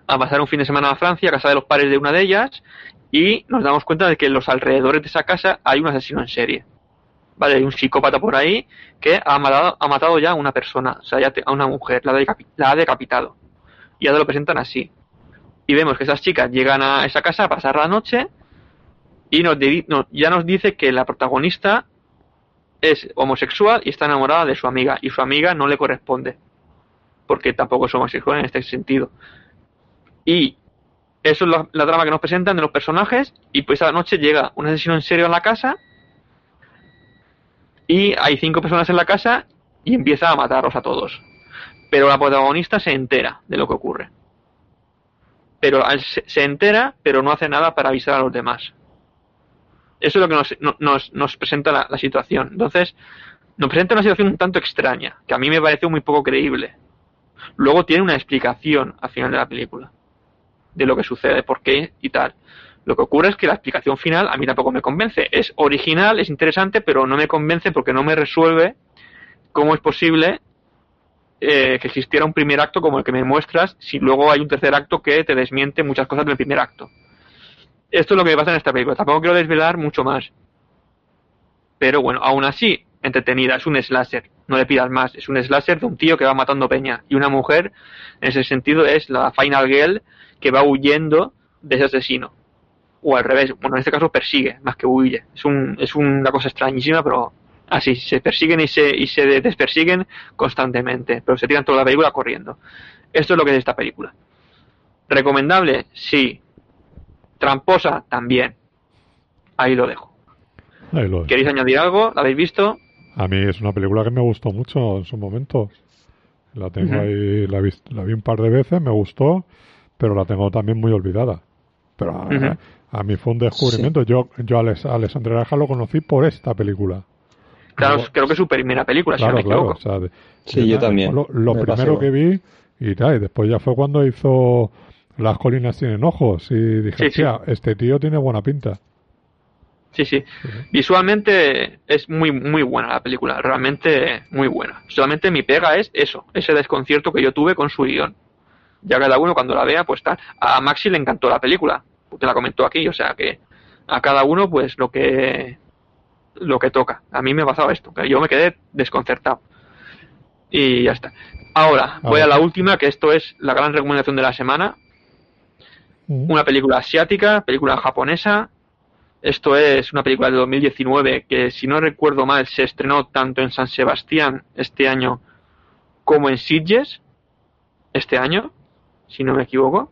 a pasar un fin de semana a Francia, a casa de los padres de una de ellas, y nos damos cuenta de que en los alrededores de esa casa hay un asesino en serie. ¿vale? Hay un psicópata por ahí que ha matado, ha matado ya a una persona, o sea, ya a una mujer, la, la ha decapitado. Y ya lo presentan así. Y vemos que esas chicas llegan a esa casa a pasar la noche y nos, ya nos dice que la protagonista es homosexual y está enamorada de su amiga y su amiga no le corresponde porque tampoco es homosexual en este sentido. Y eso es la, la, trama que nos presentan de los personajes y pues esa noche llega un asesino en serio a la casa y hay cinco personas en la casa y empieza a matarlos a todos. Pero la protagonista se entera de lo que ocurre. Pero se entera, pero no hace nada para avisar a los demás. Eso es lo que nos, nos, presenta la, situación. Entonces, nos presenta una situación un tanto extraña, que a mí me pareció muy poco creíble. Luego tiene una explicación al final de la película, de lo que sucede, por qué y tal. Lo que ocurre es que la explicación final a mí tampoco me convence. Es original, es interesante, pero no me convence porque no me resuelve cómo es posible eh, que existiera un primer acto como el que me muestras si luego hay un tercer acto que te desmiente muchas cosas del primer acto. Esto es lo que pasa en esta película. Tampoco quiero desvelar mucho más. Pero bueno, aún así, entretenida. Es un slasher. No le pidas más. Es un slasher de un tío que va matando peña. Y una mujer, en ese sentido, es la Final Girl que va huyendo de ese asesino o al revés, bueno, en este caso persigue más que huye. Es, un, es una cosa extrañísima, pero así, se persiguen y se, y se despersiguen constantemente, pero se tiran toda la película corriendo. Esto es lo que es esta película. ¿Recomendable? Sí. ¿Tramposa? También. Ahí lo dejo. ¿Queréis añadir algo? ¿La habéis visto? A mí es una película que me gustó mucho en su momento. La tengo ahí, la vi, la vi un par de veces, me gustó, pero la tengo también muy olvidada. Pero a mí fue un descubrimiento. Yo, yo a Alessandro Raja lo conocí por esta película. Claro, creo que es su primera película, si no me equivoco. sí, yo también. Lo, primero que vi y tal, y después ya fue cuando hizo Las colinas tienen ojos y dije, sí, este tío tiene buena pinta. Sí, sí. Visualmente es muy muy buena la película, realmente muy buena. Solamente mi pega es eso, ese desconcierto que yo tuve con su guion. Ya cada uno cuando la vea, pues tal. A Maxi le encantó la película te la comentó aquí, o sea que a cada uno pues lo que lo que toca. A mí me ha pasado esto, que yo me quedé desconcertado. Y ya está. Ahora, voy a la última, que esto es la gran recomendación de la semana. Una película asiática, película japonesa. Esto es una película de 2019 que, si no recuerdo mal, se estrenó tanto en San Sebastián este año como en Sitges este año, si no me equivoco.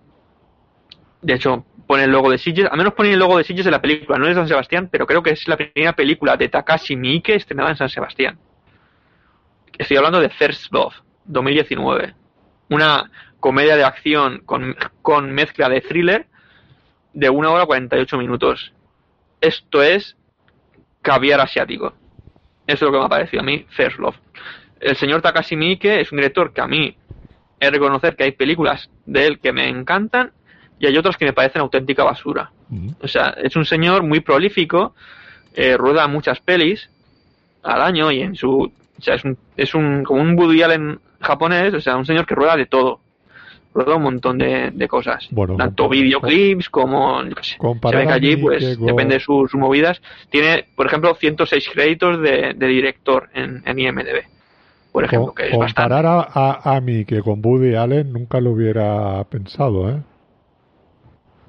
De hecho, pone el logo de Sitges, al menos pone el logo de Sitges en la película, no es de San Sebastián, pero creo que es la primera película de Takashi Miike estrenada en San Sebastián. Estoy hablando de First Love, 2019. Una comedia de acción con, con mezcla de thriller de 1 hora 48 minutos. Esto es caviar asiático. Eso es lo que me ha parecido a mí, First Love. El señor Takashi Miike es un director que a mí he de reconocer que hay películas de él que me encantan y hay otras que me parecen auténtica basura. O sea, es un señor muy prolífico, eh, rueda muchas pelis al año y en su... O sea, es un, es un como un Woody Allen japonés, o sea, un señor que rueda de todo un montón de, cosas. Tanto videoclips como, sé, se ve que allí, pues, depende de sus, movidas. Tiene, por ejemplo, 106 créditos de, director en, en, IMDB. Por ejemplo, que es comparar a, a, mí que con Woody Allen nunca lo hubiera pensado, ¿eh?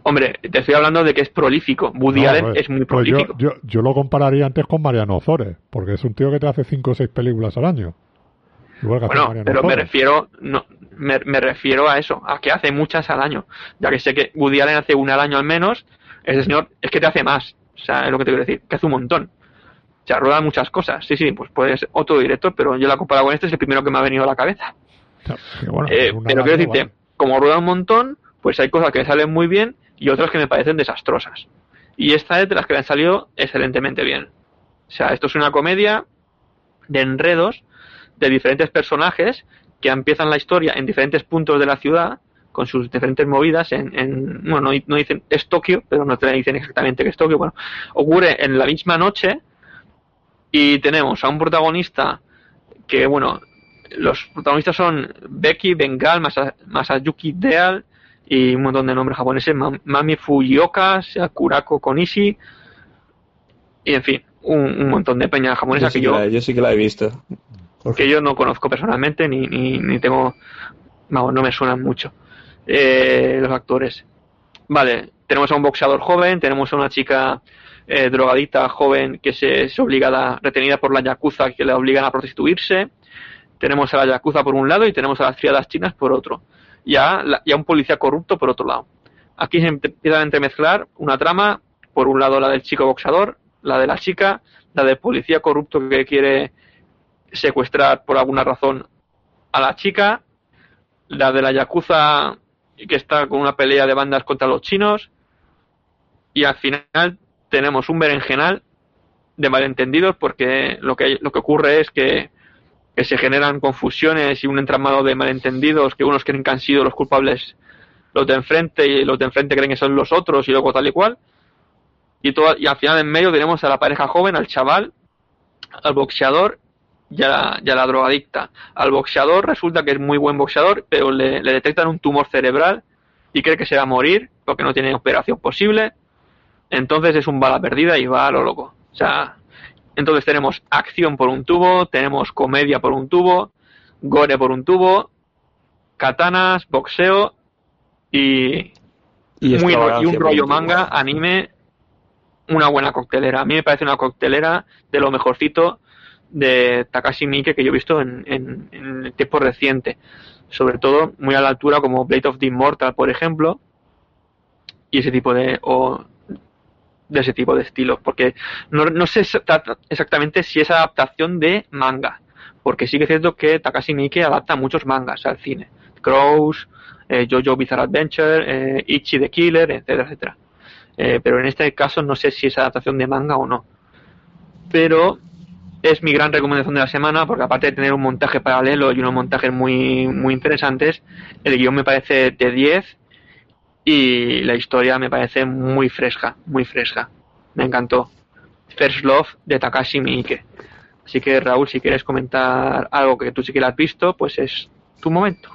Hombre, te estoy hablando de que es prolífico. Woody Allen pues, es muy pues prolífico. yo, yo, lo compararía antes con Mariano Ozores, porque es un tío que te hace 5 o 6 películas al año. Bueno, pero me refiero, no, me, refiero a eso, a que hace muchas al año. Ya que sé que Woody Allen hace una al año al menos, ese señor es que te hace más. O sea, es lo que te quiero decir, que hace un montón. O sea, rueda muchas cosas. Sí, sí, pues puede ser otro director, pero yo la comparo con este, es el primero que me ha venido a la cabeza. Eh, pero quiero decirte, como rueda un montón, pues hay cosas que salen muy bien y otras que me parecen desastrosas. Y esta es de las que le han salido excelentemente bien. O sea, esto es una comedia de enredos de diferentes personajes que empiezan la historia en diferentes puntos de la ciudad con sus diferentes movidas en, en bueno, no, dicen es Tokio, pero no te dicen exactamente que es Tokio, bueno, ocurre en la misma noche y tenemos a un protagonista que, bueno, los protagonistas son Becky, Bengal, Masayuki Deal y un montón de nombres japoneses, Mami Fujioka, Kurako Konishi, y en fin, un, montón de peñas japonesas que yo... yo sí que la he visto. Que yo no conozco personalmente ni, ni, ni tengo... Vamos, no me suenan mucho eh, los actores. Vale, tenemos a un boxeador joven, tenemos a una chica eh, drogadita joven que se es obligada, retenida por la yakuza que le obligan a prostituirse. Tenemos a la yakuza por un lado y tenemos a las triadas chinas por otro y a, un policía corrupto por otro lado. Aquí se empieza a entremezclar una trama, por un lado la del chico boxeador, la de la chica, la del policía corrupto que quiere secuestrar por alguna razón a la chica, la de la yakuza que está con una pelea de bandas contra los chinos, y al final tenemos un berenjenal de malentendidos porque lo que, lo que ocurre es que que se generan confusiones y un entramado de malentendidos que unos creen que han sido los culpables los de enfrente y los de enfrente creen que son los otros y luego tal y cual. Y, todo, y al final en medio tenemos a la pareja joven, al chaval, al boxeador y a, la, y la drogadicta. Al boxeador resulta que es muy buen boxeador, pero le, le detectan un tumor cerebral y cree que se va a morir porque no tiene operación posible. Entonces es un bala perdida y va a lo loco. O sea, entonces tenemos acción por un tubo, tenemos comedia por un tubo, gore por un tubo, katanas, boxeo y, y, un rollo manga, anime, una buena coctelera. A mí me parece una coctelera de lo mejorcito de Takashi Miike que yo he visto en, en, tiempo reciente. Sobre todo muy a la altura como Blade of the Immortal, por ejemplo, y ese tipo de o de ese tipo de estilo, porque no, no sé exactamente si es adaptación de manga, porque sí que es cierto que Takashi Miike adapta muchos mangas al cine, Crows, eh, Jojo Bizarre Adventure, eh, Ichi the Killer, etcétera, etcétera. Eh, pero en este caso no sé si es adaptación de manga o no. Pero es mi gran recomendación de la semana porque aparte de tener un montaje paralelo y unos montajes muy, muy interesantes, el guion me parece de 10 y la historia me parece muy fresca, muy fresca. Me encantó. First Love de Takashi Miike. Así que Raúl, si quieres comentar algo que tú sí que lo has visto, pues es tu momento.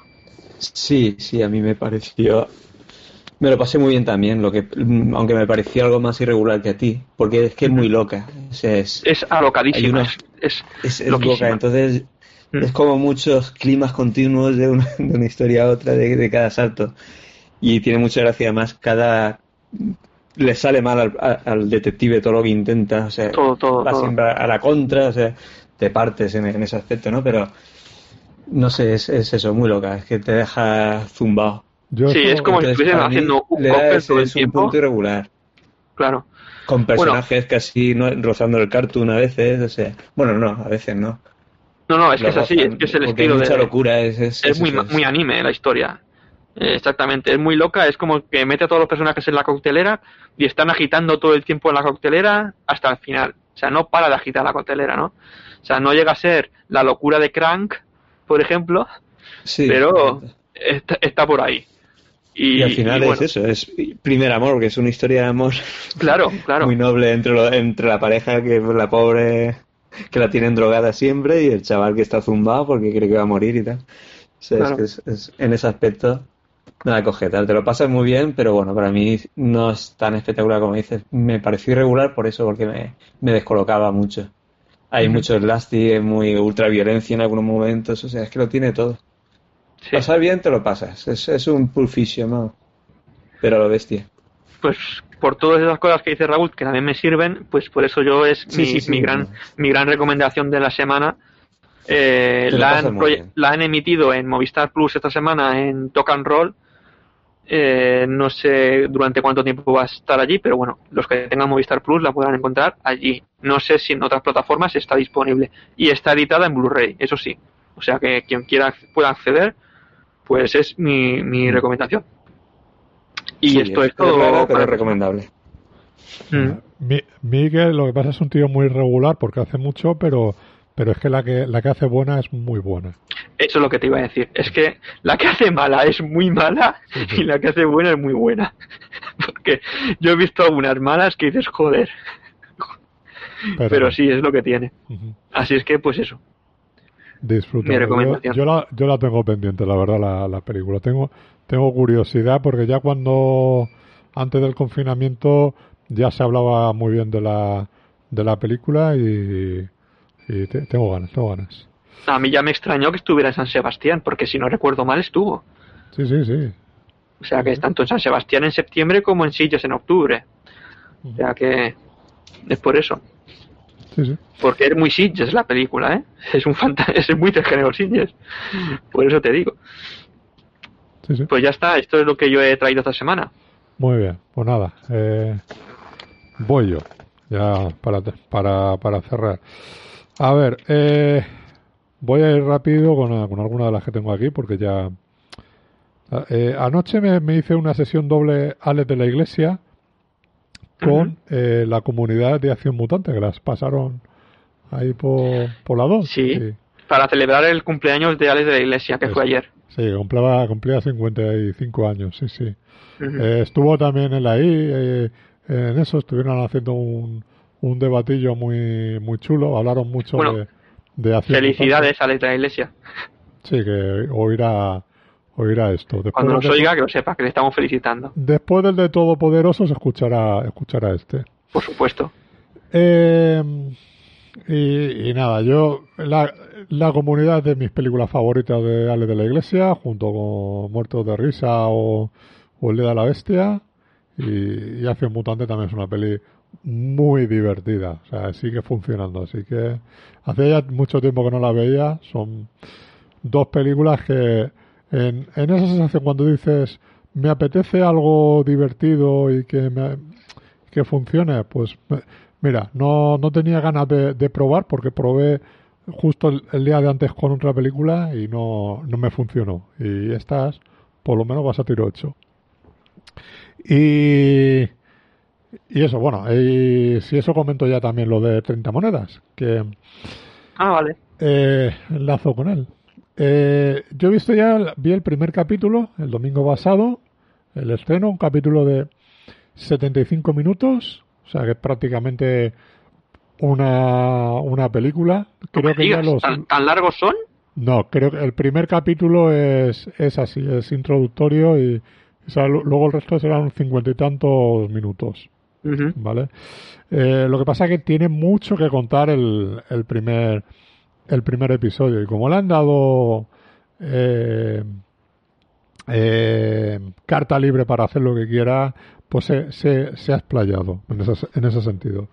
Sí, sí, a mí me pareció Me lo pasé muy bien también, lo que aunque me parecía algo más irregular que a ti, porque es que es muy loca. es, es alocadísima. es, es, loca, entonces mm. es como muchos climas continuos de una, de una historia a otra, de, cada salto. Y tiene mucha gracia, además, cada. Le sale mal al, detective todo lo que intenta, o sea, todo, va siempre a la contra, o sea, te partes en, ese aspecto, ¿no? Pero no sé, es, es, eso, muy loca, es que te deja zumbado sí, es como si estuviesen haciendo un todo el tiempo. un punto irregular. Claro. Con personajes casi no, rozando el cartoon a veces, o sea, bueno, no, a veces no. No, no, es que es así, es que es el estilo mucha locura, es, es, muy, muy anime la historia. Eh, exactamente, es muy loca, es como que mete a todos los personajes en la coctelera y están agitando todo el tiempo en la coctelera hasta el final. O sea, no para de agitar la coctelera, ¿no? O sea, no llega a ser la locura de Crank, por ejemplo, sí, pero está, está por ahí. Y, al final es eso, es primer amor, que es una historia de amor claro, claro. muy noble entre, entre la pareja, que la pobre que la tienen drogada siempre, y el chaval que está zumbado porque cree que va a morir y tal. es, en ese aspecto, nada coge tal. Te lo pasas muy bien, pero bueno, para mí no es tan espectacular como dices. Me pareció irregular por eso, porque me, me descolocaba mucho. Hay mucho mucho muy ultra violencia en algunos momentos, o sea, es que lo tiene todo. Pasar bien te lo pasas. Es, es un pulficio, ¿no? Pero lo bestia. Pues por todas esas cosas que dice Raúl, que también me sirven, pues por eso yo es mi, gran, mi gran recomendación de la semana. Eh, la, han, la, han, emitido en Movistar Plus esta semana en Talk and Roll. Eh, no sé durante cuánto tiempo va a estar allí, pero bueno, los que tengan Movistar Plus la podrán encontrar allí. No sé si en otras plataformas está disponible. Y está editada en Blu-ray, eso sí. O sea que quien quiera pueda acceder pues es mi, mi recomendación. Y esto es, todo. pero recomendable. Mm. Miguel, lo que pasa es un tío muy regular porque hace mucho, pero pero es que la que la que hace buena es muy buena. Eso es lo que te iba a decir. Es que la que hace mala es muy mala y la que hace buena es muy buena. Porque yo he visto algunas malas que dices, joder. Pero, sí, es lo que tiene. Así es que, pues eso. Disfruto. Yo, la, yo la tengo pendiente, la verdad, la, la película. Tengo, tengo curiosidad porque ya cuando, antes del confinamiento, ya se hablaba muy bien de la, de la película y, tengo ganas, tengo ganas. A mí ya me extrañó que estuviera en San Sebastián, porque si no recuerdo mal estuvo. Sí, sí, sí. O sea que es tanto en San Sebastián en septiembre como en Sitges en octubre. O sea que es por eso. Porque es muy Sitges la película, ¿eh? Es, un es muy del género Sitges. Por eso te digo. Pues ya está, esto es lo que yo he traído esta semana. Muy bien, pues nada. Eh, voy yo, ya para, para, para cerrar. A ver, eh, voy a ir rápido con, con alguna de las que tengo aquí porque ya... Eh, anoche me, me, hice una sesión doble Alex de la Iglesia con eh, la comunidad de Acción Mutante, que las pasaron ahí por, por la 2. Sí, para celebrar el cumpleaños de Alex de la Iglesia, que fue ayer. Sí, cumplía, cumplía 55 años, sí, sí. Eh, estuvo también en la I, eh, en eso estuvieron haciendo un, un debatillo muy muy chulo, hablaron mucho de, de Acción Felicidades a Alex de la Iglesia. Sí, que oirá oirá esto. Después Cuando nos oiga, que lo sepa, que le estamos felicitando. Después del de Todopoderoso se escuchará, escuchará este. Por supuesto. Eh, y, nada, yo, la, la, comunidad de mis películas favoritas de Ale de la Iglesia, junto con Muertos de Risa o, El Día de la Bestia, y, y Acción Mutante también es una peli muy divertida, o sea, sigue funcionando, así que hace ya mucho tiempo que no la veía, son dos películas que en, en esa sensación cuando dices me apetece algo divertido y que me, que funcione, pues mira, no, no tenía ganas de, de probar porque probé justo el, día de antes con otra película y no, no me funcionó. Y estas, por lo menos vas a tiro 8. Y, y eso, bueno, y si eso comento ya también lo de 30 monedas, que... Ah, vale. Eh, enlazo con él. Eh, yo he visto ya, vi el primer capítulo el domingo pasado, el estreno, un capítulo de 75 minutos, o sea que es prácticamente una, una película. Creo que ya los, ¿tan, largos son? No, creo que el primer capítulo es, es así, es introductorio y, O sea, luego el resto serán cincuenta y tantos minutos. ¿Vale? Eh, lo que pasa es que tiene mucho que contar el, el primer el primer episodio y como le han dado eh, eh, carta libre para hacer lo que quiera, pues se, se, ha explayado en ese, en ese sentido.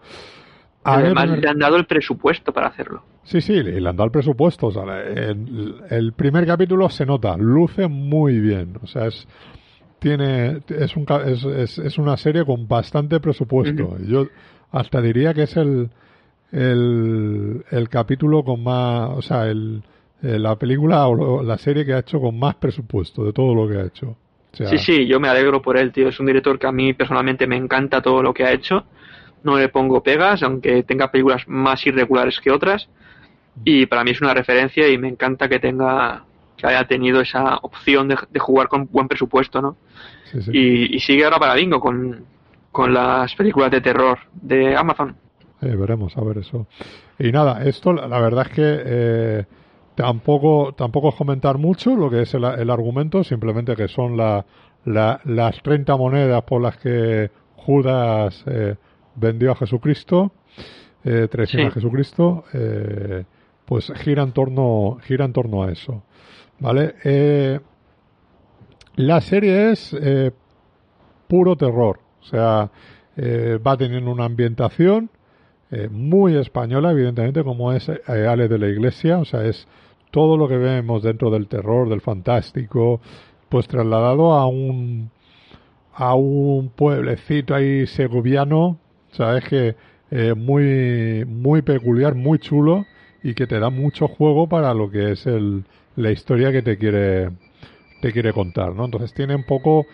Además, le han dado el presupuesto para hacerlo. Sí, sí, le han dado el presupuesto. O sea, el, primer capítulo se nota, luce muy bien. O sea, es tiene es, un, es, es, una serie con bastante presupuesto. Yo hasta diría que es el, el, el capítulo con más, o sea, el, eh, la película o la serie que ha hecho con más presupuesto de todo lo que ha hecho. sí, sí, yo me alegro por él, tío. Es un director que a mí personalmente me encanta todo lo que ha hecho. No le pongo pegas, aunque tenga películas más irregulares que otras. Y para mí es una referencia y me encanta que tenga que haya tenido esa opción de, jugar con buen presupuesto, ¿no? Y, sigue ahora para bingo con, con las películas de terror de Amazon. Eh, veremos a ver eso. Y nada, esto la verdad es que eh, Tampoco, tampoco es comentar mucho lo que es el, argumento, simplemente que son la, las 30 monedas por las que Judas eh, vendió a Jesucristo, eh, a Jesucristo, pues gira en torno, gira en torno a eso. ¿Vale? La serie es puro terror, o sea, va teniendo una ambientación muy española, evidentemente, como es Ale de la Iglesia, o sea, es todo lo que vemos dentro del terror, del fantástico, pues trasladado a un a un pueblecito ahí segoviano, sabes que eh, muy muy peculiar, muy chulo y que te da mucho juego para lo que es el, la historia que te quiere te quiere contar, ¿no? Entonces tiene un poco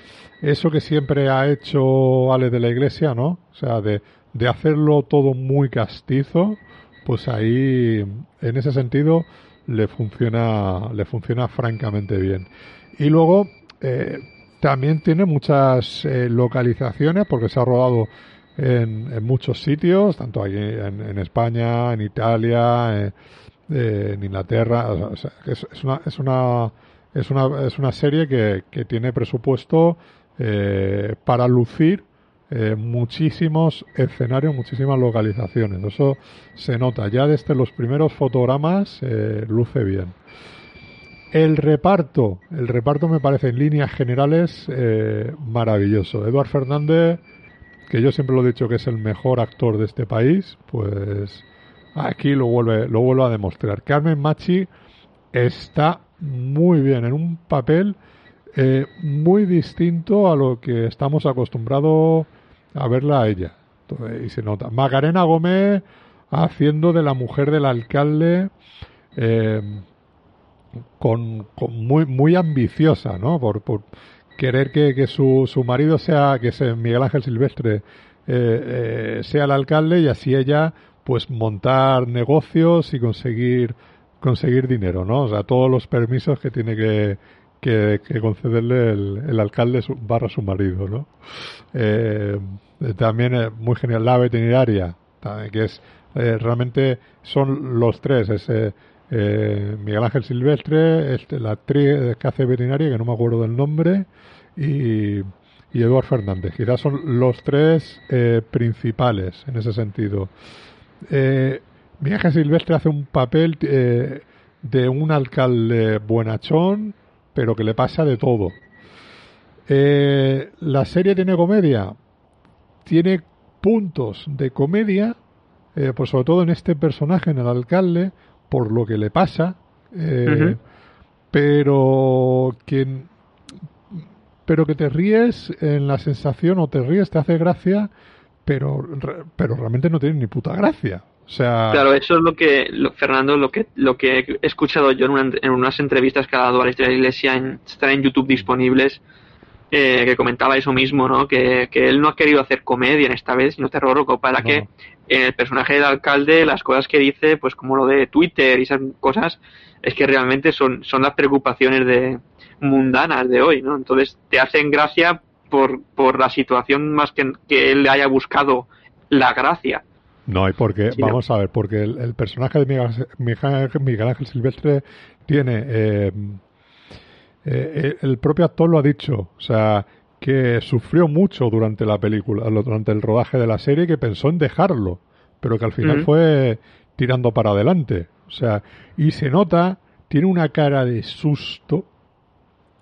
eso que siempre ha hecho Ale de la Iglesia, ¿no? O sea, de, de hacerlo todo muy castizo, pues ahí, en ese sentido, le funciona, le funciona francamente bien. Y luego eh, también tiene muchas eh, localizaciones porque se ha rodado en, en muchos sitios, tanto aquí en, España, en Italia, eh, en Inglaterra. es, es, una, es, una, es, una, es una serie que, que tiene presupuesto para lucir eh, muchísimos escenarios, muchísimas localizaciones. Eso se nota ya desde los primeros fotogramas, eh, luce bien. El reparto, el reparto me parece en líneas generales eh, maravilloso. Eduard Fernández, que yo siempre lo he dicho que es el mejor actor de este país, pues aquí lo vuelve, lo vuelvo a demostrar. Carmen Machi está muy bien en un papel muy distinto a lo que estamos acostumbrados a verla a ella. y se nota. Macarena Gómez haciendo de la mujer del alcalde eh, con, muy, muy ambiciosa, ¿no? Por, por querer que, que su, su, marido sea, que es Miguel Ángel Silvestre, eh, eh, sea el alcalde y así ella pues montar negocios y conseguir conseguir dinero, ¿no? O sea, todos los permisos que tiene que, que, concederle el, alcalde barra su marido, ¿no? Eh, también es muy genial la veterinaria, que es eh, realmente son los tres, es eh, Miguel Ángel Silvestre, este, la actriz que hace veterinaria, que no me acuerdo del nombre, y, y Eduard Fernández. Quizás son los tres principales en ese sentido. Miguel Ángel Silvestre hace un papel de un alcalde buenachón, pero que le pasa de todo. Eh, la serie tiene comedia, tiene puntos de comedia, eh, pues sobre todo en este personaje, en el alcalde, por lo que le pasa, eh, pero que pero que te ríes en la sensación o te ríes, te hace gracia, pero, pero realmente no tiene ni puta gracia. Claro, eso es lo que, Fernando, lo que, lo que he escuchado yo en, unas entrevistas que ha dado a la historia de la iglesia, en, están en YouTube disponibles, eh, que comentaba eso mismo, ¿no? Que, él no ha querido hacer comedia en esta vez, sino terror, para que en el personaje del alcalde las cosas que dice, pues como lo de Twitter y esas cosas, es que realmente son, son las preocupaciones de mundanas de hoy, ¿no? Entonces te hacen gracia por, por la situación más que, que él haya buscado la gracia no, y porque, vamos a ver, porque el, personaje de Miguel, Ángel Silvestre tiene, eh, eh, el propio actor lo ha dicho, o sea, que sufrió mucho durante la película, durante el rodaje de la serie, que pensó en dejarlo, pero que al final fue tirando para adelante. O sea, y se nota, tiene una cara de susto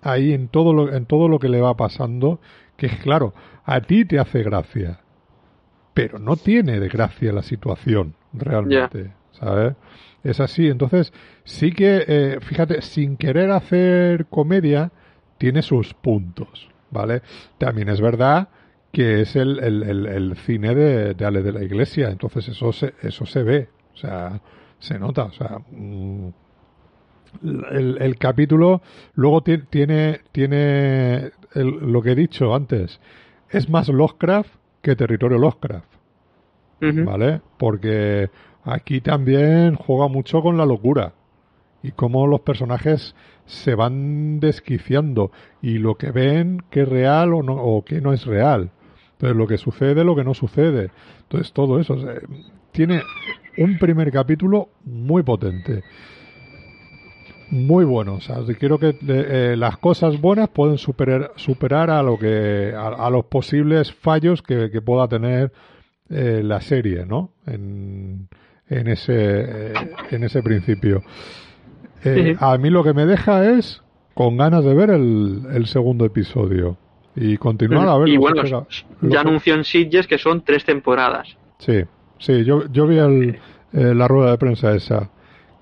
ahí en todo lo, en todo lo que le va pasando, que es claro, a ti te hace gracia, pero no tiene de gracia la situación realmente, ¿sabes? Es así, entonces sí que, eh, fíjate, sin querer hacer comedia, tiene sus puntos, ¿vale? También es verdad que es el, el, cine de, de, Ale de la Iglesia, entonces eso se, eso se ve, o sea, se nota, o sea, mm, el, el, capítulo luego tiene, tiene lo que he dicho antes, es más Lovecraft que territorio Lovecraft, ¿vale? Porque aquí también juega mucho con la locura y cómo los personajes se van desquiciando y lo que ven que es real o, no, o que no es real. Entonces lo que sucede, lo que no sucede. Entonces todo eso. tiene un primer capítulo muy potente. Muy bueno. O sea, quiero que eh, las cosas buenas pueden superar, superar a lo que a, los posibles fallos que, pueda tener eh, la serie, ¿no? En, en ese eh, en ese principio. Eh, a mí lo que me deja es con ganas de ver el, segundo episodio y continuar a ver. Y bueno, ya anunció en Sitges que son tres temporadas. Sí, sí, yo, yo vi el, eh, la rueda de prensa esa,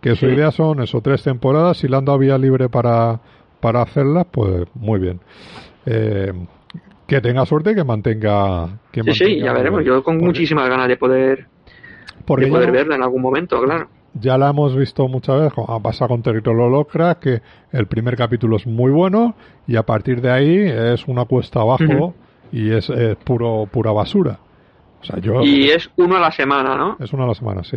que su idea son eso, tres temporadas, si la han dado vía libre para, para hacerlas, pues muy bien. Eh, que tenga suerte y que mantenga. Que sí, sí, ya veremos. Yo con muchísimas ganas de poder, de poder verla en algún momento, claro ya la hemos visto muchas veces, ha pasado con Territorio Locra, que el primer capítulo es muy bueno y a partir de ahí es una cuesta abajo y es, puro pura basura. O sea, yo, y es uno a la semana, ¿no? Es uno a la semana, sí.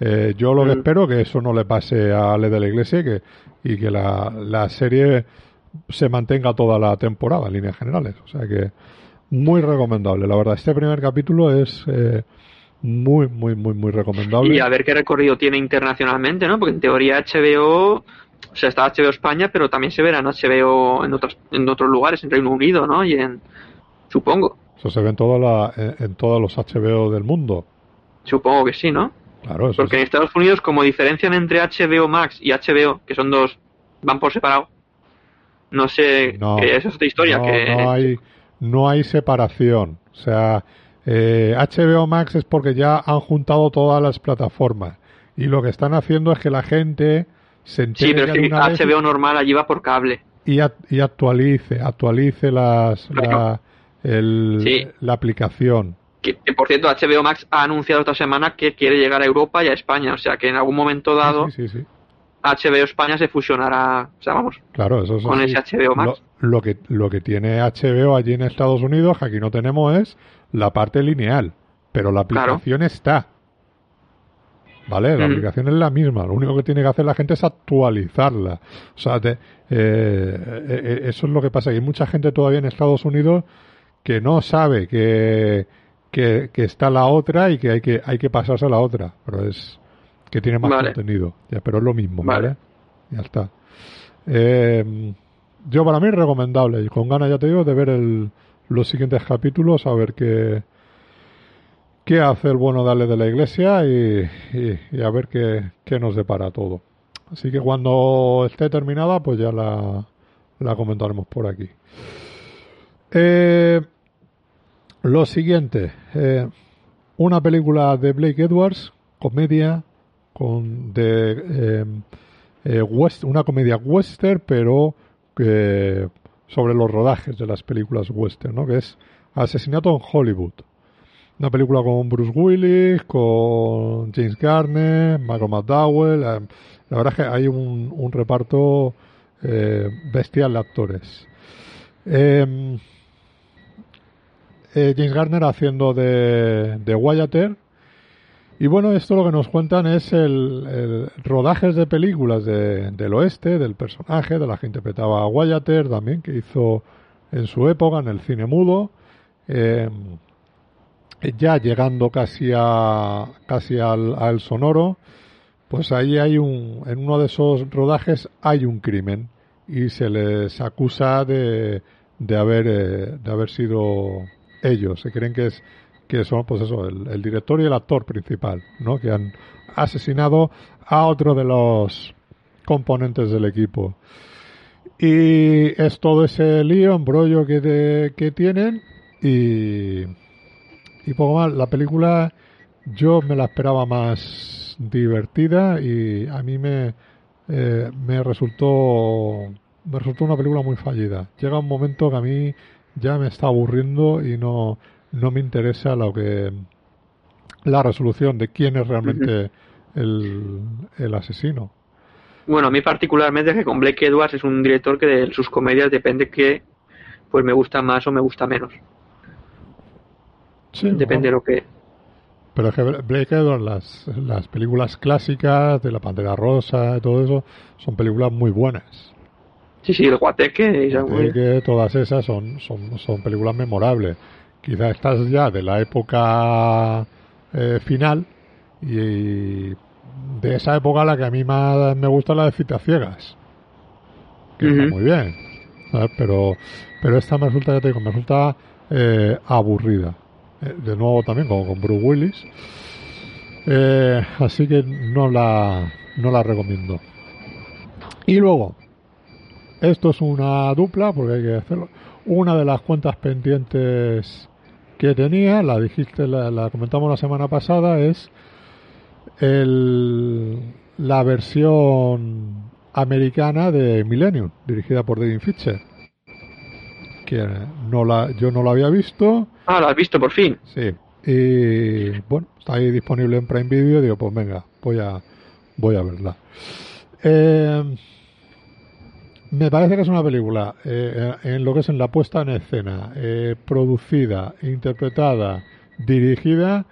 Eh, yo lo que mm. espero que eso no le pase a Ale de la Iglesia y que, y que la, la serie se mantenga toda la temporada en líneas generales. O sea que muy recomendable, la verdad. Este primer capítulo es... Eh, muy, muy, muy, muy recomendable. Y a ver qué recorrido tiene internacionalmente, ¿no? Porque en teoría HBO, o sea, está HBO España, pero también se verá en HBO en otros, en otros lugares, en Reino Unido, ¿no? Y en, supongo. Eso se ve en, toda la, en, todos los HBO del mundo. Supongo que sí, ¿no? Claro, Porque en Estados Unidos, como diferencian entre HBO Max y HBO, que son dos, van por separado, no sé, no, es otra historia. No, que... no, hay, no hay separación. O sea, eh, HBO Max es porque ya han juntado todas las plataformas y lo que están haciendo es que la gente se entere Sí, pero es que HBO normal allí va por cable. Y, y actualice, actualice las, la, la aplicación. Que, por cierto, HBO Max ha anunciado esta semana que quiere llegar a Europa y a España, o sea que en algún momento dado HBO España se fusionará, o sea, vamos, claro, eso, con ese HBO Max. Lo, que, lo que tiene HBO allí en Estados Unidos, que aquí no tenemos, es la parte lineal, pero la aplicación está. ¿Vale? La mm. aplicación es la misma. Lo único que tiene que hacer la gente es actualizarla. O sea, eh, eh, eh, eso es lo que pasa. Hay mucha gente todavía en Estados Unidos que no sabe que, que, está la otra y que hay que hay que pasarse a la otra. Pero es que tiene más contenido. Ya, pero es lo mismo, ¿vale? Ya está. yo para mí es recomendable. Y con ganas, ya te digo, de ver el, los siguientes capítulos a ver qué, qué hace el bueno Dale de la Iglesia y, a ver qué, nos depara todo. Así que cuando esté terminada, pues ya la, la comentaremos por aquí. Eh, lo siguiente, eh, una película de Blake Edwards, comedia, con de eh, west, una comedia western, pero sobre los rodajes de las películas western, ¿no? Que es Asesinato en Hollywood. Una película con Bruce Willis, con James Garner, Michael McDowell. Eh, la verdad es que hay un, reparto eh, bestial de actores. Eh, James Garner haciendo de, de Wyatter y bueno, esto lo que nos cuentan es el, rodajes de películas del oeste, del personaje, de la que interpretaba a Wyatter también, que hizo en su época en el cine mudo. Eh, ya llegando casi a casi al, sonoro, pues ahí hay un en uno de esos rodajes hay un crimen y se les acusa de, de haber, eh, de haber sido ellos. Se creen que es que son, pues eso, el, director y el actor principal, ¿no? Que han asesinado a otro de los componentes del equipo. Y es todo ese lío, embrollo que, que tienen y, y poco más. La película yo me la esperaba más divertida y a mí me, eh, me resultó me resultó una película muy fallida. Llega un momento que a mí ya me está aburriendo y no, no me interesa lo que la resolución de quién es realmente el, el asesino. Bueno, a mí particularmente que con Blake Edwards es un director que de sus comedias depende que pues me gusta más o me gusta menos. depende de lo que pero es que Blake Edwards, las, las películas clásicas de La Pantera Rosa y todo eso, son películas muy buenas. Sí, sí, el Guateque. Guateque todas esas son, son, son películas memorables. Quizás estás ya de la época eh, final y, de esa época la que a mí más me gusta la de Citas Ciegas. Que está muy bien. Pero, pero esta me resulta, ya te digo, me resulta eh, aburrida. Eh, de nuevo también como con Bruce Willis. Eh, así que no la, no la recomiendo. Y luego, esto es una dupla, porque hay que hacerlo. Una de las cuentas pendientes que tenía, la dijiste, la, comentamos la semana pasada, es el, la versión americana de Millennium, dirigida por David Fischer que no la, yo no la había visto. Ah, la has visto por fin. Sí. Y bueno, está ahí disponible en Prime Video. Digo, pues venga, voy a, voy a verla. Eh, me parece que es una película eh, en lo que es en la puesta en escena, eh, producida, interpretada, dirigida,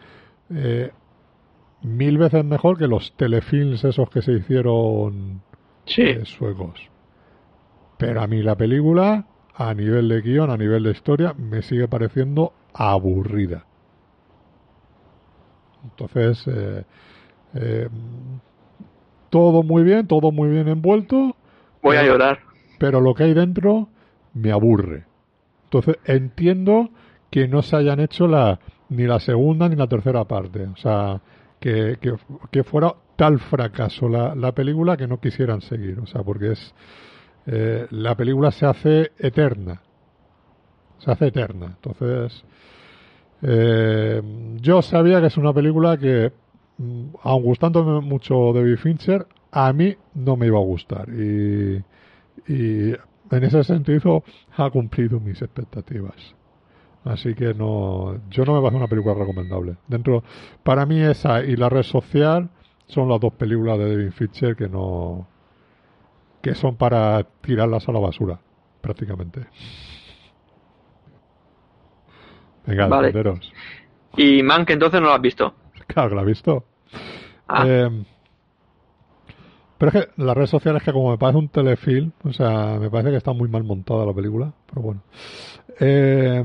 mil veces mejor que los telefilms esos que se hicieron suecos. Pero a mí la película a nivel de guion, a nivel de historia, me sigue pareciendo aburrida. Entonces, eh, eh, todo muy bien, todo muy bien envuelto. Voy a llorar. Pero lo que hay dentro me aburre. Entonces, entiendo que no se hayan hecho la, ni la segunda ni la tercera parte. O sea, que, que, fuera tal fracaso la, la película que no quisieran seguir. O sea, porque es eh, la película se hace eterna. Se hace eterna. Entonces, eh, yo sabía que es una película que, mm, aun gustándome mucho David Fincher, a mí no me iba a gustar. Y, y en ese sentido ha cumplido mis expectativas. Así que no, yo no me parece una película recomendable. Dentro, para mí esa y la red social son las dos películas de David Fincher que no, que son para tirarlas a la basura, prácticamente. Venga, vale. ¿Y Mank entonces no lo has visto? Claro que lo has visto. Ah. Eh, pero es que las redes sociales que como me parece un telefilm, o sea, me parece que está muy mal montada la película, pero bueno. Eh,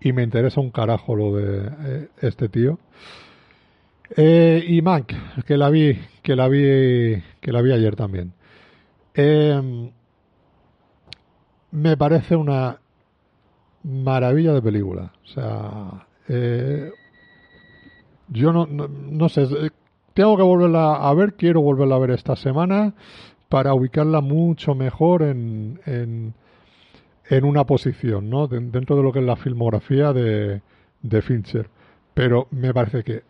y me interesa un carajo lo de eh, este tío. y Mank, que la vi, que la vi, que la vi ayer también. Eh, me parece una maravilla de película. O sea, eh, yo no, no, sé, tengo que volverla a ver, quiero volverla a ver esta semana para ubicarla mucho mejor en, en, en una posición, ¿no? dentro de lo que es la filmografía de, de Fincher. Pero me parece que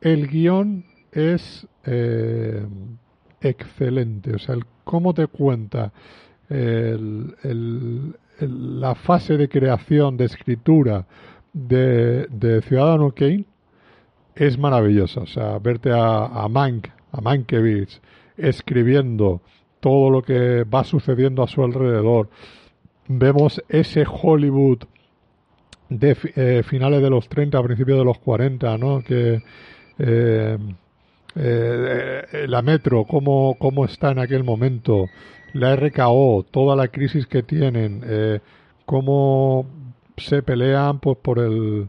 el guion es eh, excelente. O sea, el cómo te cuenta la fase de creación, de escritura de, Ciudadano Kane es maravillosa. O sea, verte a, a Mank, a Mankiewicz, escribiendo todo lo que va sucediendo a su alrededor. Vemos ese Hollywood de eh, finales de los 30, principios de los 40, ¿no? Que eh, eh, la Metro, cómo, cómo está en aquel momento, la RKO, toda la crisis que tienen, eh, cómo se pelean pues por el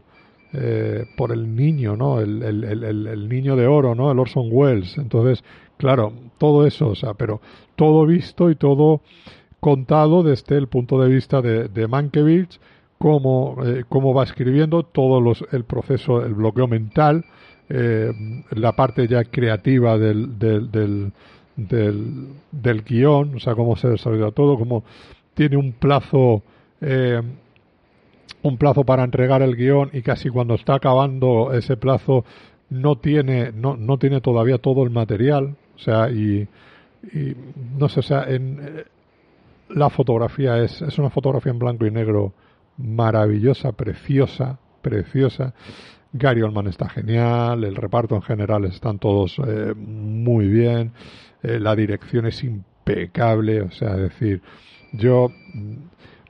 eh, por el niño, ¿no? El, niño de oro, ¿no? El Orson Welles. Entonces, claro, todo eso, o sea, pero todo visto y todo contado desde el punto de vista de, de Mankiewicz, cómo, eh, cómo va escribiendo todo los, el proceso, el bloqueo mental, eh, la parte ya creativa del, del, del, del, guion, o sea, cómo se desarrolla todo, cómo tiene un plazo eh, un plazo para entregar el guion y casi cuando está acabando ese plazo no tiene no, no tiene todavía todo el material o sea y, no sé o sea en eh, la fotografía es es una fotografía en blanco y negro maravillosa preciosa preciosa. Gary Oldman está genial el reparto en general están todos eh, muy bien eh, la dirección es impecable o sea decir yo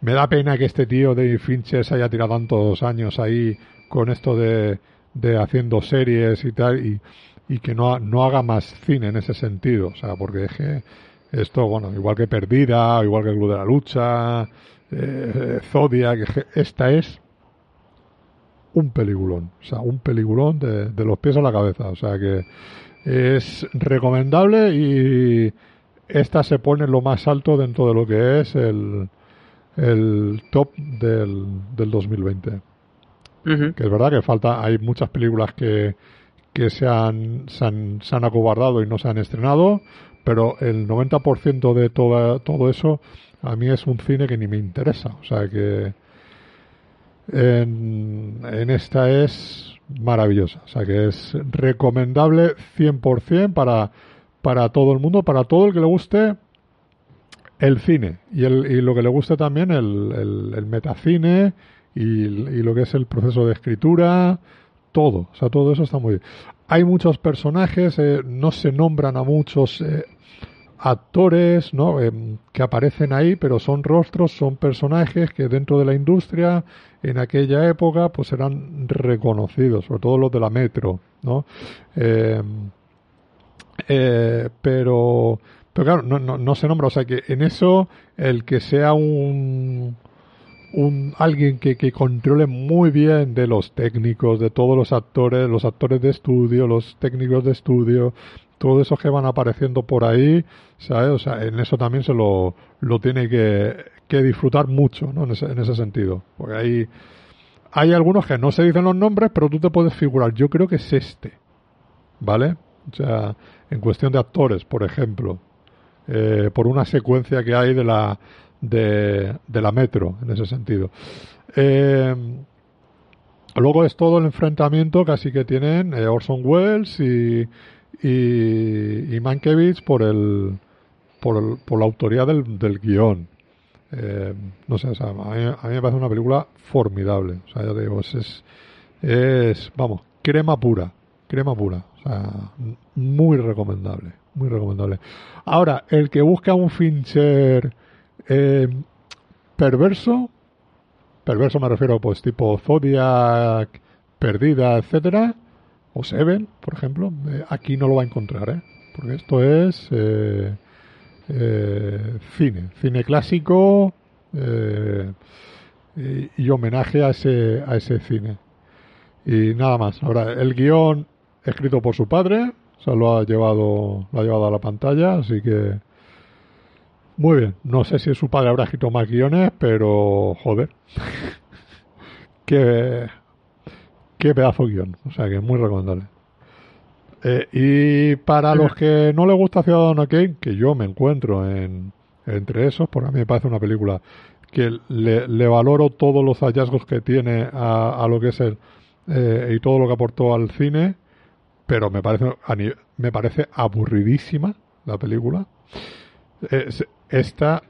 me da pena que este tío David Fincher se haya tirado tantos años ahí con esto de, de haciendo series y tal y, y que no, no haga más cine en ese sentido. O sea, porque es que esto, bueno, igual que Perdida, igual que el Club de la Lucha, eh, Zodia, que esta es un peliculón. O sea, un peliculón de, de los pies a la cabeza. O sea que es recomendable y esta se pone lo más alto dentro de lo que es el, el top del, del 2020. Que es verdad que falta, hay muchas películas que, que se, han, se, han, se han acobardado y no se han estrenado, pero el 90% de todo, todo eso a mí es un cine que ni me interesa. O sea que en, en esta es maravillosa. O sea que es recomendable 100% para, para todo el mundo, para todo el que le guste el cine y, el, y lo que le gusta también el, el, metacine y, y, lo que es el proceso de escritura, todo, o sea, todo eso está muy bien. Hay muchos personajes, eh, no se nombran a muchos eh, actores, ¿no? Em, que aparecen ahí, pero son rostros, son personajes que dentro de la industria en aquella época pues eran reconocidos, sobre todo los de la metro, ¿no? Eh, pero claro, no, no, no se nombra, o sea que en eso el que sea un, un alguien que, que controle muy bien de los técnicos, de todos los actores, los actores de estudio, los técnicos de estudio, todos esos que van apareciendo por ahí, ¿sabes? O sea, en eso también se lo, lo tiene que, que disfrutar mucho, ¿no? En ese, en ese sentido. Porque hay, hay algunos que no se dicen los nombres, pero tú te puedes figurar. Yo creo que es este, ¿vale? O sea, en cuestión de actores, por ejemplo. Eh, por una secuencia que hay de la, de, la metro, en ese sentido. Eh, luego es todo el enfrentamiento casi que tienen eh, Orson Welles y, y, y, Mankiewicz por el, por, por la autoría del, del guion. no sé, a, mí, a, mí, me parece una película formidable. O sea, ya digo, es, es, vamos, crema pura, crema pura. O sea, muy recomendable muy recomendable. Ahora, el que busca un Fincher eh, perverso, perverso me refiero pues tipo Zodiac, Perdida, etcétera, o Seven, por ejemplo, eh, aquí no lo va a encontrar, ¿eh? porque esto es eh, cine, cine clásico y, y, homenaje a ese, a ese cine. Y nada más. Ahora, el guion escrito por su padre, o sea, lo ha llevado, lo ha llevado a la pantalla, así que muy bien. No sé si su padre habrá escrito más guiones, pero joder. qué, qué pedazo de guion. O sea que es muy recomendable. Eh, y para los que no les gusta Ciudadano Kane, que yo me encuentro en, entre esos, porque a mí me parece una película que le, le valoro todos los hallazgos que tiene a, a lo que es el eh, y todo lo que aportó al cine pero me parece, me parece aburridísima la película. esta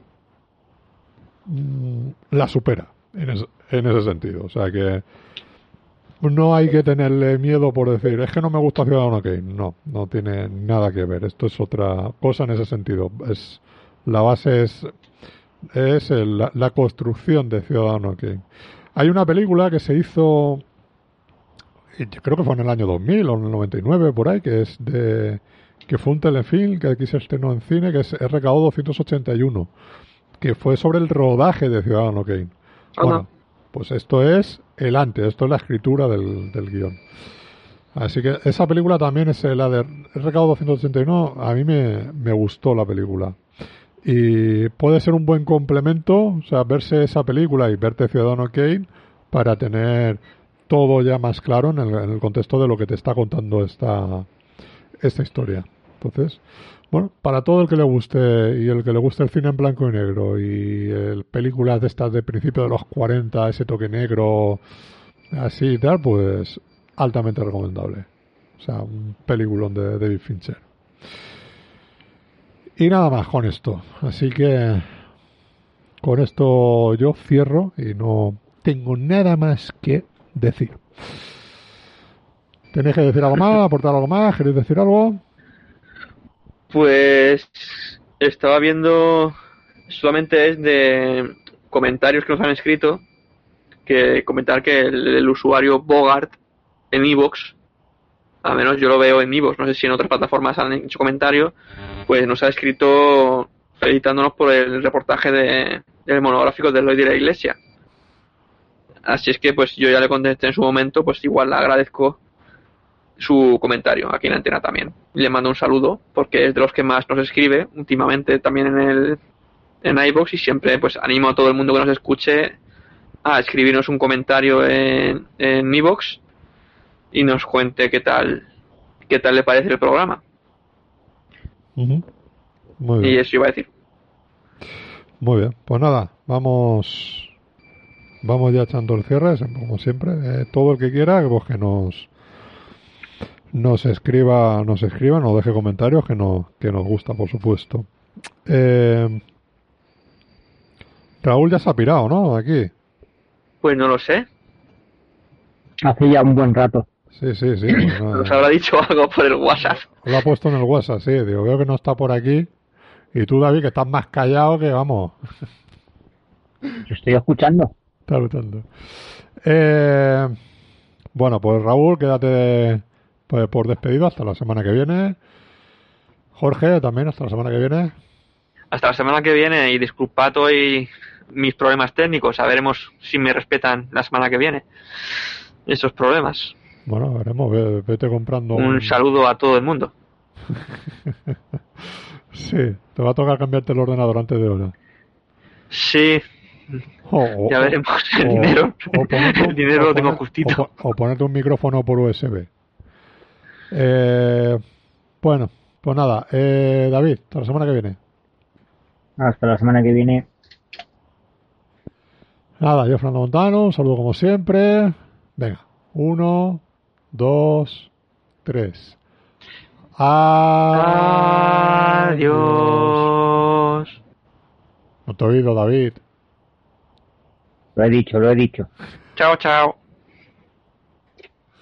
mm, la supera en, en, ese sentido. O sea que no hay que tenerle miedo por decir, es que no me gusta Ciudadano Kane. No, no tiene nada que ver. Esto es otra cosa en ese sentido. Es, la base es, es la, la construcción de Ciudadano Kane. Hay una película que se hizo creo que fue en el año 2000 o en el 99 por ahí, que es de que fue un telefilm que aquí se estrenó en cine, que es RKO 281, que fue sobre el rodaje de Ciudadano Kane. Bueno, pues esto es el antes, esto es la escritura del, del guion. Así que esa película también es la de RKO 281, a mí me, me gustó la película. Y puede ser un buen complemento, o sea, verse esa película y verte Ciudadano Kane para tener todo ya más claro en el, contexto de lo que te está contando esta, esta historia. Entonces, bueno, para todo el que le guste y el que le guste el cine en blanco y negro y el, películas de estas de principio de los 40, ese toque negro, así y tal, pues altamente recomendable. O sea, un peliculón de David Fincher. Y nada más con esto. Así que con esto yo cierro y no tengo nada más que decir. ¿Tenéis que decir algo más? ¿Aportar algo más? ¿Queréis decir algo? Pues estaba viendo solamente es de comentarios que nos han escrito que comentar que el, usuario Bogart en Evox, al menos yo lo veo en Evox, no sé si en otras plataformas han hecho comentarios, pues nos ha escrito felicitándonos por el reportaje de, del monográfico de Lloyd de la Iglesia. Así es que pues yo ya le contesté en su momento, pues igual le agradezco su comentario aquí en Antena también. Le mando un saludo porque es de los que más nos escribe últimamente también en el en iBox y siempre pues animo a todo el mundo que nos escuche a escribirnos un comentario en en iBox y nos cuente qué tal qué tal le parece el programa. Y eso iba a decir. Muy bien, pues nada, vamos vamos ya echando el cierre, como siempre. Eh, todo el que quiera, pues que nos nos escriba, nos escriba, nos deje comentarios que, no, que nos gusta, por supuesto. Eh, Raúl ya se ha pirado, ¿no? Aquí. Pues no lo sé. Hace ya un buen rato. Sí, sí, sí. Pues nos habrá dicho algo por el WhatsApp. Lo ha puesto en el WhatsApp, sí. Digo, veo que no está por aquí. Y tú, David, que estás más callado que vamos. Yo estoy escuchando. Está. Eh, bueno, pues Raúl, quédate pues, por despedido hasta la semana que viene. Jorge, también hasta la semana que viene. Hasta la semana que viene y disculpad hoy mis problemas técnicos. A veremos si me respetan la semana que viene esos problemas. Bueno, veremos. Vete comprando. Un, saludo a todo el mundo. sí, te va a tocar cambiarte el ordenador antes de hora. Sí, ya veremos. El dinero, el dinero lo tengo justito. O, ponerte un micrófono por USB. Eh, bueno, pues nada. Eh, David, hasta la semana que viene. Hasta la semana que viene. Nada, yo Fernando Montano, un saludo como siempre. Venga, uno, dos, tres. Adiós. No te he oído, David. Lo he dicho, lo he dicho. Chao, chao.